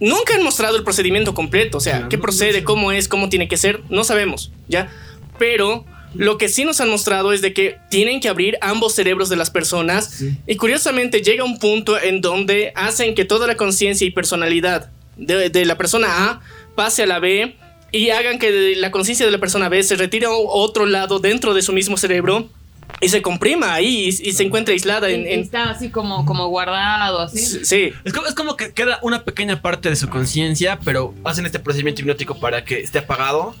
nunca han mostrado el procedimiento completo, o sea,
Claro,
qué
no,
procede, cómo es, cómo tiene que ser, no sabemos, ¿ya? Pero lo que sí nos han mostrado es de que tienen que abrir ambos cerebros de las personas y curiosamente llega un punto en donde hacen que toda la conciencia y personalidad de, de la persona A pase a la B y hagan que la conciencia de la persona B se retire a otro lado dentro de su mismo cerebro y se comprima ahí y, y se encuentra aislada en... en-
Está así como, como guardado, así.
sí,
Es como, es como que queda una pequeña parte de su conciencia, pero hacen este procedimiento hipnótico para que esté apagado.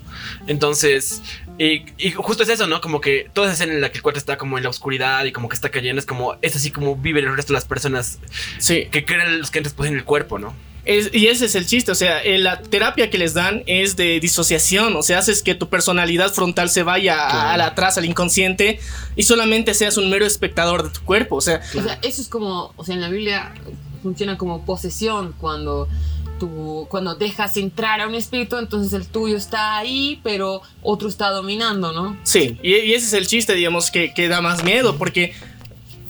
Entonces, y, y justo es eso, ¿no? Como que toda esa escena en la que el cuate está como en la oscuridad y como que está cayendo, es como, es así como viven el resto de las personas
sí.
que crean los que antes poseen el cuerpo, ¿no?
Es- y ese es el chiste, o sea, eh, la terapia que les dan es de disociación, o sea, haces que tu personalidad frontal se vaya a, a la atrás, al inconsciente, y solamente seas un mero espectador de tu cuerpo, o sea,
O sea, eso es como, o sea, en la Biblia funciona como posesión cuando tú, cuando dejas entrar a un espíritu, entonces el tuyo está ahí, pero otro está dominando, ¿no?
Sí, y, y ese es el chiste, digamos, que, que da más miedo, porque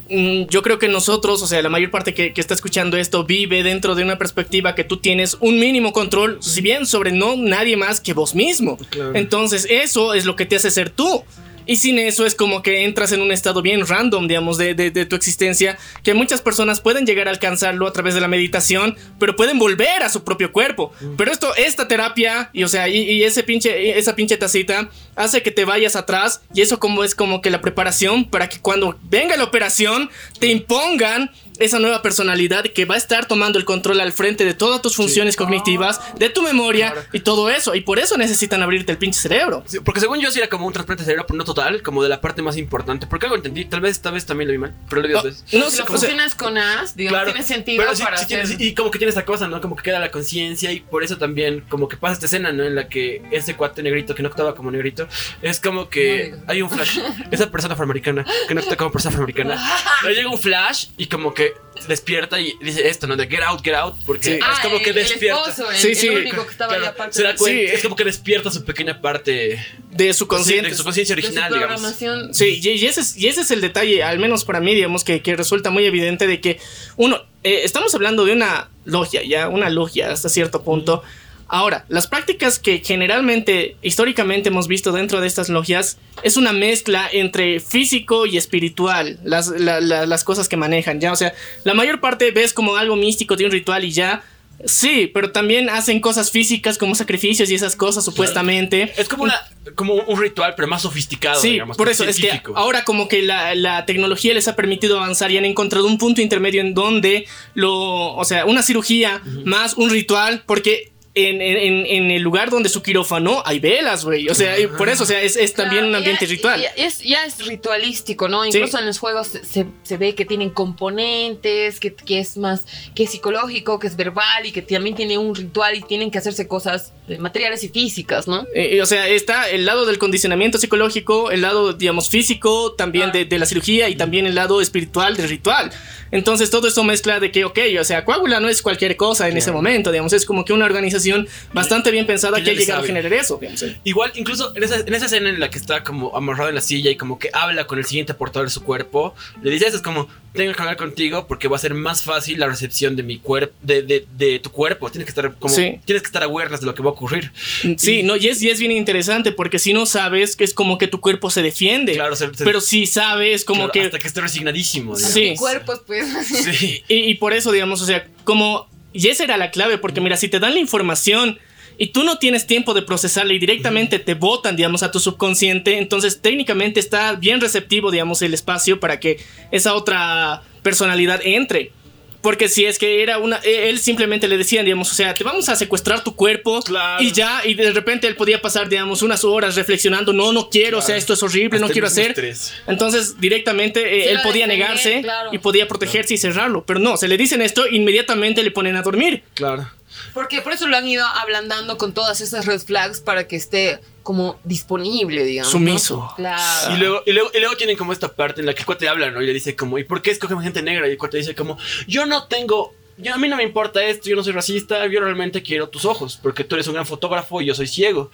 yo creo que nosotros, o sea, la mayor parte que, que está escuchando esto vive dentro de una perspectiva que tú tienes un mínimo control, si bien sobre no nadie más que vos mismo. Entonces, eso es lo que te hace ser tú. Y sin eso es como que entras en un estado bien random, digamos, de, de- de tu existencia, que muchas personas pueden llegar a alcanzarlo a través de la meditación, pero pueden volver a su propio cuerpo. Pero esto, esta terapia, y o sea, y, y ese pinche, esa pinche tacita, hace que te vayas atrás, y eso como es como que la preparación para que cuando venga la operación, te impongan esa nueva personalidad que va a estar tomando el control al frente de todas tus funciones cognitivas, de tu memoria y todo eso. Y por eso necesitan abrirte el pinche cerebro.
Sí, porque según yo sí era como un trasplante de cerebro, pero no total, como de la parte más importante. Porque algo entendí, tal vez esta vez también lo vi mal, pero lo vi dos veces.
No
si
sé,
lo funcionas con as, digamos,
Claro,
tiene sentido
pero sí-
para
sí tiene-
hacer...
sí, y como que tiene esa cosa, ¿no? Como que queda la conciencia y por eso también como que pasa esta escena, ¿no? En la que ese cuate negrito que no actuaba como negrito es como
No
que hay un flash, esa persona afroamericana que no actúa como persona afroamericana, le llega un flash y como que despierta y dice esto, ¿no? De get out, get out, porque
Sí.
es
Ah,
como que
el, el
despierta.
esposo, el,
Sí,
el
sí,
único que estaba
Claro, se da
de-
cuenta,
Sí.
es como que despierta su pequeña parte
de su
de su conciencia
de su
original, digamos.
programación.
Sí, y y ese, es, y ese es el detalle, al menos para mí, digamos, que, que resulta muy evidente de que, uno, eh, estamos hablando de una logia, ya, una logia hasta cierto punto. Ahora, las prácticas que generalmente, históricamente hemos visto dentro de estas logias, es una mezcla entre físico y espiritual, las, la- la- las cosas que manejan, ya, o sea, la mayor parte ves como algo místico de un ritual y ya. Sí, pero también hacen cosas físicas como sacrificios y esas cosas supuestamente.
Es como, una, como un ritual, pero más sofisticado,
Sí,
digamos.
por eso es que
científico.
ahora como que la, la tecnología les ha permitido avanzar y han encontrado un punto intermedio en donde lo, o sea, una cirugía más un ritual, porque en, en- en el lugar donde su quirófano hay velas, güey. O sea, por eso, o sea, es, es también un
Claro,
ambiente
ya-
ritual.
Ya, es, ya es ritualístico, ¿no?
Sí.
Incluso en los juegos se, se- se ve que tienen componentes, que, que es más, que es psicológico, que es verbal y que también tiene un ritual y tienen que hacerse cosas eh, materiales y físicas, ¿no?
Eh, o sea, está el lado del condicionamiento psicológico, el lado, digamos, físico, también de, de la cirugía y también el lado espiritual del ritual. Entonces todo eso mezcla de que, ok, o sea, Coágula no es cualquier cosa en ese momento, digamos, es como que una organización bastante bien pensada
Que
ha
le
llegado a generar eso. digamos.
Igual, incluso en esa, en esa escena en la que está como amarrado en la silla y como que habla con el siguiente portador de su cuerpo, le dice eso, es como, tengo que hablar contigo porque va a ser más fácil la recepción de mi cuerpo, de, de, de tu cuerpo. Tienes que estar como,
Sí.
tienes que estar awareness de lo que va a ocurrir.
Sí,
Y-
no, y es, y es bien interesante porque si no sabes que es como que tu cuerpo se defiende.
Claro, se- se-
pero si sabes como
Claro,
que...
hasta que esté resignadísimo. digamos.
Sí.
Cuerpos, pues.
Sí.
Y, y por eso, digamos, o sea, como... Y esa era la clave, porque mira, si te dan la información y tú no tienes tiempo de procesarla y directamente te botan, digamos, a tu subconsciente, entonces técnicamente está bien receptivo, digamos, el espacio para que esa otra personalidad entre. Porque si es que era una. eh, Él simplemente le decían, digamos, o sea, te vamos a secuestrar tu cuerpo.
Claro.
Y ya, y de repente él podía pasar, digamos, unas horas reflexionando, no, no quiero, o sea, esto es horrible,
Hasta
no quiero hacer.
estrés.
Entonces, directamente eh, él podía
defender,
negarse
claro.
y podía protegerse y cerrarlo. Pero no, se le dicen esto, inmediatamente le ponen a dormir.
Claro.
Porque por eso lo han ido ablandando con todas esas red flags para que esté como disponible, digamos. ¿no?
Sumiso.
Claro.
Y luego, y, luego, y luego tienen como esta parte en la que el cuate habla, ¿no? Y le dice como, ¿y por qué escogemos gente negra? Y el cuate dice como, yo no tengo, yo, a mí no me importa esto, yo no soy racista, yo realmente quiero tus ojos, porque tú eres un gran fotógrafo y yo soy ciego.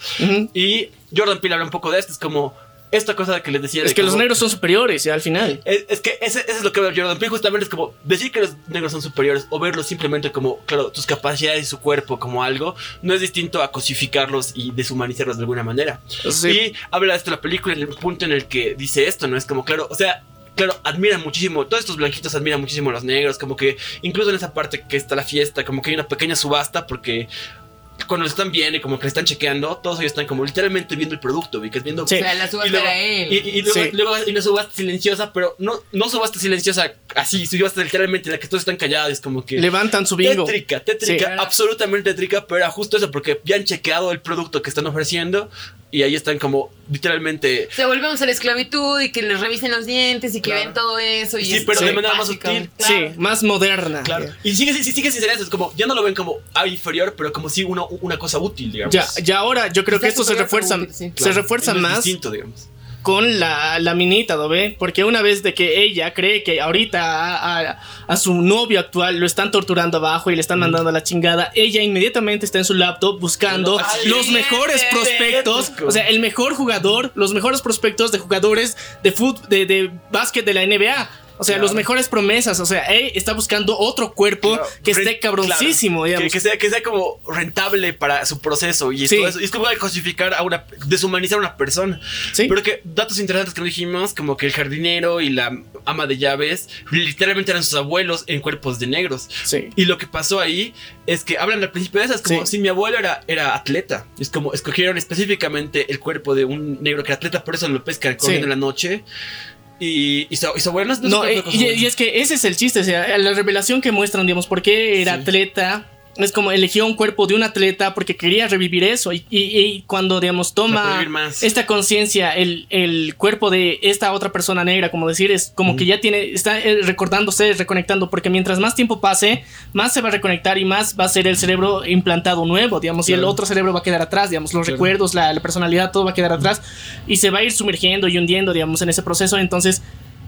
Y Jordan Peele habla un poco de esto, es como esta cosa que les decía.
Es
de
que los negros son superiores, ya al final.
Es, es que ese, ese es lo que ve Jordan Peele, justamente es como decir que los negros son superiores o verlos simplemente como, claro, tus capacidades y su cuerpo como algo, no es distinto a cosificarlos y deshumanizarlos de alguna manera.
Sí.
Y habla de esto la película en el punto en el que dice esto, ¿no? Es como, claro, o sea, claro, admiran muchísimo, todos estos blanquitos admiran muchísimo a los negros, como que incluso en esa parte que está la fiesta, como que hay una pequeña subasta porque... Cuando están bien y como que le están chequeando, todos ellos están como literalmente viendo el producto, ¿vi? que es viendo
Sí.
O sea, la
y
subasta
luego,
era él.
y, y luego,
Sí.
luego hay una subasta silenciosa, pero no, no subasta silenciosa así, subasta literalmente en la que todos están callados, es como que...
Levantan su bingo.
Tétrica, tétrica,
Sí.
absolutamente tétrica, pero era justo eso, porque ya han chequeado el producto que están ofreciendo y ahí están como literalmente...
Se volvemos a la esclavitud y que les revisen los dientes y que
Claro.
ven todo eso. Y
Sí,
es
pero de manera más sutil.
Sí, más moderna.
Claro. Y sigue, sigue, sigue sin ser eso, es como, ya no lo ven como ah, inferior, pero como si una, una cosa útil, digamos.
Ya, ya ahora yo creo que esto se refuerza,
útil, sí.
se
Claro,
refuerza
es
más
distinto, digamos.
Con la, la minita, ¿no ve? Porque una vez de que ella cree que ahorita a, a- a su novio actual lo están torturando abajo y le están mandando a la chingada, ella inmediatamente está en su laptop buscando los mejores prospectos, o sea, el mejor jugador, los mejores prospectos de jugadores de fútbol, de, de básquet de la NBA. O sea,
Claro.
los mejores promesas. O sea, él está buscando otro cuerpo
Claro.
que esté cabroncísimo, digamos.
Que, que sea, que sea como rentable para su proceso y
Sí.
todo eso. Y es como justificar a una, deshumanizar a una persona.
Sí.
Pero que datos interesantes que no dijimos, como que el jardinero y la ama de llaves literalmente eran sus abuelos en cuerpos de negros.
Sí.
Y lo que pasó ahí es que hablan al principio de eso, es como
Sí.
si mi abuelo era, era atleta. Es como escogieron específicamente el cuerpo de un negro que era atleta, por eso lo pescan
Sí.
en la noche. Y, y, su, y su abuelo no
eh, y, y es que ese es el chiste, o sea, la revelación que muestran, digamos, por qué era
Sí.
atleta. Es como eligió un cuerpo de un atleta porque quería revivir eso. Y, y- y cuando, digamos, toma
más.
esta conciencia, el, el cuerpo de esta otra persona negra, como decir, es como que ya tiene, está eh, recordándose, reconectando, porque mientras más tiempo pase, más se va a reconectar y más va a ser el cerebro implantado nuevo, digamos, y el otro cerebro va a quedar atrás, digamos, los
Claro.
recuerdos, la, la personalidad, todo va a quedar atrás y se va a ir sumergiendo y hundiendo, digamos, en ese proceso. Entonces,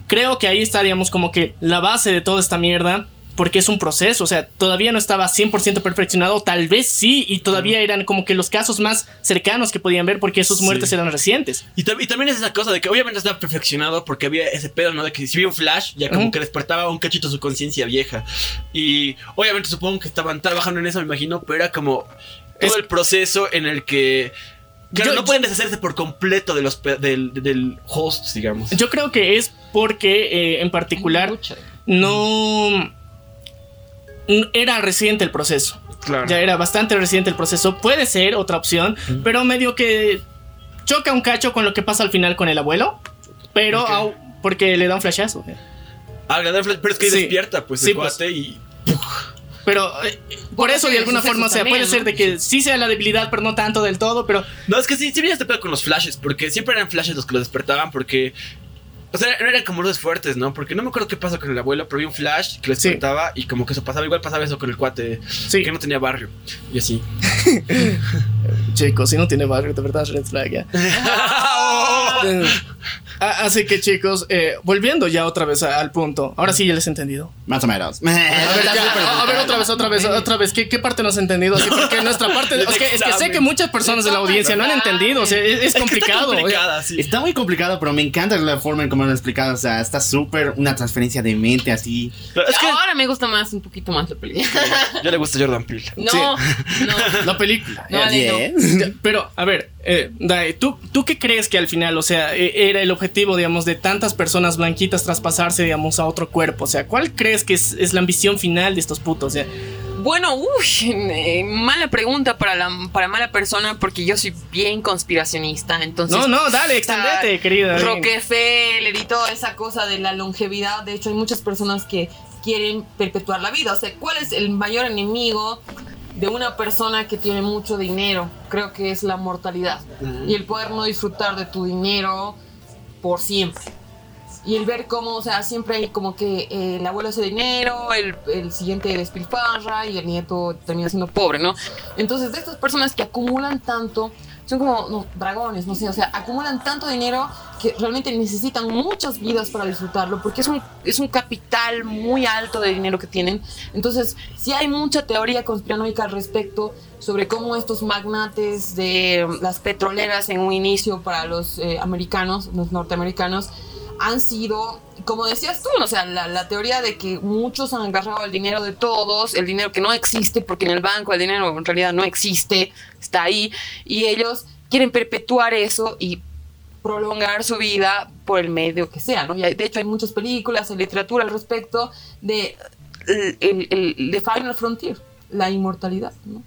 creo que ahí está, digamos, como que la base de toda esta mierda. Porque es un proceso, o sea, todavía no estaba 100% perfeccionado, tal vez sí, y todavía eran como que los casos más cercanos que podían ver porque sus
Sí.
muertes eran recientes.
Y, tam- y también es esa cosa de que obviamente estaba perfeccionado porque había ese pedo, ¿no? De que si había un flash, ya como que despertaba un cachito su conciencia vieja. Y obviamente supongo que estaban trabajando en eso, me imagino, pero era como todo
Es-
el proceso en el que. Claro,
Yo-
no pueden deshacerse por completo de los del, del host, digamos.
Yo creo que es porque eh, en particular no era reciente el proceso.
Claro.
Ya era bastante reciente el proceso. Puede ser otra opción, pero medio que choca un cacho con lo que pasa al final con el abuelo. Pero porque le da un flashazo.
Ah, le da flash, pero es que
Sí.
despierta, pues,
Sí,
el
pues.
cuate y.
Pero eh, por eso de alguna forma, o sea,
también,
puede ser de que sí sea la debilidad, pero no tanto del todo, pero
No, es que sí, sí venía este pedo con los flashes, porque siempre eran flashes los que lo despertaban, porque. O sea, no eran como los fuertes, ¿no? Porque no me acuerdo qué pasó con el abuelo, pero vi un flash que lo
Sí.
despertaba y como que eso pasaba. Igual pasaba eso con el cuate
sí.
que no tenía barrio. Y así.
Chicos, si no tiene barrio, de verdad, red flag ya. Ah, Así que chicos, eh, volviendo ya otra vez a- al punto. Ahora sí ya les he entendido.
Más o menos.
A ver, ya, a ver, otra vez, otra vez, otra vez. ¿Qué, qué parte no has entendido? Así, porque nuestra parte. Es que, es que sé que muchas personas de la audiencia no han entendido. O sea, es, es complicado.
Está complicada, sí.
Está muy complicado, pero me encanta la forma en cómo lo explicado. O sea, está súper una transferencia de mente así.
Pero es que
Ahora me gusta más, un poquito más la película.
ya le gusta Jordan Peele.
No,
Sí.
no.
La película.
No, no.
Yes.
Ya, Pero, a ver, eh, Dai, ¿tú, ¿tú qué crees que al final, o sea, eh, era el objetivo, digamos, de tantas personas blanquitas traspasarse, digamos, a otro cuerpo? O sea, ¿cuál crees que es, es la ambición final de estos putos? O sea,
Bueno, uy, eh, mala pregunta para la para mala persona porque yo soy bien conspiracionista, entonces
no, no, dale, extendete, querida.
Rockefeller y toda esa cosa de la longevidad. De hecho, hay muchas personas que quieren perpetuar la vida. O sea, ¿cuál es el mayor enemigo de una persona que tiene mucho dinero? Creo que es la mortalidad y el poder no disfrutar de tu dinero por siempre. Y el ver cómo, o sea, siempre hay como que eh, el abuelo hace dinero, el, el siguiente despilfarra y el nieto termina siendo pobre, ¿no? Entonces, de estas personas que acumulan tanto, son como no, dragones, no sé, o sea, acumulan tanto dinero que realmente necesitan muchas vidas para disfrutarlo, porque es un, es un capital muy alto de dinero que tienen. Entonces, sí hay mucha teoría conspiranoica al respecto sobre cómo estos magnates de las petroleras en un inicio para los eh, americanos, los norteamericanos, han sido, como decías tú, o sea, la, la teoría de que muchos han agarrado el dinero de todos, el dinero que no existe, porque en el banco el dinero en realidad no existe, está ahí, y ellos quieren perpetuar eso y prolongar su vida por el medio que sea, ¿no? Y hay- de hecho hay muchas películas, hay literatura al respecto de el, el, el- The Final Frontier, la inmortalidad, ¿no?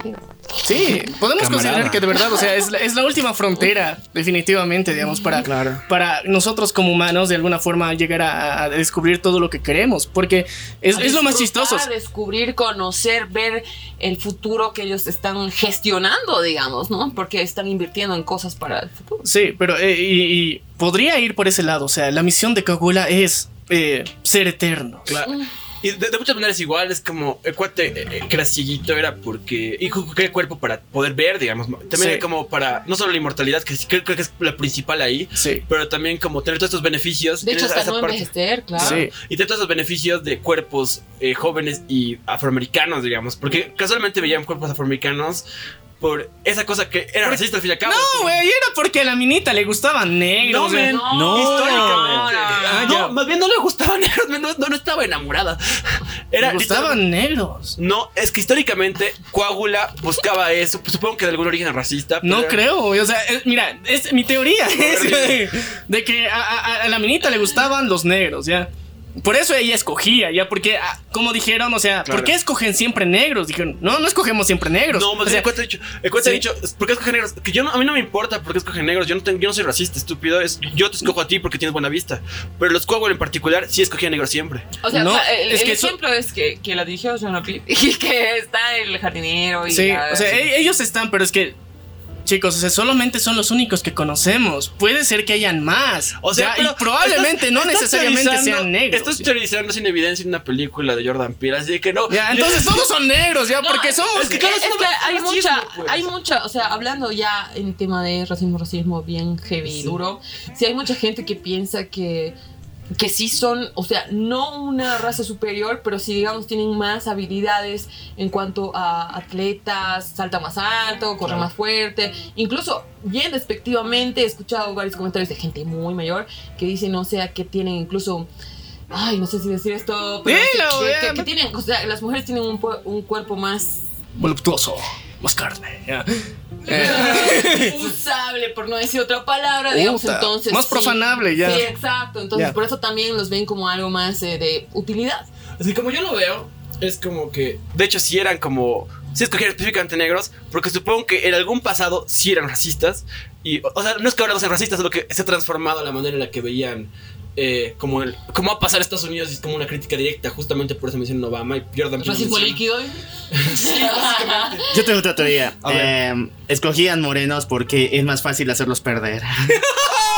Creo.
Sí, podemos
Camarada.
considerar que de verdad, o sea, es la, es la última frontera, definitivamente, digamos, para,
Claro.
para nosotros como humanos de alguna forma llegar a, a descubrir todo lo que queremos, porque es, es lo más chistoso.
Descubrir, conocer, ver el futuro que ellos están gestionando, digamos, ¿no? Porque están invirtiendo en cosas para el futuro.
Sí, pero eh, y, y podría ir por ese lado, o sea, la misión de Kagula es eh, ser eterno.
Claro. Y de, de muchas maneras igual es como el cuate eh, eh, que era cieguito era porque y el cuerpo para poder ver digamos también
Sí.
era como para no solo la inmortalidad que creo, creo que es la principal ahí
Sí.
pero también como tener todos estos beneficios
De hecho, hasta
esa
no
parte.
envejecer, claro.
Sí.
y tener todos esos beneficios de cuerpos eh, jóvenes y afroamericanos digamos porque casualmente veían cuerpos afroamericanos por esa cosa que era racista al fin y al cabo
No, güey, era porque a la minita le gustaban negros.
No, men.
No.
Históricamente.
Ah,
no,
ya.
más bien no le gustaban negros, no, no, no estaba enamorada. Era
Le gustaban negros.
No, es que históricamente Coágula buscaba eso. pues, Supongo que de algún origen racista.
No
era-
creo. O sea, es- mira, es mi teoría es de, de que a, a- a la minita le gustaban los negros, ya. Por eso ella escogía, ya, porque, ah, como dijeron, o sea,
Claro.
¿por qué escogen siempre negros? Dijeron, no, no escogemos siempre negros.
No, más
O
bien
sea,
el cuento ha dicho,
sí.
dicho, ¿por qué escogen negros? Que yo no- a mí no me importa por qué escogen negros, yo no, tengo, yo no soy racista, estúpido, es, yo te escojo a ti porque tienes buena vista. Pero los Coágula en particular sí escogían negros siempre.
O sea,
No,
o sea, el,
es
el
que eso-
ejemplo es que, que la dirigió John y que está el jardinero y
Sí,
la-
o sea, e- ellos están, pero es que, chicos, o sea, solamente son los únicos que conocemos. Puede ser que hayan más.
O sea,
Ya,
pero
y probablemente
estás-
no
estás
necesariamente sean negros.
Estás teorizando sin evidencia en una película de Jordan Peele, así que no.
Ya, entonces todos son negros, ya,
No,
porque somos.
es que,
claro,
es
es
que hay
racismo,
mucha,
pues.
hay mucha, o sea, hablando ya en tema de racismo, racismo bien heavy y duro, sí hay mucha gente que piensa que que sí son, o sea, no una raza superior, pero sí digamos tienen más habilidades en cuanto a atletas, salta más alto, corre más fuerte, incluso bien despectivamente he escuchado varios comentarios de gente muy mayor que dicen, o sea, que tienen incluso Ay, no sé si decir esto, pero
Dilo,
que- que,
ya.
que tienen, o sea, las mujeres tienen un, un cuerpo más
voluptuoso, más carne. ya.
usable, por no decir otra palabra, digamos, entonces.
más
sí.
profanable, ya.
Sí, exacto. Entonces, por eso también los ven como algo más eh, de utilidad.
Así como yo lo veo, es como que. De hecho, si eran como. Si escogían específicamente negros, porque supongo que en algún pasado sí eran racistas. Y, o o sea, no es que ahora no sean racistas, sino que se ha transformado la manera en la que veían. Eh, como el cómo va a pasar Estados Unidos y es como una crítica directa justamente por eso mencionan Obama y Jordan Peele
Racismo líquido.
Sí, básicamente.
Yo tengo otra teoría.
A.
Eh, escogían morenos porque es más fácil hacerlos perder.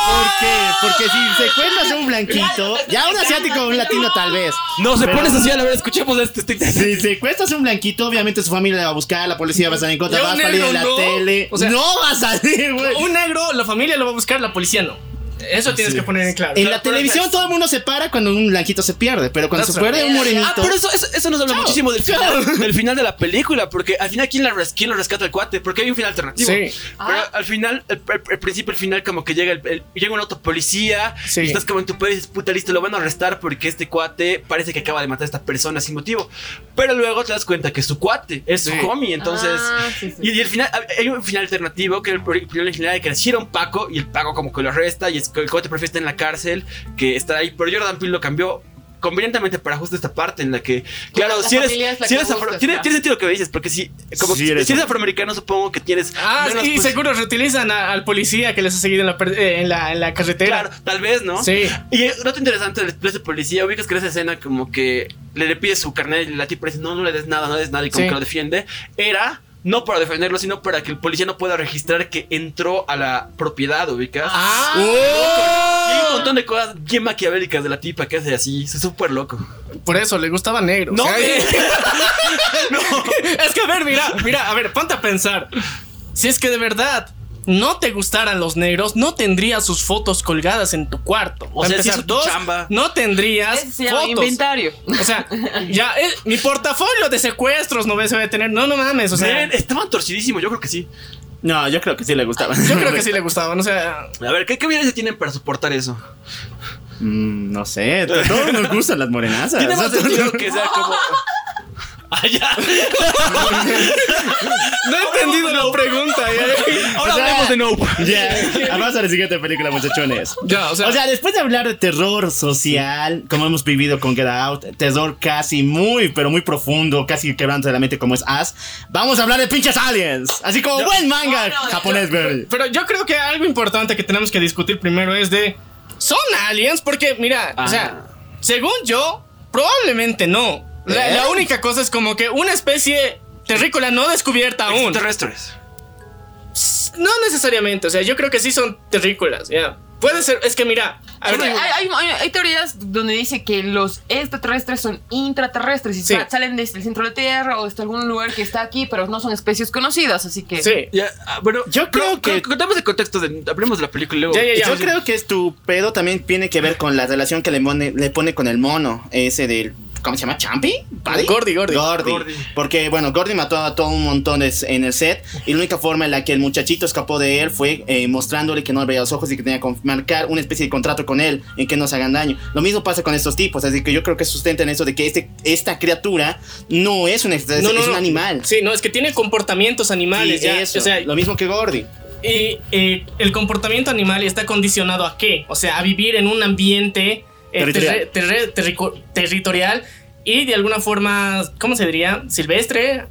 ¿Por qué? Porque si secuestras a un blanquito, ya un asiático o un latino tal vez.
No, se
Pero-
pone social, a ver, escuchemos este. este-
Si secuestras a un blanquito, obviamente su familia la va a buscar, la policía va a estar en contra, va a salir en la
no.
tele.
O sea-
no va a salir, güey.
Un negro, la familia lo va a buscar, la policía no. Eso tienes que poner en claro.
En la
pero
televisión
es-
todo el mundo se para cuando un blanquito se pierde, pero cuando
That's
se pierde
right.
un morenito.
Ah, pero eso, eso, eso nos habla
Chao.
muchísimo del final, del final de la película, porque al final, ¿quién, la res- quién lo rescata al cuate? Porque hay un final alternativo.
Sí.
Pero
Ah.
al final, el, el- el principio, el final, como que llega, el, el- llega un auto policía,
Sí.
y estás como en tu país, puta, listo, lo van a arrestar porque este cuate parece que acaba de matar a esta persona sin motivo. Pero luego te das cuenta que es su cuate, es su
Sí.
homie, entonces...
Ah, sí, sí.
Y, y el final, hay un final alternativo que el final original que le un Paco y el Paco como que lo arresta y es, el cuate prefiere estar en la cárcel que estar ahí. Pero Jordan Peele lo cambió convenientemente para justo esta parte en la que, claro,
la
si eres,
es
si
que
eres afro-
buscas,
tiene,
claro.
tiene sentido lo que dices, porque si, como
Sí,
si,
eres
si eres
afro-
afroamericano, supongo que tienes.
Ah,
menos
sí,
pos-
seguro reutilizan a- al policía que les ha seguido en la, per- eh, en la, en la carretera.
Claro, tal vez, ¿no?
Sí.
Y dato interesante del de policía, ubicas que en esa escena como que le, le pide su carnet y la tipa dice, no, no le des nada, no le des nada y como
Sí.
que lo defiende. Era no para defenderlo, sino para que el policía no pueda registrar que entró a la propiedad, ubicas.
Ah.
Y un montón de cosas bien maquiavélicas de la tipa que hace así, es súper loco.
Por eso le gustaba negro.
No,
O sea,
eh.
Es que a ver, mira, mira, a ver, ponte a pensar. Si es que de verdad no te gustaran los negros, no tendrías sus fotos colgadas en tu cuarto.
O sea, si
empezar,
es
dos,
chamba.
no tendrías
se llama
fotos.
inventario.
O sea, ya eh, mi portafolio de secuestros no se va a tener. No, no mames, o sea,
Men, estaban torcidísimos, yo creo que sí.
No, yo creo que sí le gustaba.
yo creo que sí le gustaban, o sea,
A ver, ¿qué, qué evidencia tienen para soportar eso?
Mm, no sé, a todos nos gustan las morenazas.
Tiene más sentido que sea como.
Ah, ya.
No he entendido la pregunta. ya.
Ahora
O sea,
hablemos de Nope.
Ya, vamos a la siguiente película, muchachones.
Ya, o sea,
O sea, después de hablar de terror social, como hemos vivido con Get Out, terror casi muy, pero muy profundo, casi quebrante la mente como es As, vamos a hablar de pinches aliens. Así como buen manga
no, no,
japonés, güey.
pero yo creo que algo importante que tenemos que discutir primero es de. ¿Son aliens? Porque, mira, o sea, según yo, probablemente no. La,
¿Eh?
la única cosa es como que una especie terrícola no descubierta aún.
Extraterrestres.
No necesariamente, o sea, yo creo que sí son terrícolas, ya. Puede ser, es que mira, a ver,
hay, hay- hay- hay teorías donde dice que los extraterrestres son intraterrestres y
Sí.
salen desde el centro de la Tierra o desde algún lugar que está aquí, pero no son especies conocidas, así que.
sí.
Ya, ah, bueno,
Yo creo que-
Contamos el contexto de. Hablemos de la película y luego.
Ya, ya, ya.
Yo creo que es tu pedo también tiene que ver con la relación que le pone, le pone con el mono, ese del. ¿Cómo se llama? ¿Champi? ¿Paddy?
Gordy, Gordy.
Gordy.
Gordy.
Porque, bueno, Gordy mató a todo un montón en el set. Y la única forma en la que el muchachito escapó de él fue eh, mostrándole que no le veía los ojos y que tenía que marcar una especie de contrato con él en que no se hagan daño. Lo mismo pasa con estos tipos. Así que yo creo que sustentan eso de que este, esta criatura no es un extraterrestre,
No, no,
es un
no.
animal.
Sí, no, es que tiene comportamientos animales,
Sí,
ya.
eso,
O sea,
lo mismo que Gordy.
y, eh, el comportamiento animal está condicionado a qué? O sea, a vivir en un ambiente
Territorial.
terrico- territorial y de alguna forma, ¿cómo se diría? Silvestre.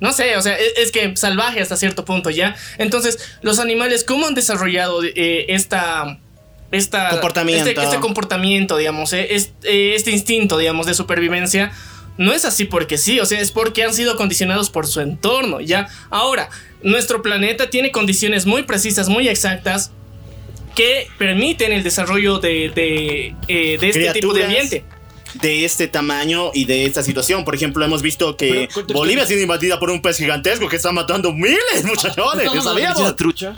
No sé, o sea, es, es que salvaje hasta cierto punto, ¿ya? Entonces, los animales, ¿cómo han desarrollado eh, esta... Esta,
Comportamiento.
Este, este comportamiento, digamos, eh, es- eh, este instinto, digamos, de supervivencia, no es así porque sí, o sea, es porque han sido condicionados por su entorno, ¿ya? Ahora, nuestro planeta tiene condiciones muy precisas, muy exactas, que permiten el desarrollo de, de, eh, de este tipo de ambiente.
de este tamaño y de esta situación. Por ejemplo, hemos visto que Bolivia ha sido invadida por un pez gigantesco que está matando miles, muchachones. ¿Qué sabíamos?
trucha?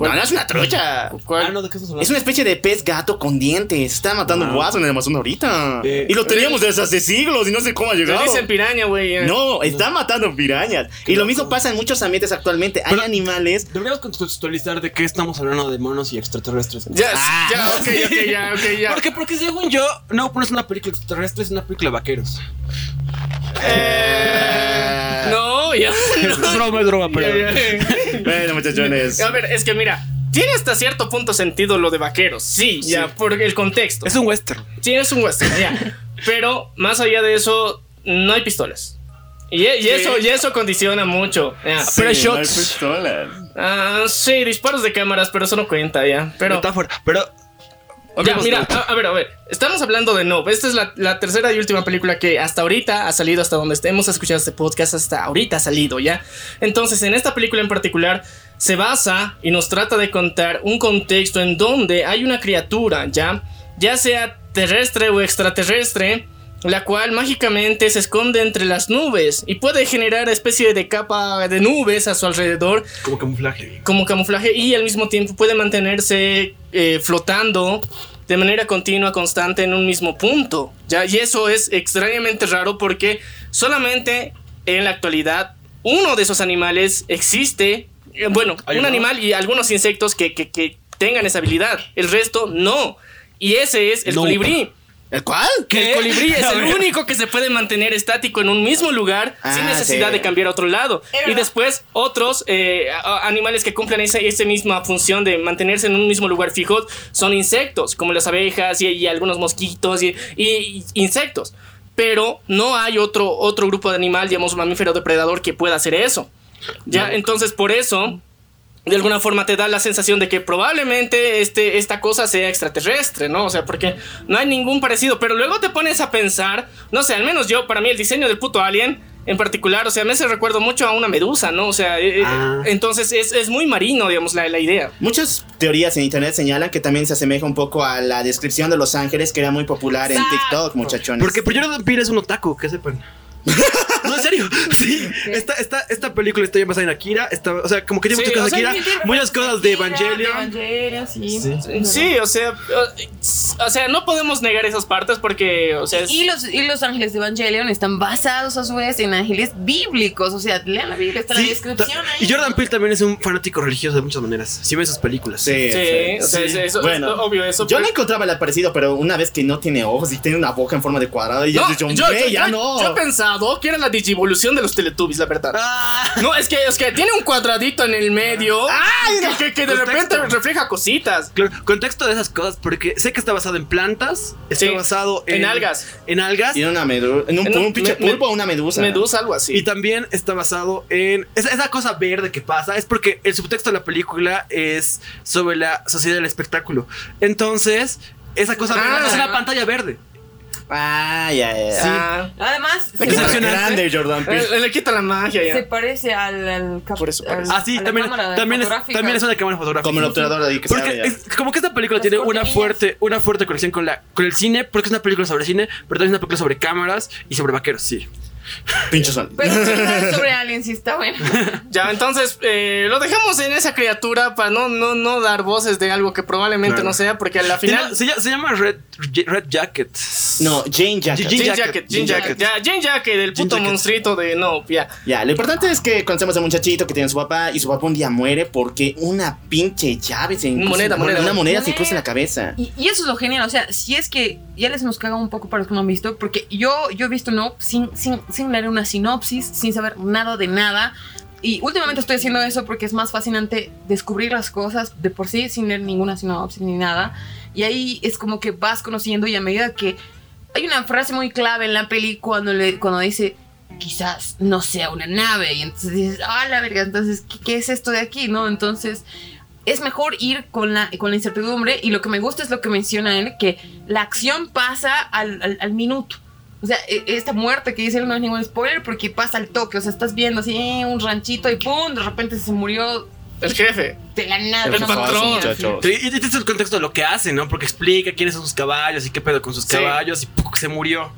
No, no es una trucha.
Ah, no, ¿de qué estás hablando?
Es una especie de pez gato con dientes. Está matando
Ah.
guaso en el Amazonas ahorita.
Eh,
y lo teníamos desde hace siglos y no sé cómo ha
Le
llegado.
dicen piraña, güey. ya.
No, está matando pirañas. Y lo mismo pasa en muchos ambientes actualmente. Hay
Pero-
animales.
Deberíamos contextualizar de qué estamos hablando de monos y extraterrestres.
Ya,
Ah.
ya, ok, ok, ya, ok, ya.
Porque, porque según yo, no, no es una película extraterrestre, es una película de vaqueros.
Eh, no, ya.
Es broma, es broma.
Bueno, muchachones.
A ver, es que mira, tiene hasta cierto punto sentido lo de vaqueros. Sí, ya, por el contexto.
Es un western.
Sí, es un western, ya. Pero más allá de eso, no hay pistolas. Y, y eso, y eso condiciona mucho.
Sí,
pero hay
no hay
shots.
pistolas.
Ah, sí, disparos de cámaras, pero eso no cuenta ya. Pero.
Metáfora. Pero.
Ya,
hablemos
mira,
de-
a, a ver, a ver. Estamos hablando de Nope. Esta es la, la tercera y última película que hasta ahorita ha salido, hasta donde hemos escuchado este podcast, hasta ahorita ha salido, ¿ya? Entonces, en esta película en particular, se basa y nos trata de contar un contexto en donde hay una criatura, ¿ya? Ya sea terrestre o extraterrestre, la cual mágicamente se esconde entre las nubes y puede generar especie de capa de nubes a su alrededor
Como camuflaje.
como camuflaje y al mismo tiempo puede mantenerse eh, flotando de manera continua, constante en un mismo punto. ¿ya? Y eso es extrañamente raro porque solamente en la actualidad uno de esos animales existe, eh, bueno,
¿Hay
un animal y algunos insectos que, que- que tengan esa habilidad, el resto no. Y ese es el
No.
colibrí.
¿El cuál?
El colibrí es el único que se puede mantener estático en un mismo lugar sin
Ah,
necesidad
sí.
de cambiar a otro lado. Y después otros eh, animales que cumplen esa, esa misma función de mantenerse en un mismo lugar fijo son insectos, como las abejas y, y algunos mosquitos y, y- y insectos. Pero no hay otro, otro grupo de animal, digamos, mamífero depredador que pueda hacer eso. Ya, entonces por eso de alguna forma te da la sensación de que probablemente este, esta cosa sea extraterrestre, ¿no? O sea, porque no hay ningún parecido, pero luego te pones a pensar, no sé, al menos yo, para mí el diseño del puto alien en particular, o sea, me hace recuerdo mucho a una medusa, ¿no? O sea, eh, eh,
Ah.
entonces es, es muy marino, digamos, la, la idea.
Muchas teorías en internet señalan que también se asemeja un poco a la descripción de Los Ángeles que era muy popular en. TikTok, muchachones.
Porque Jordan Peele es un otaku, que sepan. No, en serio. Sí. Esta, esta, esta película está basada en Akira. Está, o sea, como que tiene
Sí,
muchas cosas de Akira. Muchas cosas de Evangelion.
Evangelion, sí.
Sí, o sea, o sea, no podemos negar esas partes porque, o sea, es-
Y los, y los ángeles de Evangelion están basados a su vez en ángeles bíblicos. O sea, lean la Biblia, está en
Sí,
la descripción.
ta-
ahí.
y Jordan Peele también es un fanático religioso de muchas maneras. Si ven sus películas.
Sí,
sí, o sea, es- eso-
Bueno,
es obvio eso.
Yo
pero-
no encontraba el parecido, pero una vez que no tiene ojos y tiene una boca en forma de cuadrado, y yo
No,
dicho,
yo, yo-
ya
yo-
no.
yo he pensado que era la digivolución de los Teletubbies, la verdad.
Ah,
No, es que, es que tiene un cuadradito en el medio que, que- que de
Contexto.
repente refleja cositas.
claro, contexto de esas cosas, porque sé que está basado en plantas, está
Sí,
basado en,
en algas.
En algas.
Y en una medusa. En un,
En un-
un pinche pulpo o una medusa.
Medusa, algo así.
Y también está basado en esa, esa cosa verde que pasa. Es porque el subtexto de la película es sobre la sociedad del espectáculo. Entonces, esa cosa
Ah.
verde es una pantalla verde.
Ah, ya, ya. ya.
Ah,
Además, se,
quita
grande, Jordan Peele.
le, le quita la magia
se
ya.
parece al, al cap-
Por eso
al-
parece.
Ah, sí,
a la
también,
cámara
también, es,
fotográfica.
también es una cámara fotográfica.
Como el obturador ahí que se
Porque
ya.
es como que esta película
Las
tiene una
cortinillas.
fuerte, una fuerte conexión con, la, con el cine, porque es una película sobre cine, pero también es una película sobre cámaras y sobre vaqueros, sí.
Pinche sol.
Pero sobre Alien sí está bueno.
Ya, entonces eh, lo dejamos en esa criatura para no, no, no dar voces de algo que probablemente
Claro.
no sea, porque a la final.
Se, llama- se llama Red, Red Jacket.
No, Jane Jacket.
Jean
Jean
Jacket,
Jacket,
Jean
Jean
Jacket.
Jacket. Ya, Jean Jacket, el puto
Jacket.
monstruito de no, ya.
Ya, lo importante es que conocemos a un muchachito que tiene a su papá y su papá un día muere porque una pinche llave se
Moneda, moneda.
Una moneda se cruza en la cabeza.
Y, y eso es lo genial, o sea, si es que ya les nos caga un poco para los que no han visto, porque yo, yo he visto no sin, sin, sin leer una sinopsis, sin saber nada de nada. Y últimamente estoy haciendo eso porque es más fascinante descubrir las cosas de por sí sin leer ninguna sinopsis ni nada. Y ahí es como que vas conociendo y a medida que hay una frase muy clave en la peli cuando, le, cuando dice quizás no sea una nave y entonces dices, ah, la verga, entonces, ¿qué, qué es esto de aquí? ¿No? Entonces es mejor ir con la, con la incertidumbre y lo que me gusta es lo que menciona él, que la acción pasa al, al- al minuto. O sea, e- esta muerte que él no es ningún spoiler porque pasa al toque. O sea, estás viendo así un ranchito y ¡pum! De repente se murió
El jefe.
de la nada.
El
patrón.
Sí, y este es el contexto de lo que hace, ¿no? Porque explica quiénes son sus caballos y qué pedo con sus
Sí.
caballos y ¡pum! se murió.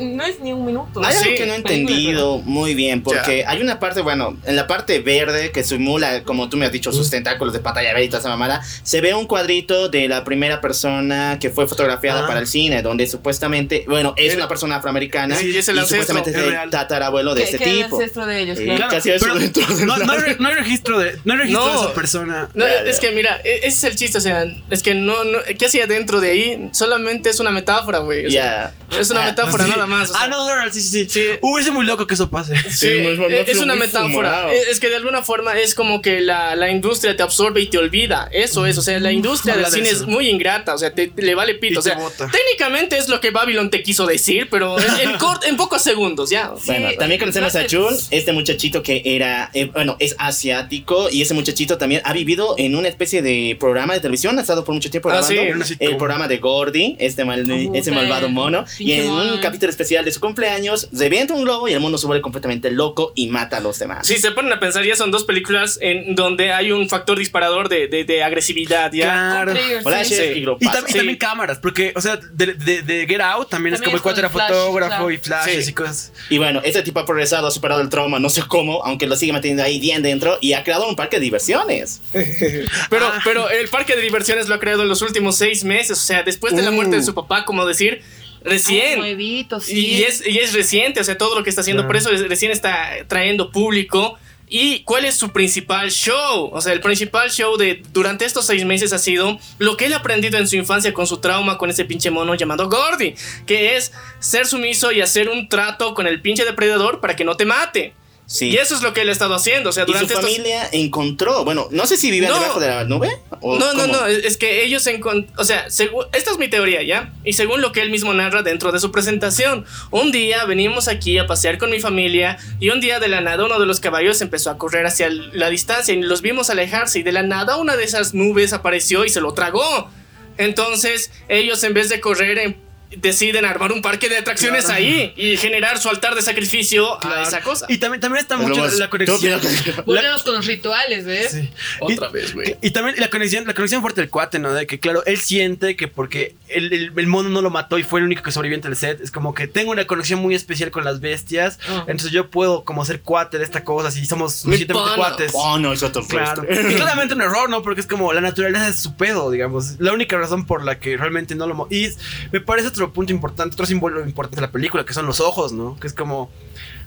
No es ni un minuto.
Hay
Sí,
algo que no he entendido muy bien, porque hay una parte, bueno, en la parte verde que simula, como tú me has dicho, sus tentáculos de pantalla verde y toda esa mamada, se ve un cuadrito de la primera persona que fue fotografiada
Ah.
para el cine, donde supuestamente, bueno, es
El-
una persona afroamericana
Sí, es el
y
ancestro,
supuestamente es
es
el
real.
tatarabuelo de este
que era el
tipo.
ancestro de ellos,
Eh,
claro.
casi
pero
dentro de
no, no hay registro de, no hay registro
No.
esa persona.
No,
Ya,
es que mira, e- ese es el chiste, o sea, es que no, no ¿qué hacía dentro de ahí? Solamente es una metáfora, güey. o sea,
Ya.
Es una
Ah,
metáfora
Sí.
nada más. o sea.
ah, no, no, sí, sí, sí.
Sí.
Hubiese muy loco que eso pase.
Sí,
Sí,
es
muy
una metáfora.
fumado.
Es es que de alguna forma es como que la, la industria te absorbe y te olvida. Eso es. O sea, la industria del
de
cine
eso.
es muy ingrata. O sea, te, te le vale
Y
pito. O sea, técnicamente es lo que Babylon te quiso decir, pero en, en cort- en pocos segundos, ya.
Bueno, también conocemos a. Jun, este muchachito que era, eh, bueno, es asiático y ese muchachito también ha vivido en una especie de programa de televisión, ha estado por mucho tiempo
Ah,
grabando
sí,
en una sitcom.
el programa de Gordy, este, mal-
Ujú,
ese
sí.
malvado mono, y en un capítulo especial de su cumpleaños, revienta un globo y el mundo se vuelve completamente loco y mata a los demás.
Si se ponen a pensar, ya son dos películas en donde hay un factor disparador de, de- de agresividad, ya.
Claro.
Hola,
sí.
sí.
y
Y, tam- y
Sí.
también cámaras, porque, o sea, de, de- de Get Out también, es
También
como el
es
cuate era
flash,
fotógrafo
claro.
y flashes
Sí.
y cosas.
Y bueno, este tipo ha progresado, ha superado el trauma, no sé cómo, aunque lo sigue manteniendo ahí bien dentro y ha creado un parque de diversiones.
Pero,
Ah.
pero el parque de diversiones lo ha creado en los últimos seis meses. O sea, después de la muerte de su papá, como decir, recién.
Nuevito, sí.
Y es, y es reciente, o sea, todo lo que está haciendo. Por eso es- recién está trayendo público. ¿Y cuál es su principal show? O sea, el principal show de durante estos seis meses ha sido lo que él ha aprendido en su infancia con su trauma con ese pinche mono llamado Gordy, que es ser sumiso y hacer un trato con el pinche depredador para que no te mate.
Sí.
Y eso es lo que él ha estado haciendo. O sea,
Y su
durante estos...
familia encontró, bueno, no sé si vivían
No.
debajo de la nube. o
No, no,
cómo.
no, es que ellos encon- o sea, según, esta es mi teoría, ¿ya? Y según lo que él mismo narra dentro de su presentación, un día venimos aquí a pasear con mi familia y un día de la nada uno de los caballos empezó a correr hacia la distancia y los vimos alejarse y de la nada una de esas nubes apareció y se lo tragó. Entonces ellos en vez de correr deciden armar un parque de atracciones ahí y generar su altar de sacrificio a
Claro.
esa cosa.
Y también, también está
Es
mucho la conexión.
Volvemos con los rituales, ¿ves?
Sí.
Otra
Y-
vez, güey.
Y también la conexión, la conexión fuerte del cuate, ¿no? De que, claro, él siente que porque el, el- el mono no lo mató y fue el único que sobreviviente del set, es como que tengo una conexión muy especial con las bestias,
Ah.
entonces yo puedo como ser cuate de esta cosa si somos
pana.
cuates.
Oh, no, es otro
Claro. Y claramente un error, ¿no? Porque es como la naturaleza es su pedo, digamos. La única razón por la que realmente no lo... Y es- me parece otro punto importante, otro símbolo importante de la película, que son los ojos, ¿no? Que es como...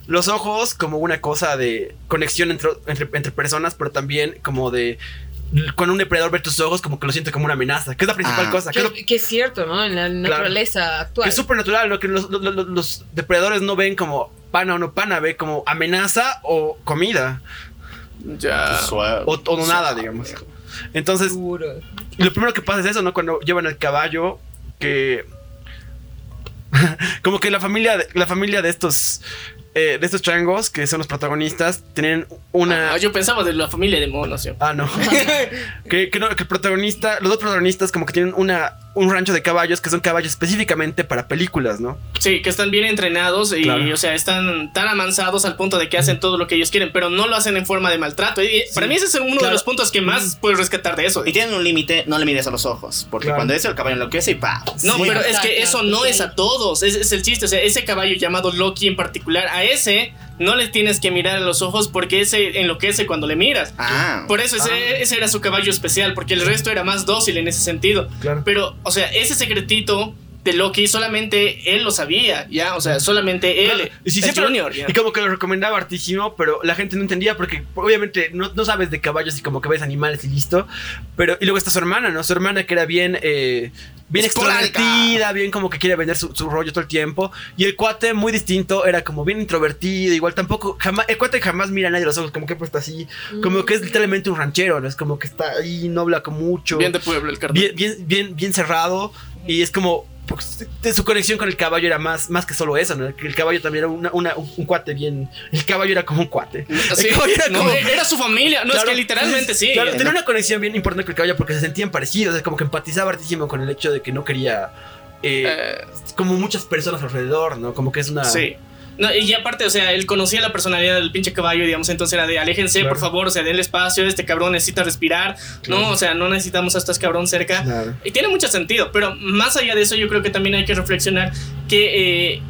Los ojos como una cosa de conexión entre, entre, entre personas, pero también como de... Cuando un depredador ve tus ojos, como que lo siente como una amenaza, que es la principal
Ah.
cosa. Que es, lo-
Que, que es cierto, ¿no? En la naturaleza actual.
es súper natural, ¿no? Que los, los- los- los depredadores no ven como pana o no pana, ve como amenaza o comida.
Ya.
Suave.
O, o no nada, digamos. Entonces, lo primero que pasa es eso, ¿no? Cuando llevan el caballo, que. como que la familia, de- la familia de estos. eh, de estos changos, que son los protagonistas, tienen una.
Ah, yo pensaba de la familia de monos. yo.
Ah, no. que, que no, que el protagonista, los dos protagonistas como que tienen una, un rancho de caballos que son caballos específicamente para películas, ¿no?
Sí, que están bien entrenados y,
Claro.
o sea, están tan amansados al punto de que hacen todo lo que ellos quieren, pero no lo hacen en forma de maltrato. Y para mí ese es uno de los puntos que más puedes rescatar de eso.
Y tienen un límite, no le mires a los ojos. Porque
Claro.
cuando es el caballo enloquece y pa.
No,
Sí.
pero es que eso no
sí.
es a todos, es, es el chiste, o sea, ese caballo llamado Loki en particular, a ese no le tienes que mirar a los ojos porque ese enloquece cuando le miras.
Ah.
Por eso ese, ese era su caballo especial, porque el resto era más dócil en ese sentido.
Claro.
Pero, o sea, ese secretito de Loki solamente él lo sabía, ¿ya? O sea, solamente él,
Claro,
es
siempre-
Junior, ¿ya?
y como que lo recomendaba hartísimo, pero la gente no entendía porque obviamente no, no sabes de caballos y como que ves animales y listo. Pero, y luego está su hermana, ¿no? Su hermana que era bien, eh, bien extrovertida, bien como que quiere vender su, su rollo todo el tiempo. Y el cuate muy distinto, era como bien introvertido, igual tampoco, jamás, el cuate jamás mira a nadie a los ojos, como que pues está así, como que es literalmente un ranchero, ¿no? Es como que está ahí, no habla con mucho.
Bien de pueblo el carnal.
bien, bien, bien, bien cerrado y es como su conexión con el caballo era más, más que solo eso, ¿no? El caballo también era una- una- un, un cuate bien. El caballo era como un cuate.
Sí,
era
no,
como.
era su familia, no
Claro,
es que literalmente sí.
Claro, tenía una conexión bien importante con el caballo porque se sentían parecidos, es como que empatizaba hartísimo con el hecho de que no quería. eh,
Eh,
como muchas personas alrededor, ¿no? Como que es una.
Sí. No, y aparte, o sea, él conocía la personalidad del pinche caballo, digamos, entonces era de aléjense,
Claro.
por favor, o sea, denle espacio, este cabrón necesita respirar,
Claro.
no, o sea, no necesitamos a este cabrón cerca.
Claro.
Y tiene mucho sentido, pero más allá de eso, yo creo que también hay que reflexionar que eh,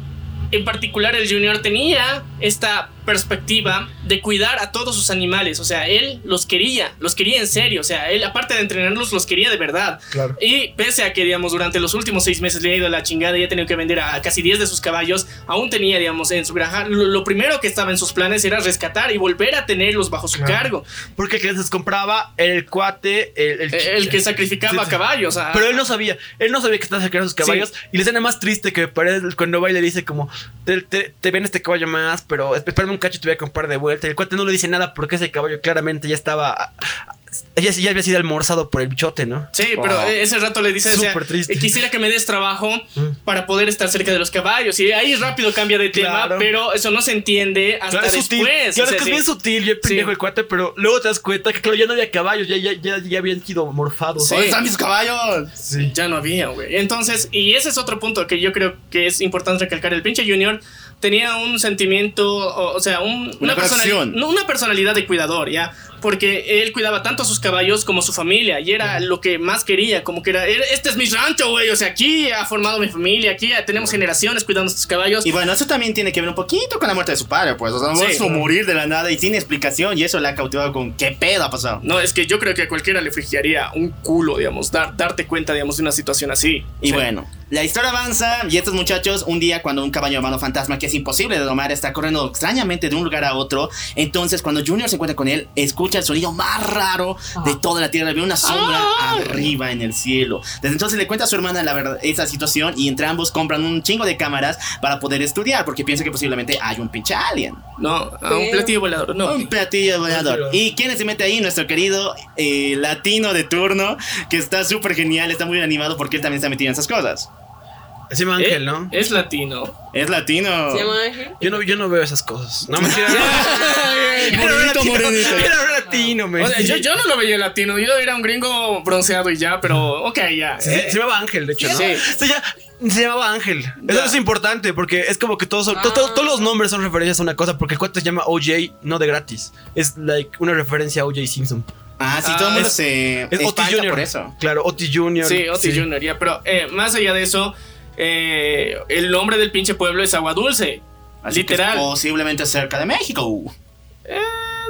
en particular el Junior tenía esta perspectiva de cuidar a todos sus animales, o sea, él los quería, los quería en serio, o sea, él aparte de entrenarlos, los quería de verdad.
Claro.
Y pese a que, digamos, durante los últimos seis meses le ha ido a la chingada y ha tenido que vender a casi 10 de sus caballos, aún tenía, digamos, en su granja, lo, lo primero que estaba en sus planes era rescatar y volver a tenerlos bajo su
Claro.
cargo.
Porque el que les compraba el cuate, el, el,
Eh, El que sacrificaba
Sí, sí.
caballos. a-
Pero él no sabía, él no sabía que estaba sacando sus caballos. Y la escena más triste que me parece cuando va y le dice como, te, te, te ven este caballo más, pero espérame un cacho y te voy a comprar de vuelta. Y el cuate no le dice nada porque ese caballo claramente ya estaba, ya, ya había sido almorzado por el bichote, ¿no?
Sí, pero
Wow.
eh, ese rato le dice, o sea,
Súper triste.
eh, quisiera que me des trabajo
Mm.
para poder estar cerca de los caballos. Y ahí rápido cambia de tema,
Claro.
pero eso no se entiende hasta
Claro, es
después.
sutil.
o
Claro,
sea,
es que es bien sutil, bien pendejo
Sí.
el cuate, pero luego te das cuenta que, claro, ya no había caballos, ya, ya, ya, ya habían sido morfados.
Sí.
¿Dónde están mis caballos?
Sí.
Ya no había, güey. Entonces, y ese es otro punto que yo creo que es importante recalcar. El pinche Junior tenía un sentimiento, o, o sea, un-
Una
personali-
conexión.
no, una personalidad de cuidador, ¿ya? Porque él cuidaba tanto a sus caballos como a su familia y era lo que más quería, como que era, "Era- este es mi rancho, güey, o sea, aquí ha formado mi familia, aquí tenemos generaciones cuidando a estos caballos.
Y bueno, eso también tiene que ver un poquito con la muerte de su padre, pues. O sea, no
Sí.
su morir de la nada y sin explicación. Y eso le ha cautivado con qué pedo ha pasado.
No, es que yo creo que a cualquiera le frigiaría un culo, digamos, dar, darte cuenta, digamos, de una situación así.
Y
Sí.
bueno, la historia avanza y estos muchachos, un día cuando un caballo hermano fantasma que es imposible de domar está corriendo extrañamente de un lugar a otro, entonces cuando Junior se encuentra con él, escucha el sonido más raro de toda la tierra, ve una sombra arriba en el cielo. Desde entonces le cuenta a su hermana la verdad, esa situación y entre ambos compran un chingo de cámaras para poder estudiar porque piensa que posiblemente hay un pinche alien.
No, a un platillo volador, no.
Un platillo volador. ¿Y quién se mete ahí? Nuestro querido eh, latino de turno, que está súper genial, está muy animado porque él también está metido en esas cosas.
Se llama Ángel,
Eh,
¿no?
Es latino.
Es latino.
¿Se llama Ángel?
Yo no, yo no veo esas cosas. No, mentira. Era
Morenito,
latino,
morenito.
Era latino, me.
O sea, yo, yo no lo veía latino, yo era un gringo bronceado y ya, pero ok, ya.
Se,
Eh,
se llamaba Ángel, de hecho, ¿no?
Sí.
Se, ya- se llamaba Ángel. Eso
Ya.
es importante porque es como que todos, to- to- todos los nombres son referencias a una cosa. Porque el cuate se llama OJ, no de gratis. Es like una referencia a OJ Simpson.
Ah, sí,
Ah,
todo el mundo
es-
se
Es Otis Jr.
por eso.
Claro, Otis Jr.
sí, Otis Junior, ya, pero eh, más allá de eso, eh, el nombre del pinche pueblo es Agua Dulce.
Así que
literal.
es posiblemente cerca de México.
Eh,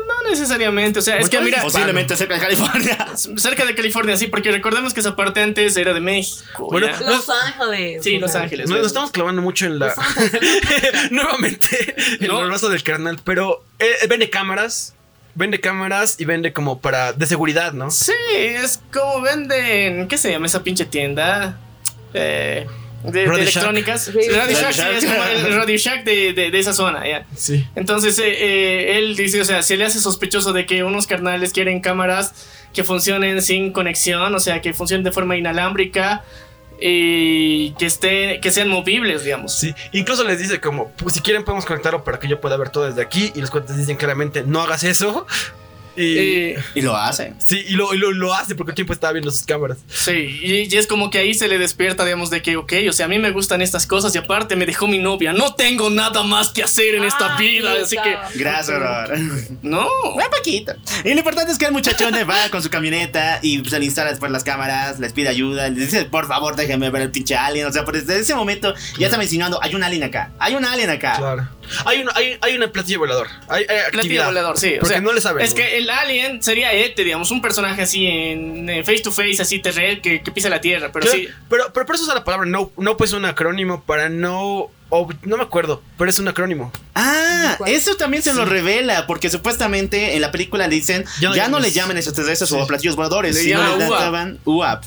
no necesariamente, o sea, es que mira,
posiblemente cerca de California.
cerca de California, sí, porque recordemos que esa parte antes era de México.
Bueno.
Los Ángeles.
Sí, Los Ángeles.
Nos, nos estamos clavando mucho en la. Nuevamente, en
No.
el brazo del carnal. Pero eh, vende cámaras. Vende cámaras y vende como para. de seguridad, ¿no?
Sí, es como venden. ¿Qué se llama esa pinche tienda? Eh, de, de
Radio Shack.
electrónicas.
Radio
Radio Shack, es como el Radio Shack de, de- de esa zona, ya.
Sí.
Entonces, eh, eh, él dice, o sea, se le hace sospechoso de que unos carnales quieren cámaras que funcionen sin conexión, o sea, que funcionen de forma inalámbrica y que estén, que sean movibles, digamos.
Sí, incluso les dice como, pues si quieren podemos conectarlo para que yo pueda ver todo desde aquí y los cuates dicen claramente, no hagas eso. Y
Eh,
Y lo hace.
sí, y lo, y lo, lo hace porque el tiempo estaba viendo sus cámaras.
sí, y, y es como que ahí se le despierta, digamos, de que, ok, o sea, a mí me gustan estas cosas y aparte me dejó mi novia, no tengo nada más que hacer en esta
Ah,
vida,
sí,
así que,
Gracias,
no.
Una poquito. Y lo importante es que el muchachón va con su camioneta y se le instala después las cámaras, les pide ayuda, les dice, por favor, déjenme ver el pinche alien. O sea, pues desde ese momento ya estaba insinuando, hay un alien acá, hay un alien acá.
Claro. Hay un, hay, hay una platillo volador. Hay, hay
Platillo volador, sí. O
Porque
sea,
no le saben.
Es que el alien sería Ete, digamos, un personaje así en eh, face to face, así terrestre, que, que pisa la tierra, pero
Claro,
sí.
pero, pero por eso usa la palabra no. No, pues un acrónimo para no. ob- no me acuerdo, pero es un acrónimo.
Ah,
¿Cuál?
eso también se lo revela, porque supuestamente en la película le dicen,
Ya
ya
no
no,
llames-
le llamen extraterrestres
Sí.
o platillos voladores,
Le
sino
llaman
le
UAP.
llamaban UAP.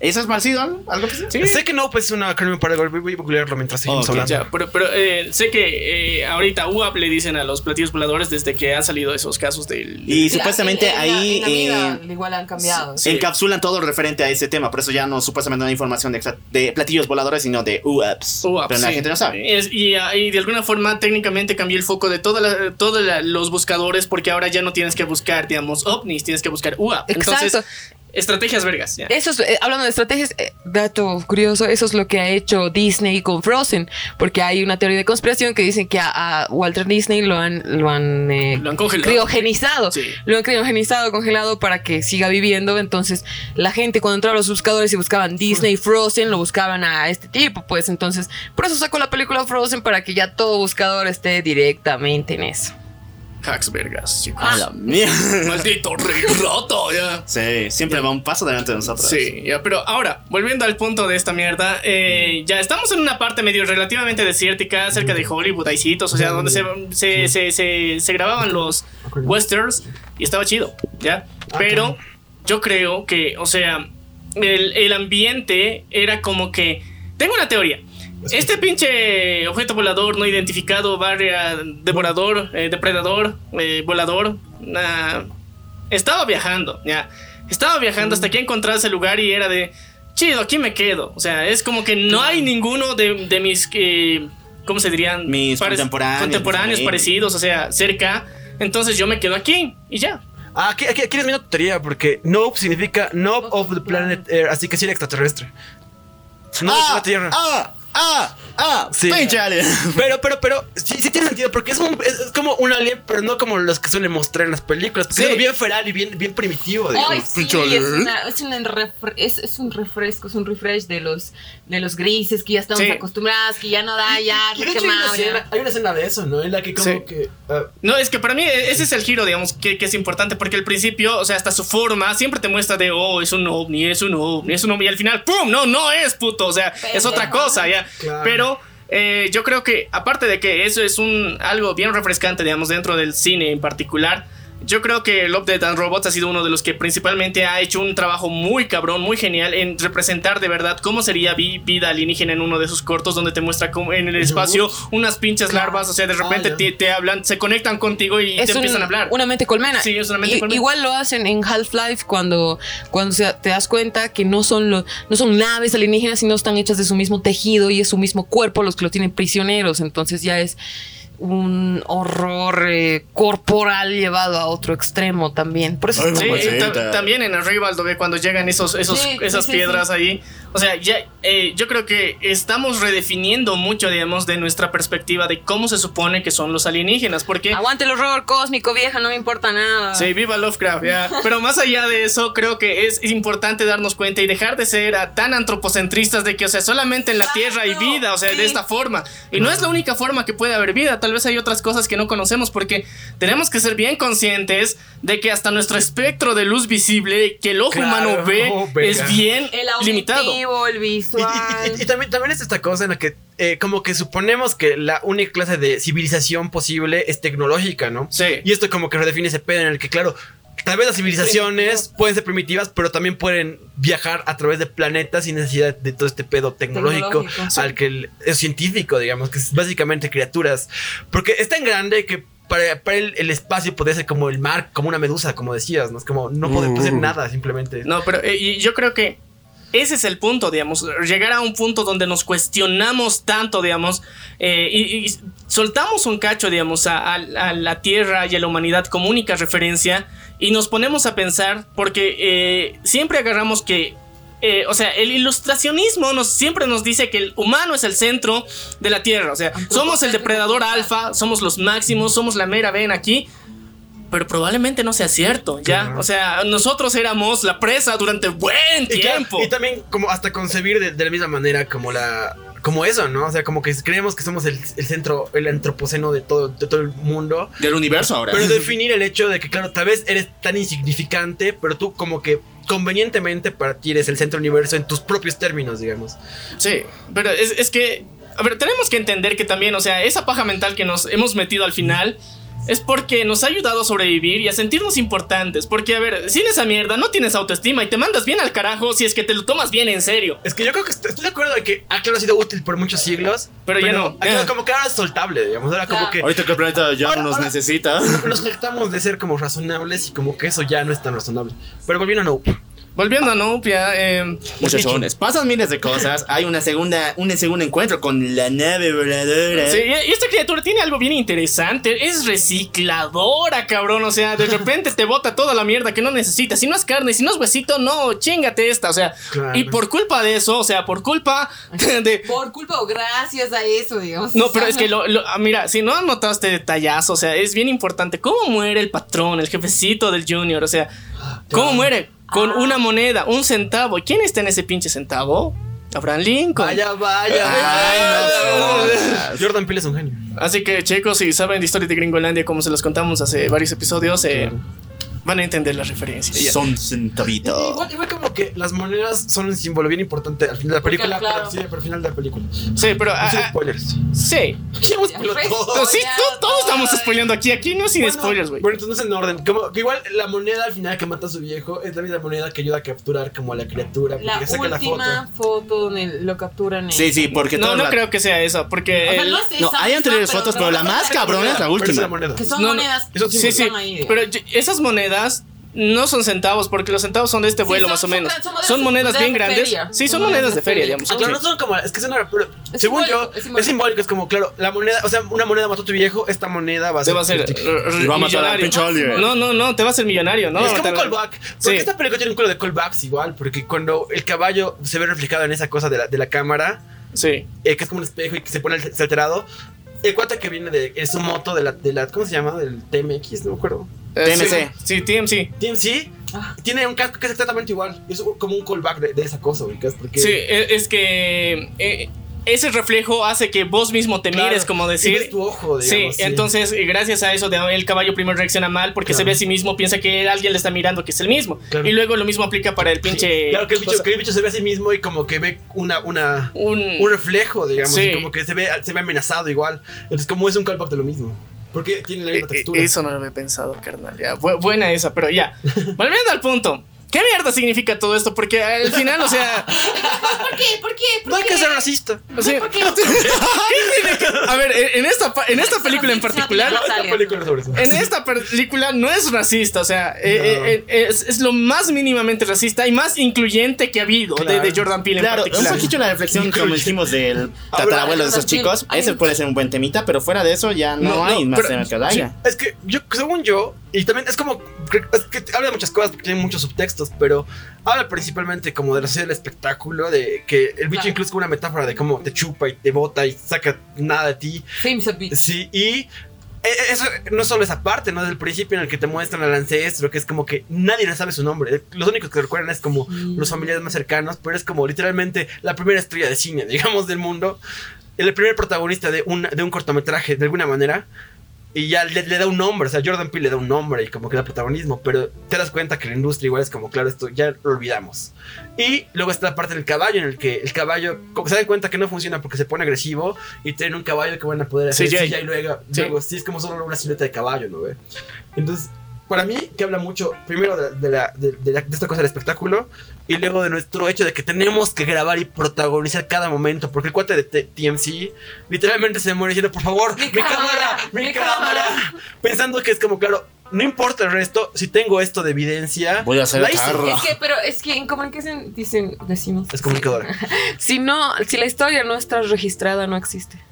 ¿Eso es parecido? ¿Algo, algo así?
Sí.
Sé que no, pues es un acrónimo para algo. Voy voy a googlearlo mientras seguimos
Ok,
hablando.
Ya, pero, pero eh, sé que eh, ahorita UAP le dicen a los platillos voladores desde que han salido esos casos del.
Y
Sí,
supuestamente
en- en la-
ahí
en la
eh,
igual han cambiado.
Sí.
encapsulan todo referente a ese tema, por eso ya no supuestamente no hay información de, extra- de platillos voladores, sino de UAPs.
UAP,
Pero la gente no sabe.
Es- y, ah, y de alguna forma técnicamente cambié el foco de todos los buscadores porque ahora ya no tienes que buscar, digamos, ovnis, tienes que buscar UAP. Entonces,
Exacto.
Estrategias vergas.
Eso es, eh, hablando de estrategias, eh, dato curioso, eso es lo que ha hecho Disney con Frozen, porque hay una teoría de conspiración que dicen que a, a Walter Disney lo han, lo han, eh,
Lo han congelado.
criogenizado,
Sí.
lo han criogenizado, congelado para que siga viviendo, entonces la gente cuando entraba a los buscadores y buscaban Disney Frozen, lo buscaban a este tipo, pues entonces, por eso sacó la película Frozen para que ya todo buscador esté directamente en eso.
Hacks vergas, chicos.
A la mierda.
Maldito rey roto, ya.
Sí, siempre va un paso delante de nosotros.
Sí, ya, pero ahora, volviendo al punto de esta mierda, eh, ya estamos en una parte medio relativamente desértica, cerca de Hollywood, hay sitios, o sea, donde se, se, se, se- se grababan los westerns y estaba chido, ¿ya? Pero yo creo que, o sea, el, el ambiente era como que... Tengo una teoría. Este pinche objeto volador no identificado, barria, devorador, eh, depredador, eh, volador, estaba viajando, ya. Estaba viajando hasta que encontré ese lugar y era de, chido, aquí me quedo. O sea, es como que no hay ninguno de, de mis, eh, ¿cómo se dirían?
Mis contemporáneos,
Contemporáneos
mis
parecidos, o sea, cerca. Entonces yo me quedo aquí y ya.
Ah, aquí, aquí, aquí les una tutoría porque Nope significa Nope of the planet Earth, así que sí era extraterrestre. No es
ah,
la Tierra.
ah, ah, ah,
Sí.
pinche alien.
Pero, pero, pero, sí, sí tiene sentido porque es, un- es- es como un alien, pero no como los que suelen mostrar en las películas. porque
Sí.
Es algo bien feral y bien, bien primitivo.
Ay, sí, es, una- es, una refre- es, es un refresco, es un refresh de los, de los grises que ya estamos
Sí.
acostumbrados, que ya no da, ya,
Y de hecho hay una, escena, hay una escena de eso, ¿no? En la que como
Sí.
que... ah,
No, es que para mí ese es el giro, digamos, que, que es importante, porque al principio, o sea, hasta su forma siempre te muestra de, oh, es un ovni, es un ovni, es un ovni, y al final, ¡pum! No, no es puto, o sea, es otra cosa, ya. Pero eh, yo creo que, aparte de que eso es un algo bien refrescante, digamos, dentro del cine en particular, yo creo que Love, Death and Robots ha sido uno de los que principalmente ha hecho un trabajo muy cabrón, muy genial en representar de verdad cómo sería vi- vida alienígena en uno de sus cortos donde te muestra cómo en el espacio unas pinches larvas, o sea, de repente
Ah,
te, te hablan, se conectan contigo y te
un-
empiezan a hablar.
una mente colmena.
Sí, es una mente
I-
colmena.
Igual lo hacen en Half-Life cuando, cuando te das cuenta que no son, los, no son naves alienígenas, sino están hechas de su mismo tejido y es su mismo cuerpo los que lo tienen prisioneros. Entonces ya es un horror eh, corporal llevado a otro extremo también. Por eso
Ay,
Sí, ta- también en el Rival cuando llegan esos, esos,
Sí,
esas
sí,
piedras
sí.
ahí. O sea, ya, eh, yo creo que estamos redefiniendo mucho, digamos, de nuestra perspectiva de cómo se supone que son los alienígenas. Porque
Aguante el horror cósmico, vieja, no me importa nada.
Sí, viva Lovecraft, ya. Pero más allá de eso, creo que es importante darnos cuenta y dejar de ser tan antropocentristas de que, o sea, solamente en la Tierra hay vida, o sea,
sí.
de esta forma. Y no es la única forma que puede haber vida, tal vez hay otras cosas que no conocemos porque tenemos que ser bien conscientes de que hasta nuestro espectro de luz visible que el ojo
Claro,
humano ve
oh,
es bien
El
limitado.
Auditivo, el
Y,
visual.
y- y- y también, también es esta cosa en la que eh, como que suponemos que la única clase de civilización posible es tecnológica, ¿no?
Sí.
Y esto como que redefine ese pedo en el que, claro, tal vez las civilizaciones pueden ser primitivas, pero también pueden viajar a través de planetas sin necesidad de todo este pedo tecnológico,
Tecnológico.
al que el- es científico, digamos, que es básicamente criaturas. Porque es tan grande que para, para él el espacio podría ser como el mar, como una medusa, como decías, ¿no? Es como, no puede puede ser nada, simplemente.
No, pero eh, y yo creo que ese es el punto, digamos, llegar a un punto donde nos cuestionamos tanto, digamos, eh, y, y soltamos un cacho, digamos, a, a- a la Tierra y a la humanidad como única referencia y nos ponemos a pensar, porque eh, siempre agarramos que... eh, o sea, el ilustracionismo nos, siempre nos dice que el humano es el centro de la Tierra. O sea, somos el depredador alfa, somos los máximos, somos la mera ven aquí. Pero probablemente no sea cierto, ¿ya?
Claro.
O sea, nosotros éramos la presa durante buen
Y, claro,
tiempo.
y también como hasta concebir de, de la misma manera como la como eso, ¿no? O sea, como que creemos que somos el, el centro, el antropoceno de todo, de todo el mundo.
Del universo ahora.
Pero definir el hecho de que, claro, tal vez eres tan insignificante, pero tú como que convenientemente para ti eres el centro universo en tus propios términos, digamos.
Sí, pero es, es que, a ver, tenemos que entender que también, o sea, esa paja mental que nos hemos metido al final es porque nos ha ayudado a sobrevivir y a sentirnos importantes. Porque, a ver, sin esa mierda no tienes autoestima y te mandas bien al carajo si es que te lo tomas bien en serio.
Es que yo creo que est- estoy de acuerdo de que, ah, claro, ha sido útil por muchos siglos.
Pero ya no.
ah, Como que ahora es soltable, digamos. Ahora como que
Ahorita que el planeta ya
Ahora-
no nos
ahora-
necesita.
nos tratamos de ser como razonables y como que eso ya no es tan razonable. Pero volviendo a Nope.
Volviendo a Nopia, eh,
Muchachones, pasan miles de cosas. Hay una segunda, un segundo encuentro con la nave voladora.
Sí, y esta criatura tiene algo bien interesante. Es recicladora, cabrón. O sea, de repente te bota toda la mierda que no necesitas. Si no es carne, si no es huesito, no, chingate esta. O sea,
Claro.
y por culpa de eso, o sea, por culpa de.
Por culpa o gracias a eso, digamos.
No, pero es que lo, lo- ah, mira, si no notaste detallazo, o sea, es bien importante. ¿Cómo muere el patrón, el jefecito del Junior? O sea, ¿cómo muere? Con una moneda, un centavo. ¿Y ¿Quién está en ese pinche centavo? Abraham Lincoln.
Vaya, vaya.
Ay, no
Jordan Peele es un genio.
Así que, chicos, si saben de historia de Gringolandia, como se los contamos hace varios episodios, eh, van a entender la referencia. Ya.
Son centavitos.
Igual, igual como que las monedas son un símbolo bien importante al final de la película.
claro.
pero, sí, pero al final de la película.
Sí, pero.
Sin
ah,
spoilers.
sí.
¿Quién hemos
Ya,
spoilado todo?
Pero sí, todos
todo,
estamos spoileando aquí. Aquí no sin
Bueno,
spoilers, güey.
Bueno, entonces no es en orden. Como, que igual la moneda al final que mata a su viejo es la misma moneda que ayuda a capturar como a la criatura. Porque
La
saca la foto.
última foto donde lo capturan. en-
Sí, sí, porque
No,
todo
no
la-
creo que sea eso, porque.
O sea,
el-
no es
No,
esa
hay anteriores fotos, pero la más cabrona es la
Pero esa
última.
Que son
No, no,
monedas.
Sí, sí, pero esas monedas no son centavos, porque los centavos son de este
Sí,
vuelo
son-
más o
son
menos.
son monedas
Son monedas bien grandes.
feria.
Sí, son monedas de feria, digamos.
Ah, claro, no son como. Es que son. pero
Es
según yo,
es simbólico.
es simbólico. Es como, claro, la moneda. O sea, una moneda mató a tu viejo. Esta moneda va a
Te
ser.
va a hacer.
tuyo.
r-
Y va a matar al
millonario.
pinche Oliver.
No, no, no, te va a hacer millonario, ¿no?
es como un
Te-
callback. Porque
Sí.
esta película tiene un culo de callbacks igual. Porque cuando el caballo se ve reflejado en esa cosa de la, de la cámara,
Sí.
eh, que es como un espejo y que se pone alterado. El cuate que viene de. Es su moto de la, de la. ¿Cómo se llama? Del TMX, no me acuerdo.
Eh,
TMC.
Sí, sí, TMC.
TMC
Ah.
tiene un casco que es exactamente igual. Es como un callback de, de esa cosa, ubicas. Porque.
Sí, e- es que eh, ese reflejo hace que vos mismo te
Claro,
mires, como
y
decir.
ves tu ojo, digamos,
sí, entonces eh, gracias a eso de- el caballo primero reacciona mal porque se ve a sí mismo, piensa que alguien le está mirando que es el mismo.
Claro.
Y luego lo mismo aplica para el pinche...
Claro que el, bicho,
cosa.
que el bicho se ve a sí mismo y como que ve una, una,
Un...
un reflejo, digamos,
Sí.
y como que se ve, se ve amenazado igual. Entonces, como es un callback de lo mismo. Porque tiene la
Eh,
misma
eh,
textura.
Eso no lo había pensado, carnal. Ya, bu- buena esa, pero ya. Volviendo al punto. ¿Qué mierda significa todo esto? Porque al final, o sea...
¿Por qué? ¿Por qué? ¿Por
no hay
qué?
que ser racista.
o sea,
¿Por qué?
¿qué tiene que- a ver, en esta, pa- en esta película en particular...
No, esta película es sobre eso.
En esta película no es racista, o sea, eh, eh, eh, es, es lo más mínimamente racista y más incluyente que ha habido de-
Claro.
de, Jordan Peele
Claro,
en
un
particular.
poquito la reflexión como dijimos del tatarabuelo de esos chicos. Ese puede ser un buen temita, pero fuera de eso ya no,
No,
hay
no,
más
pero-
temas que haya.
Es que yo, según yo, y también es como, es que habla de muchas cosas porque tiene muchos pero habla principalmente como de la sociedad del espectáculo, de que el bicho
Claro.
incluso como una metáfora de cómo te chupa y te bota y saca nada de ti.
Seems a bit.
Sí, y eh, eso no solo esa parte, ¿no? Del principio en el que te muestran al ancestro, que es como que nadie le sabe su nombre. Los únicos que recuerdan es como los familiares más cercanos, pero es como literalmente la primera estrella de cine, digamos, del mundo. El primer protagonista de un, de un cortometraje, de alguna manera. Y ya le, le da un nombre, o sea, Jordan Peele le da un nombre y como que da protagonismo, pero te das cuenta que la industria igual es como, claro, esto ya lo olvidamos. Y luego está la parte del caballo, en el que el caballo, como se dan cuenta que no funciona porque se pone agresivo y tienen un caballo que van a poder hacer.
CGI
y luego,
Sí.
luego sí es como solo una silueta de caballo, ¿no ve? Entonces, para mí, que habla mucho, primero de, de la, de, de la- de esta cosa del espectáculo, y luego de nuestro hecho de que tenemos que grabar y protagonizar cada momento, porque el cuate de T- TMC literalmente se muere diciendo, por favor, mi,
Mi
cámara,
cámara,
mi, cámara.
cámara.
Pensando que es como, claro, no importa el resto, si tengo esto de evidencia,
Voy a hacer
la
carro.
Es que, pero es que en comunicación dicen, decimos.
Es comunicadora.
Si no, si la historia no está registrada, no existe.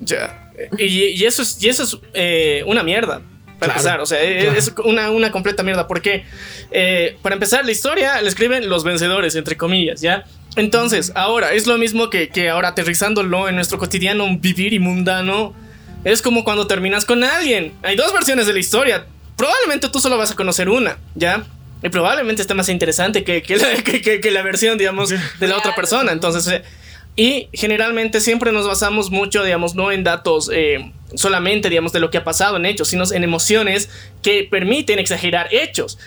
Ya. Y, y eso es, y eso es eh, una mierda. Para
Claro,
empezar, o sea, eh,
claro.
es una, una completa mierda. Porque, eh, para empezar, la historia la escriben los vencedores, entre comillas, ¿ya? Entonces, ahora, es lo mismo que, que ahora aterrizándolo en nuestro cotidiano vivir y mundano. Es como cuando terminas con alguien. Hay dos versiones de la historia. Probablemente tú solo vas a conocer una, ¿ya? Y probablemente esté más interesante que, que la, que- que- que la versión, digamos, de la otra persona. Entonces, eh, y generalmente siempre nos basamos mucho, digamos, no en datos eh, solamente, digamos, de lo que ha pasado en hechos, sino en emociones que permiten exagerar hechos.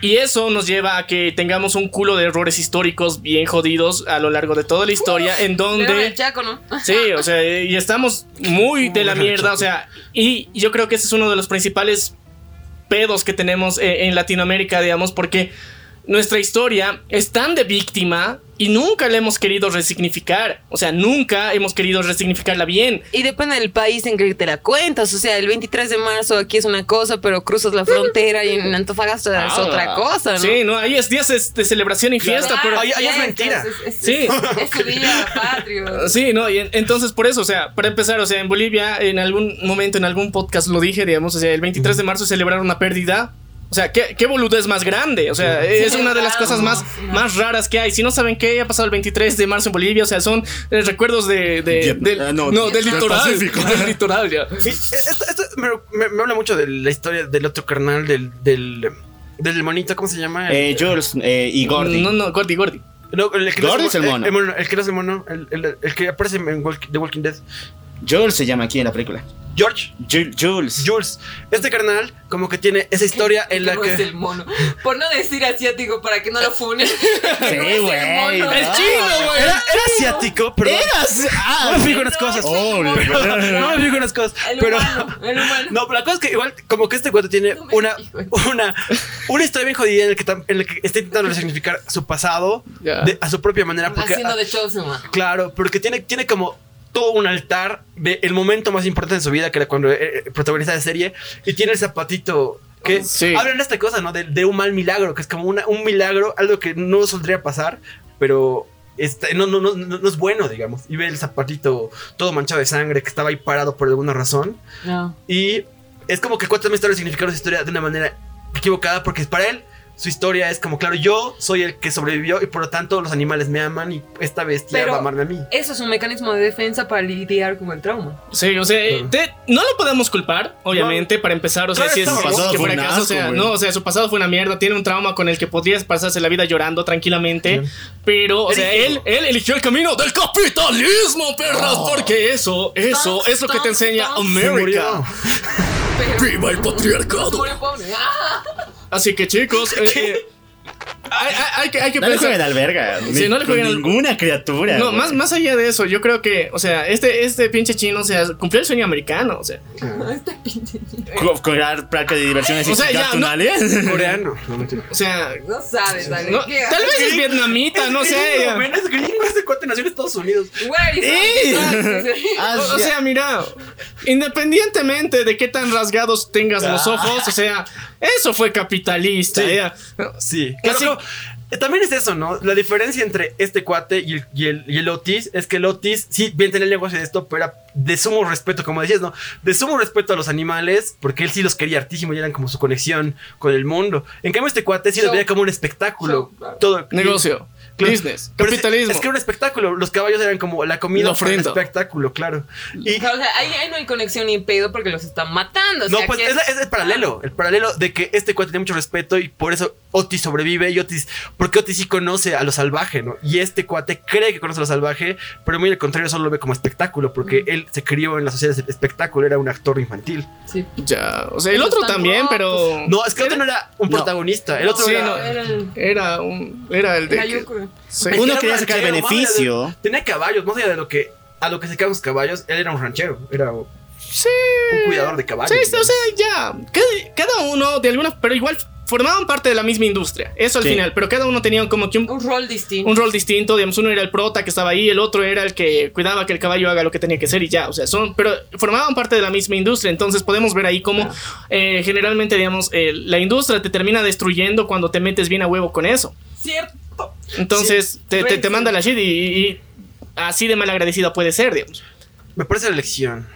Y eso nos lleva a que tengamos un culo de errores históricos bien jodidos a lo largo de toda la historia, en donde...
el Chaco, ¿no?
Sí, o sea, y estamos muy de la mierda, o sea, y yo creo que ese es uno de los principales pedos que tenemos eh, en Latinoamérica, digamos, porque nuestra historia es tan de víctima y nunca la hemos querido resignificar, o sea, nunca hemos querido resignificarla bien.
Y depende del país en que te la cuentas. O sea, el 23 de marzo aquí es una cosa, pero cruzas la frontera y en Antofagasta es
Ah,
otra cosa, ¿no?
Sí, no, ahí es días es de celebración y fiesta, pero...
Ahí- ahí es mentira.
Es, es-
Sí.
es su día patrio.
Sí, no, y en- entonces por eso, o sea, para empezar, o sea, en Bolivia en algún momento, en algún podcast lo dije, digamos, o sea, el 23 de marzo celebraron una pérdida. O sea, ¿qué, qué boludez más grande? O sea, es una de las cosas más, más raras que hay. Si no saben qué ha pasado el 23 de marzo en Bolivia, o sea, son eh, recuerdos de, de- del,
ah,
no,
no,
del litoral. Del litoral, ya.
Sí, esto, esto me, me- me habla mucho de la historia del otro carnal, del, del, del monito, ¿cómo se llama?
Eh, Jules eh, y Gordy.
No, no, Gordy, Gordy.
No, el, que no
Gordy es el mono.
El, mono, el que no es el mono, el, el- el que aparece en Walk- The Walking Dead.
Jules se llama aquí en la película.
George.
Ju- Jules.
Jules. Este carnal, como que tiene esa historia en la
No es
que.
el mono. Por no decir asiático para que no lo funen.
Sí,
el
güey.
mono.
¡Es chino, güey!
Era, era asiático, pero.
Eras. Ah,
No me fijo en las
No,
cosas.
el
Oh.
No me fijo en las cosas.
El
pero.
humano, el humano.
No, pero la cosa es que igual, como que este cuento tiene
No
una,
fijo.
una, una historia bien jodida en la que, en la que está intentando resignificar su pasado de- a su propia manera. Porque,
Haciendo de Chosen, man.
Claro, porque tiene, tiene como todo un altar de el momento más importante de su vida, que era cuando eh, eh, protagoniza la serie, y tiene el zapatito que
Sí.
hablan de esta cosa, ¿no? De, de un mal milagro, que es como una, un milagro, algo que no soldría pasar, pero está- no, no, no, no, es bueno, digamos. Y ve el zapatito todo manchado de sangre que estaba ahí parado por alguna razón.
No.
Y es como que cuenta también está resignificando su historia de una manera equivocada, porque para él su historia es como, claro, yo soy el que sobrevivió y por lo tanto los animales me aman y esta bestia
Pero-
va a amarme a mí.
Eso es un mecanismo de defensa para lidiar con el trauma.
Sí, o sea, te- no lo podemos culpar, obviamente, para empezar. O sea,
Claro,
si es es
pasado
que
fue
acaso, o sea, no, o sea, su pasado fue una mierda, tiene un trauma con el que podrías pasarse la vida llorando tranquilamente, pero, o sea, él,
Eligió.
él eligió el camino del capitalismo, perras, porque eso, eso
Stop,
es lo que te enseña. América.
Pero
¡Viva el patriarcado! Así que, chicos, eh, eh, hay, que, hay que
No le
pensar.
jueguen al verga.
Sí,
Ni
no le jueguen al-
ninguna criatura.
No,
güey.
más, más allá de eso, yo creo que, o sea, este, este pinche chino, o sea, cumplió el sueño americano, o sea.
Este pinche niño.
Co- Cobrar placa de diversiones
O sea, ya,
y
no-
Coreano. No.
O sea,
No sabes, dale.
no,
¿qué
tal vez es vietnamita, no sé.
Gringo,
ya.
men, es gringo, ese cuate nació en Estados Unidos.
¡Eh! Ah,
O, sea, mira, independientemente de qué tan rasgados tengas los
Ah.
ojos, o sea, eso fue capitalista.
Sí. Sí.
Casi-
Eh, también es eso, ¿no? La diferencia entre este cuate y el, y el, y el Otis es que el Otis, sí, bien tenía el negocio de esto, pero era de sumo respeto, como decías, ¿no? De sumo respeto a los animales, porque él sí los quería hartísimo y eran como su conexión con el mundo. En cambio, este cuate sí los
Show.
veía como un espectáculo. Todo.
Negocio. Business,
Pero
capitalismo.
Es, que era un espectáculo. Los caballos eran como la comida el
ofrenda.
espectáculo, claro. Y,
O sea, ahí, ahí no hay conexión ni pedo porque los están matando. o
no, pues es, la- es el paralelo. El paralelo de que este cuate tiene mucho respeto y por eso Otis sobrevive. Y Otis, porque Otis sí conoce a lo salvaje, ¿no? Y este cuate cree que conoce a lo salvaje, pero muy al contrario, solo lo ve como espectáculo, porque él se crió en la sociedad del espectáculo, era un actor infantil.
Sí.
Ya, o sea, el otro también,
rotos.
pero.
No, es que el otro no era un
No.
protagonista. El otro
Sí,
era.
no.
Era el.
Era un. Era el de.
Era.
Sí.
Uno quería sacar
de-
beneficio.
tenía caballos, más allá de lo que a lo que se quedan los caballos, él era un ranchero. Era
Sí.
Un cuidador de caballos.
Sí, o sea, ya. Cada, cada uno de alguna. Pero igual formaban parte de la misma industria. Eso al
Sí.
final. Pero cada uno tenía como que un,
Un rol distinto.
un rol distinto. Digamos, uno era el prota que estaba ahí, el otro era el que cuidaba que el caballo haga lo que tenía que hacer y ya. O sea, son. Pero formaban parte de la misma industria. Entonces podemos ver ahí cómo eh, generalmente, digamos, eh, la industria te termina destruyendo cuando te metes bien a huevo con eso.
Cierto.
Entonces te, te, manda la shit y, y así de malagradecida puede ser, digamos.
Me parece la lección.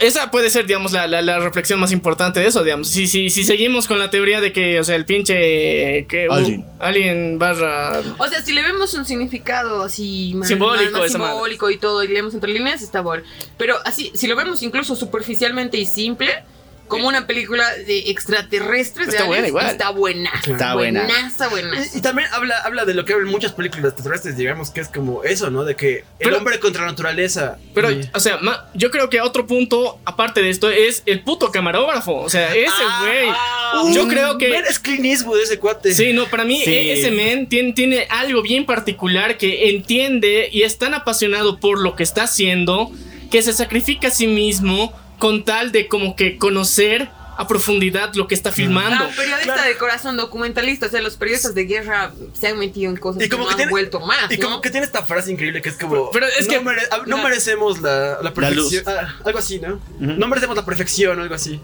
Esa puede ser, digamos, la, la, la reflexión más importante de eso, digamos. Si, si, si seguimos con la teoría de que, o sea, el pinche... Que, uh,
Alien.
alien barra...
O sea, si le vemos un significado así más,
Simbólico,
más- más
esa madre.
simbólico y todo, y leemos entre líneas, está bueno. Pero así, si lo vemos incluso superficialmente y simple, como una película de extraterrestres, de
Está buena igual.
está buena.
Está buena.
Buenaza, buenaza.
Y también habla, habla de lo que hablan muchas películas terrestres, digamos, que es como eso, ¿no? De que el hombre contra la naturaleza.
Pero,
Y-
o sea, ma- yo creo que otro punto, aparte de esto, es el puto camarógrafo. O sea, ese güey. yo creo que...
Es Clint Eastwood ese cuate.
Sí, no, para mí
Sí.
e- ese men tiene, tiene algo bien particular que entiende y es tan apasionado por lo que está haciendo que se sacrifica a sí mismo con tal de como que conocer a profundidad lo que está filmando.
Ah, periodista de corazón, documentalista, o sea, los periodistas de guerra se han metido en cosas
Y como
no
que
han
tiene,
vuelto más,
y como
¿no?
que tiene esta frase increíble que es como
Pero es
no,
que-
mere- ah, no
La-
merecemos la, la
luz.
perfección ah, algo así ¿no? no merecemos la perfección algo así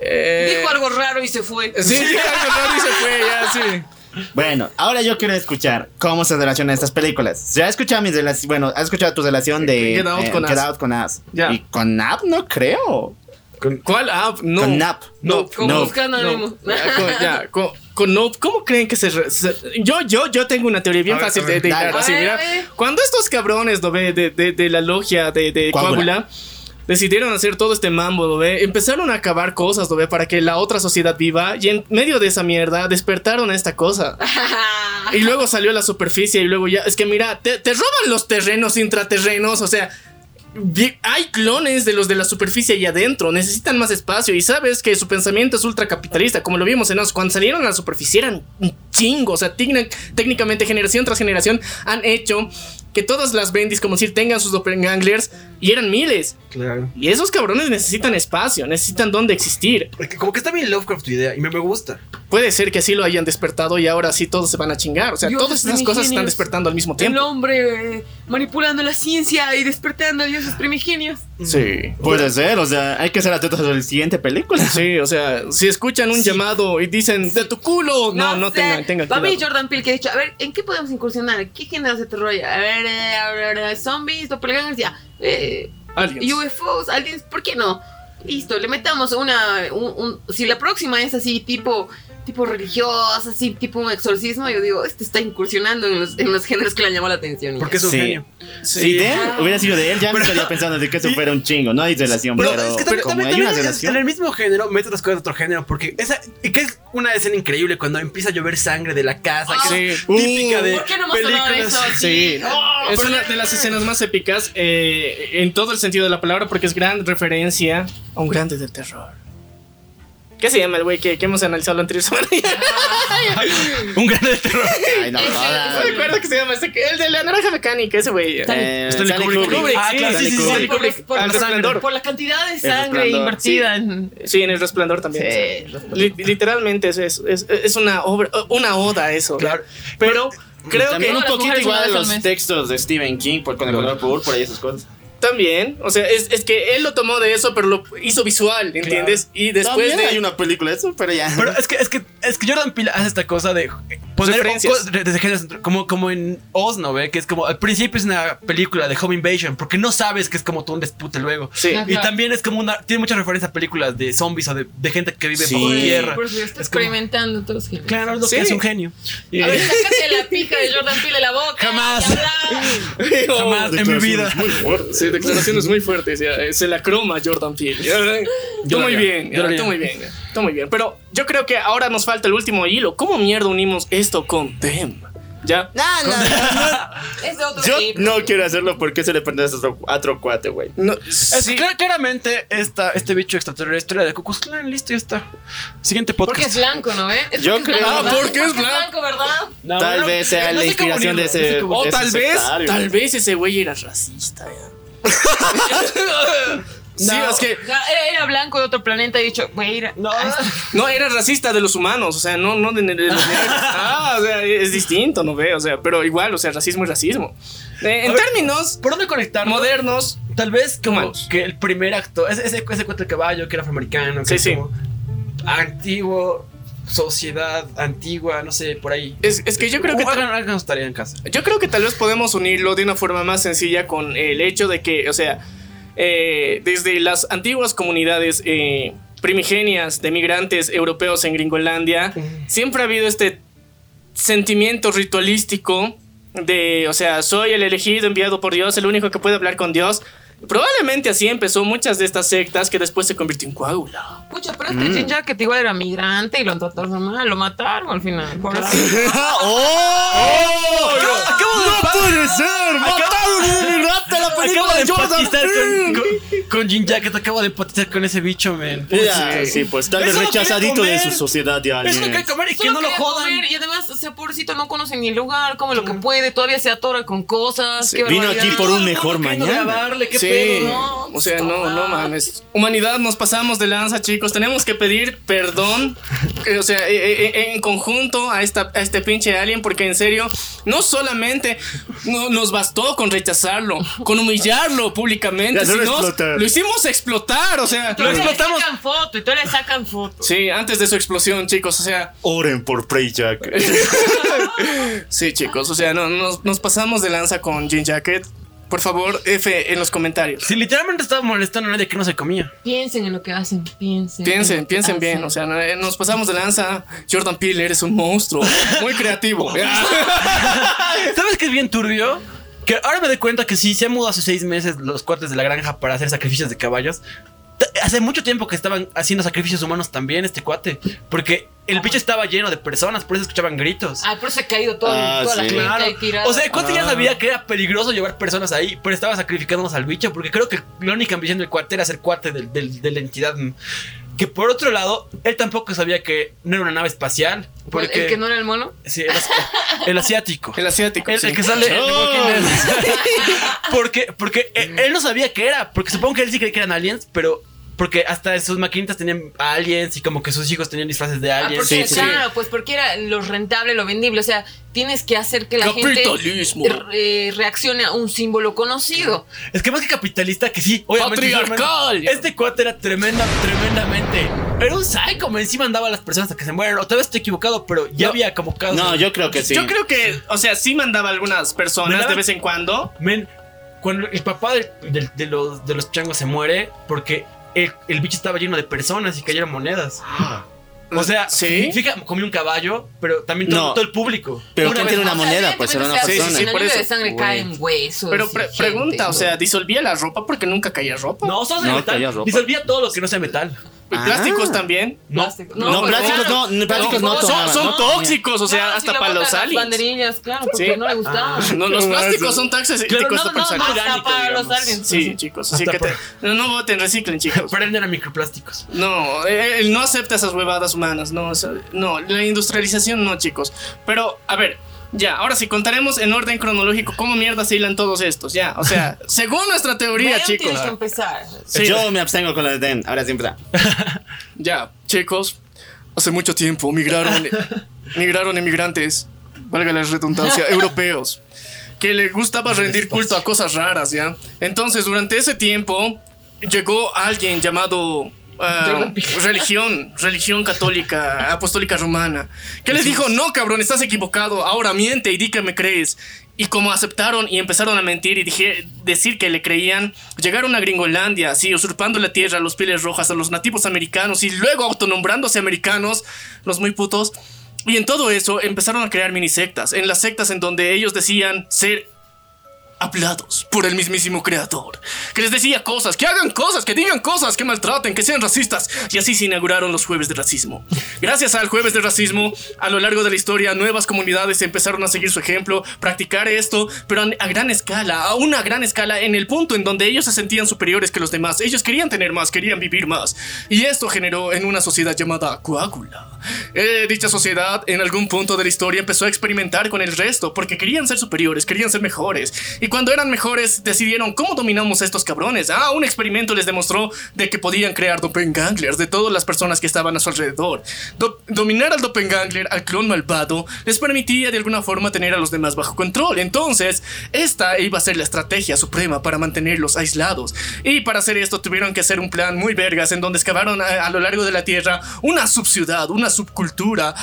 Eh,
Dijo algo raro y se fue.
Sí, sí, algo raro y se fue, ya, sí.
Bueno, ahora yo quiero escuchar cómo se relacionan estas películas. Ya he escuchado mis relaciones, bueno, has escuchado tu relación de
Get Out con
Get
Us.
Out con Us.
Ya.
Y con Nap no creo.
¿Cuál app? No.
Con Nap.
No,
Como
No,
buscando
no.
Nemo.
Ya, con, ya, con, con Nope, ¿cómo creen que se, re- se- Yo, yo, yo tengo una teoría bien
ver,
fácil de, de
dale.
hilar, así, mira. Cuando estos cabrones, ¿no? De, de, de la logia de, de
Coágula.
Coágula, decidieron hacer todo este mambo, ¿no ve? Empezaron a acabar cosas, ¿no ve? Para que la otra sociedad viva. Y en medio de esa mierda, despertaron esta cosa. Y luego salió a la superficie y luego ya... Es que mira, te, te roban los terrenos intraterrenos, o sea... Hay clones de los de la superficie ahí adentro, necesitan más espacio y sabes que su pensamiento es ultracapitalista, como lo vimos en Oz, cuando salieron a la superficie eran un chingo, o sea, técnicamente generación tras generación han hecho que todas las bendis, como decir, tengan sus doppelgangers y eran miles.
claro
Y esos cabrones necesitan espacio, necesitan dónde existir.
Porque como que está bien Lovecraft tu idea y me, me gusta
Puede ser que así lo hayan despertado y ahora sí todos se van a chingar. O sea, todas estas cosas están despertando al mismo
El
tiempo.
hombre eh, manipulando la ciencia y despertando a dioses primigenios.
Sí.
Puede ser, o sea, hay que ser atentos a la siguiente película.
Sí, o sea, si escuchan un llamado y dicen de tu culo, no, no, tengan, tengan
Para mí. Jordan Peele que ha dicho, a ver, ¿en qué podemos incursionar? ¿Qué géneros de terror? A ver, zombies, doppelgangers, ya. Eh,
Aliens.
UFOs, aliens, ¿por qué no? Listo, le metamos una, un, un- si la próxima es así tipo tipo religiosa, así tipo un exorcismo, yo digo, este está incursionando en los, en los géneros que le han llamado la atención.
porque es un
Sí.
genio
Si de él hubiera sido de él, ya me estaría pensando de que eso fuera un chingo. No hay relación,
pero,
pero,
es que también,
como
también-
hay una
también es- en
relación.
el mismo género mete otras cosas de otro género porque esa y que es una escena increíble cuando empieza a llover sangre de la casa que es
Sí.
típica de
¿Por qué no
películas
eso?
Sí,
Oh,
es
pero-
una de las escenas más épicas eh, en todo el sentido de la palabra porque es gran referencia a un grande del terror. ¿Qué se llama el güey que, que hemos analizado la anterior semana?
un gran de terror
Ay, no,
No
jodas.
recuerdo que se llama ese, el de la naranja mecánica, ese güey.
Eh,
Stanley Kubrick.
Kubrick.
Ah, claro, sí, sí, sí.
Stanley
por, por
resplandor.
por la cantidad de sangre
resplandor,
invertida en...
Sí, en el resplandor también.
Sí,
Li- literalmente es, es, es, es una obra, una oda eso.
Claro.
Pero creo
También
que
un poquito igual
al
los
mes.
textos de Stephen King por, con el color púrpura y esas cosas.
También, o sea, es, es que él lo tomó de eso, pero lo hizo visual, ¿entiendes? Y después
También
de
hay una película de eso, pero ya.
Pero es que, es que, es que Jordan Peele hace esta cosa de poner
Referencias.
cosas como, como en Oz, ¿no ve? Que es como, al principio es una película de Home Invasion, porque no sabes que es como todo un despute luego.
Sí.
Ajá.
Y también es como una, tiene muchas referencias a películas de zombies o de, de gente que vive
Sí.
bajo tierra.
Por está
Es como-
experimentando todos los.
Claro, es lo
Sí.
que es un genio. Y-
A ver, sácate la pija de Jordan Peele de la boca.
Jamás. Jamás en mi vida.
Sí, declaraciones muy fuertes. ya, Se la croma Jordan Peele.
Yo
muy bien,
haría.
muy bien, tú muy bien. Pero yo creo que ahora nos falta el último hilo. ¿Cómo mierda unimos esto con Them? ¿Ya?
No, no, no,
Es de otro
Yo
tipo.
no quiero hacerlo porque se le prende a otro, a otro cuate, güey.
No,
Es
sí.
cla- claramente esta, este bicho extraterrestre era de Ku Klux Klan, listo, ya está. Siguiente podcast.
Porque es blanco, ¿no? ¿Eh? Es
Yo creo-
blanco,
Ah, porque es
blanco, ¿verdad?
No,
Tal
bueno,
vez sea
no
la inspiración de ese.
O tal vez,
sectario.
tal vez ese güey era racista, ya. Sí, es que
O sea, Era, era blanco de otro planeta y dicho, güey, era-
No.
no era racista de los humanos, o sea, no, no de, de los negros. Ah, o sea, es distinto, no ve, o sea, pero igual, o sea, racismo y racismo. Eh, en
ver,
términos
¿Por dónde conectar?
modernos,
Tal vez como
Humanos.
que el primer acto, ese, ese, ese cuento de caballo que era afroamericano, que
Sí,
es
sí.
como antiguo, sociedad antigua, no sé, por ahí.
es, es que yo creo que...
hagan, tarea en casa.
Yo creo que tal vez podemos unirlo de una forma más sencilla con el hecho de que, o sea, eh, desde las antiguas comunidades eh, primigenias de migrantes europeos en Gringolandia, siempre ha habido este sentimiento ritualístico de, o sea, soy el elegido, enviado por Dios, el único que puede hablar con Dios. Probablemente así empezó muchas de estas sectas que después se convirtió en coágula.
Pucha, pero este Jim Jacket igual era migrante y lo trataron mal, lo mataron al final. Pobrecito.
¡Oh! ¡No puede ser! ¡Mataron un inmigrante a la película
Acabo de
de Jordan
con,
Peele!
con, con Jin Jacket, acabo de empatizar con ese bicho, man.
Sí, pues tal vez
lo
rechazadito de su sociedad de
Eso no
alguien.
quiere comer y que no lo jodan.
comer y además, o sea, pobrecito, no conoce ni el lugar, come lo que puede, todavía se atora con cosas. qué
Vino aquí por un mejor mañana.
Sí,
pedo, ¿no?
o sea, no, no mames. Humanidad, nos pasamos de lanza, chicos. Tenemos que pedir perdón, eh, o sea, eh, eh, en conjunto a, esta, a este pinche alien, porque en serio, no solamente no, nos bastó con rechazarlo, con humillarlo públicamente, sino lo hicimos explotar, o sea,
le
explotamos.
sacan foto y todavía le sacan foto.
Sí, antes de su explosión, chicos, o sea,
Oren por Prey Jack.
sí, chicos, o sea, no, nos, nos pasamos de lanza con Jean Jacket. Por favor, F en los comentarios.
Si literalmente estaba molestando a nadie que no se comía.
Piensen en lo que hacen, piensen. en
Piensen, piensen bien,
hacen.
o sea, eh, nos pasamos de lanza. Jordan Peele, eres un monstruo, muy creativo.
¿Sabes qué es bien turbio? Que ahora me doy cuenta que sí, se han mudado hace seis meses los cuates de la granja para hacer sacrificios de caballos. Hace mucho tiempo que estaban haciendo sacrificios humanos también este cuate. Porque el bicho estaba lleno de personas, por eso escuchaban gritos.
Ah, por eso se ha caído todo,
Ah,
toda la gente
Claro.
ahí tirada.
O sea, el cuate
Ah.
ya sabía que era peligroso llevar personas ahí, pero estaba sacrificándonos al bicho, porque creo que la única ambición del cuate era ser cuate del- del- de la entidad. Que por otro lado, él tampoco sabía que no era una nave espacial.
¿Cuál,
Porque
¿El que no era el mono?
Sí, el, el asiático.
El asiático.
El,
sí.
el que sale
Oh.
Porque porque él, él no sabía qué era. Porque supongo que él sí creía que eran aliens, pero porque hasta sus maquinitas tenían aliens y como que sus hijos tenían disfraces de
Ah,
aliens.
porque,
sí, sí.
claro, pues porque era lo rentable, lo vendible. O sea, tienes que hacer que la
Capitalismo.
gente eh, reaccione a un símbolo conocido.
Es que más que capitalista, que sí, obviamente.
Patriarcal.
Este cuate era tremenda, tremendamente. Era un psycho, me encima mandaba a las personas a que se mueran. O tal vez estoy equivocado, pero ya
No.
había como casos.
No, yo creo que sí.
Yo creo que, o sea, sí mandaba a algunas personas
¿Mandaba?
de vez en cuando.
Men, cuando el papá de, de- de los, de los changos se muere, porque el, el bicho estaba lleno de personas y cayeron monedas. O sea,
Sí.
fíjate, comió un caballo, pero también todo,
No.
todo el público.
Pero
Una
¿quién tiene una moneda? Pues era una
o sea,
persona.
Sí, por
lluvia de
eso.
sangre
Güey.
caen huesos.
Pero
y
pre-
gente,
pregunta, o sea, ¿disolvía la ropa porque nunca caía ropa?
No, solo de
No,
metal.
caía ropa.
Disolvía todo lo que no sea metal.
¿Y plásticos
Ah.
también?
No, plásticos
claro.
no, plásticos no
son,
tomaban.
son
¿no?
tóxicos, o sea, hasta
si
para los
las
aliens.
banderillas, claro, porque
Sí.
no le gustaba.
No, los plásticos son tóxicos
Claro,
hasta
no,
para los
no, no, digamos.
aliens.
Sí, chicos, así que te- no, no voten, reciclen, chicos.
Él era microplásticos.
No, eh, él no acepta esas huevadas humanas, no, o sea, no, la industrialización no, chicos. Pero, a ver, ya, ahora sí, contaremos en orden cronológico cómo mierda se hilan todos estos, ya, o sea, según nuestra teoría,
Vean,
chicos.
que empezar.
Sí.
Yo me abstengo con la de Den. Ahora sí empieza.
Ya, chicos, hace mucho tiempo migraron, migraron emigrantes, valga la redundancia, europeos, que les gustaba rendir culto a cosas raras, ¿ya? Entonces, durante ese tiempo, llegó alguien llamado... ah, religión, religión católica, apostólica romana, que les dijo, no cabrón, estás equivocado, ahora miente y di que me crees. Y como aceptaron y empezaron a mentir y dije, decir que le creían, llegaron a Gringolandia, así, usurpando la tierra a los pieles rojas, a los nativos americanos y luego autonombrándose americanos, los muy putos. Y en todo eso empezaron a crear mini sectas, en las sectas en donde ellos decían ser hablados por el mismísimo creador, que les decía cosas, que hagan cosas, que digan cosas, que maltraten, que sean racistas, y así se inauguraron los jueves de racismo. Gracias al jueves de racismo, a lo largo de la historia, nuevas comunidades empezaron a seguir su ejemplo, practicar esto, pero a, gran escala, a una gran escala, en el punto en donde ellos se sentían superiores que los demás, ellos querían tener más, querían vivir más, y esto generó en una sociedad llamada coágula. Eh, dicha sociedad en algún punto de la historia empezó a experimentar con el resto, porque querían ser superiores, querían ser mejores, Y cuando eran mejores, decidieron cómo dominamos estos cabrones. Ah, un experimento les demostró de que podían crear doppelgangers de todas las personas que estaban a su alrededor. Do- dominar al doppelganger, al clon malvado, les permitía de alguna forma tener a los demás bajo control. Entonces, esta iba a ser la estrategia suprema para mantenerlos aislados. Y para hacer esto tuvieron que hacer un plan muy vergas en donde excavaron a, a lo largo de la Tierra una subciudad, una subcultura,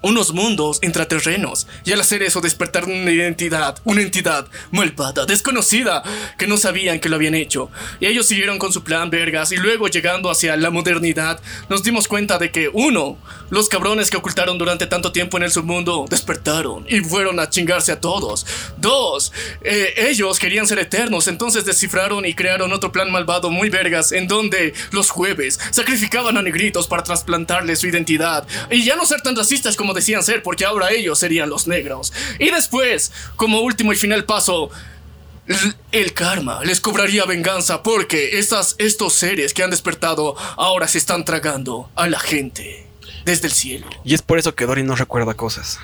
unos mundos intraterrenos. Y al hacer eso despertaron una identidad, una entidad malvada, desconocida, que no sabían que lo habían hecho. Y ellos siguieron con su plan vergas y luego llegando hacia la modernidad, nos dimos cuenta de que uno, los cabrones que ocultaron durante tanto tiempo en el submundo, despertaron y fueron a chingarse a todos. Dos, eh, ellos querían ser eternos, entonces descifraron y crearon otro plan malvado muy vergas en donde los jueves sacrificaban a negritos para trasplantarles su identidad y ya no ser tan racistas como decían ser porque ahora ellos serían los negros. Y después, como último y final paso, el karma les cobraría venganza porque estas, estos seres que han despertado ahora se están tragando a la gente desde el cielo.
Y es por eso que Dory no recuerda cosas.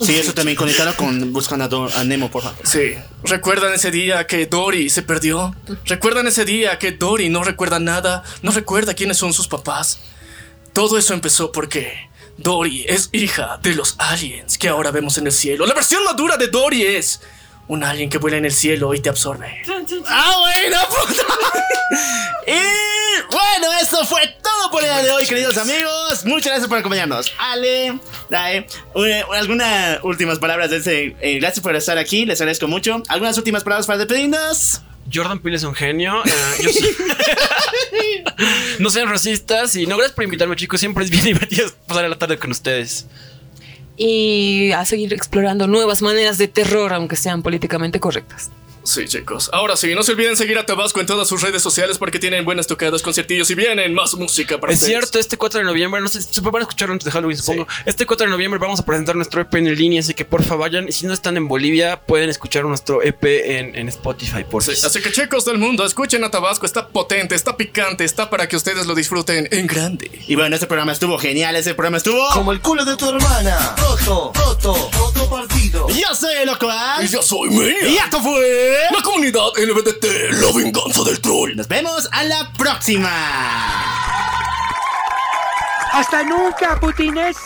Sí, eso también conectado con buscando a, a Nemo, por favor.
Sí, ¿recuerdan ese día que Dory se perdió? ¿Recuerdan ese día que Dory no recuerda nada? ¿No recuerda quiénes son sus papás? Todo eso empezó porque Dory es hija de los aliens que ahora vemos en el cielo. La versión madura de Dory es un alien que vuela en el cielo y te absorbe.
¡Ah, bueno, puta! y bueno, eso fue todo por el día de hoy, queridos amigos. Muchas gracias por acompañarnos. Ale, Dae, una- algunas últimas palabras de ese. eh, gracias por estar aquí, les agradezco mucho. ¿Algunas últimas palabras para despedirnos?
Jordan Peele es un genio. eh, yo sí. no sean racistas y no, gracias por invitarme, chicos. Siempre es bien divertido pasar la tarde con ustedes.
Y a seguir explorando nuevas maneras de terror, aunque sean políticamente correctas.
Sí, chicos. Ahora sí, no se olviden seguir a Tabasco en todas sus redes sociales porque tienen buenas tocadas, conciertillos y vienen más música para
Es
ustedes.
cierto, este 4 de noviembre, no sé si se van a escuchar antes de Halloween, supongo. Este 4 de noviembre vamos a presentar nuestro EP en línea, así que porfa vayan. Y si no están en Bolivia, pueden escuchar nuestro EP en, en Spotify, por
Sí,
si.
así que chicos del mundo, escuchen a Tabasco, está potente, está picante, está para que ustedes lo disfruten en grande.
Y bueno, este programa estuvo genial, este programa estuvo.
Como el culo de tu hermana. Roto, roto, roto partido.
Yo soy el local.
Y yo soy Menia.
Y esto fue.
La comunidad LBDT, la venganza del troll.
Nos vemos a la próxima.
Hasta nunca, putines.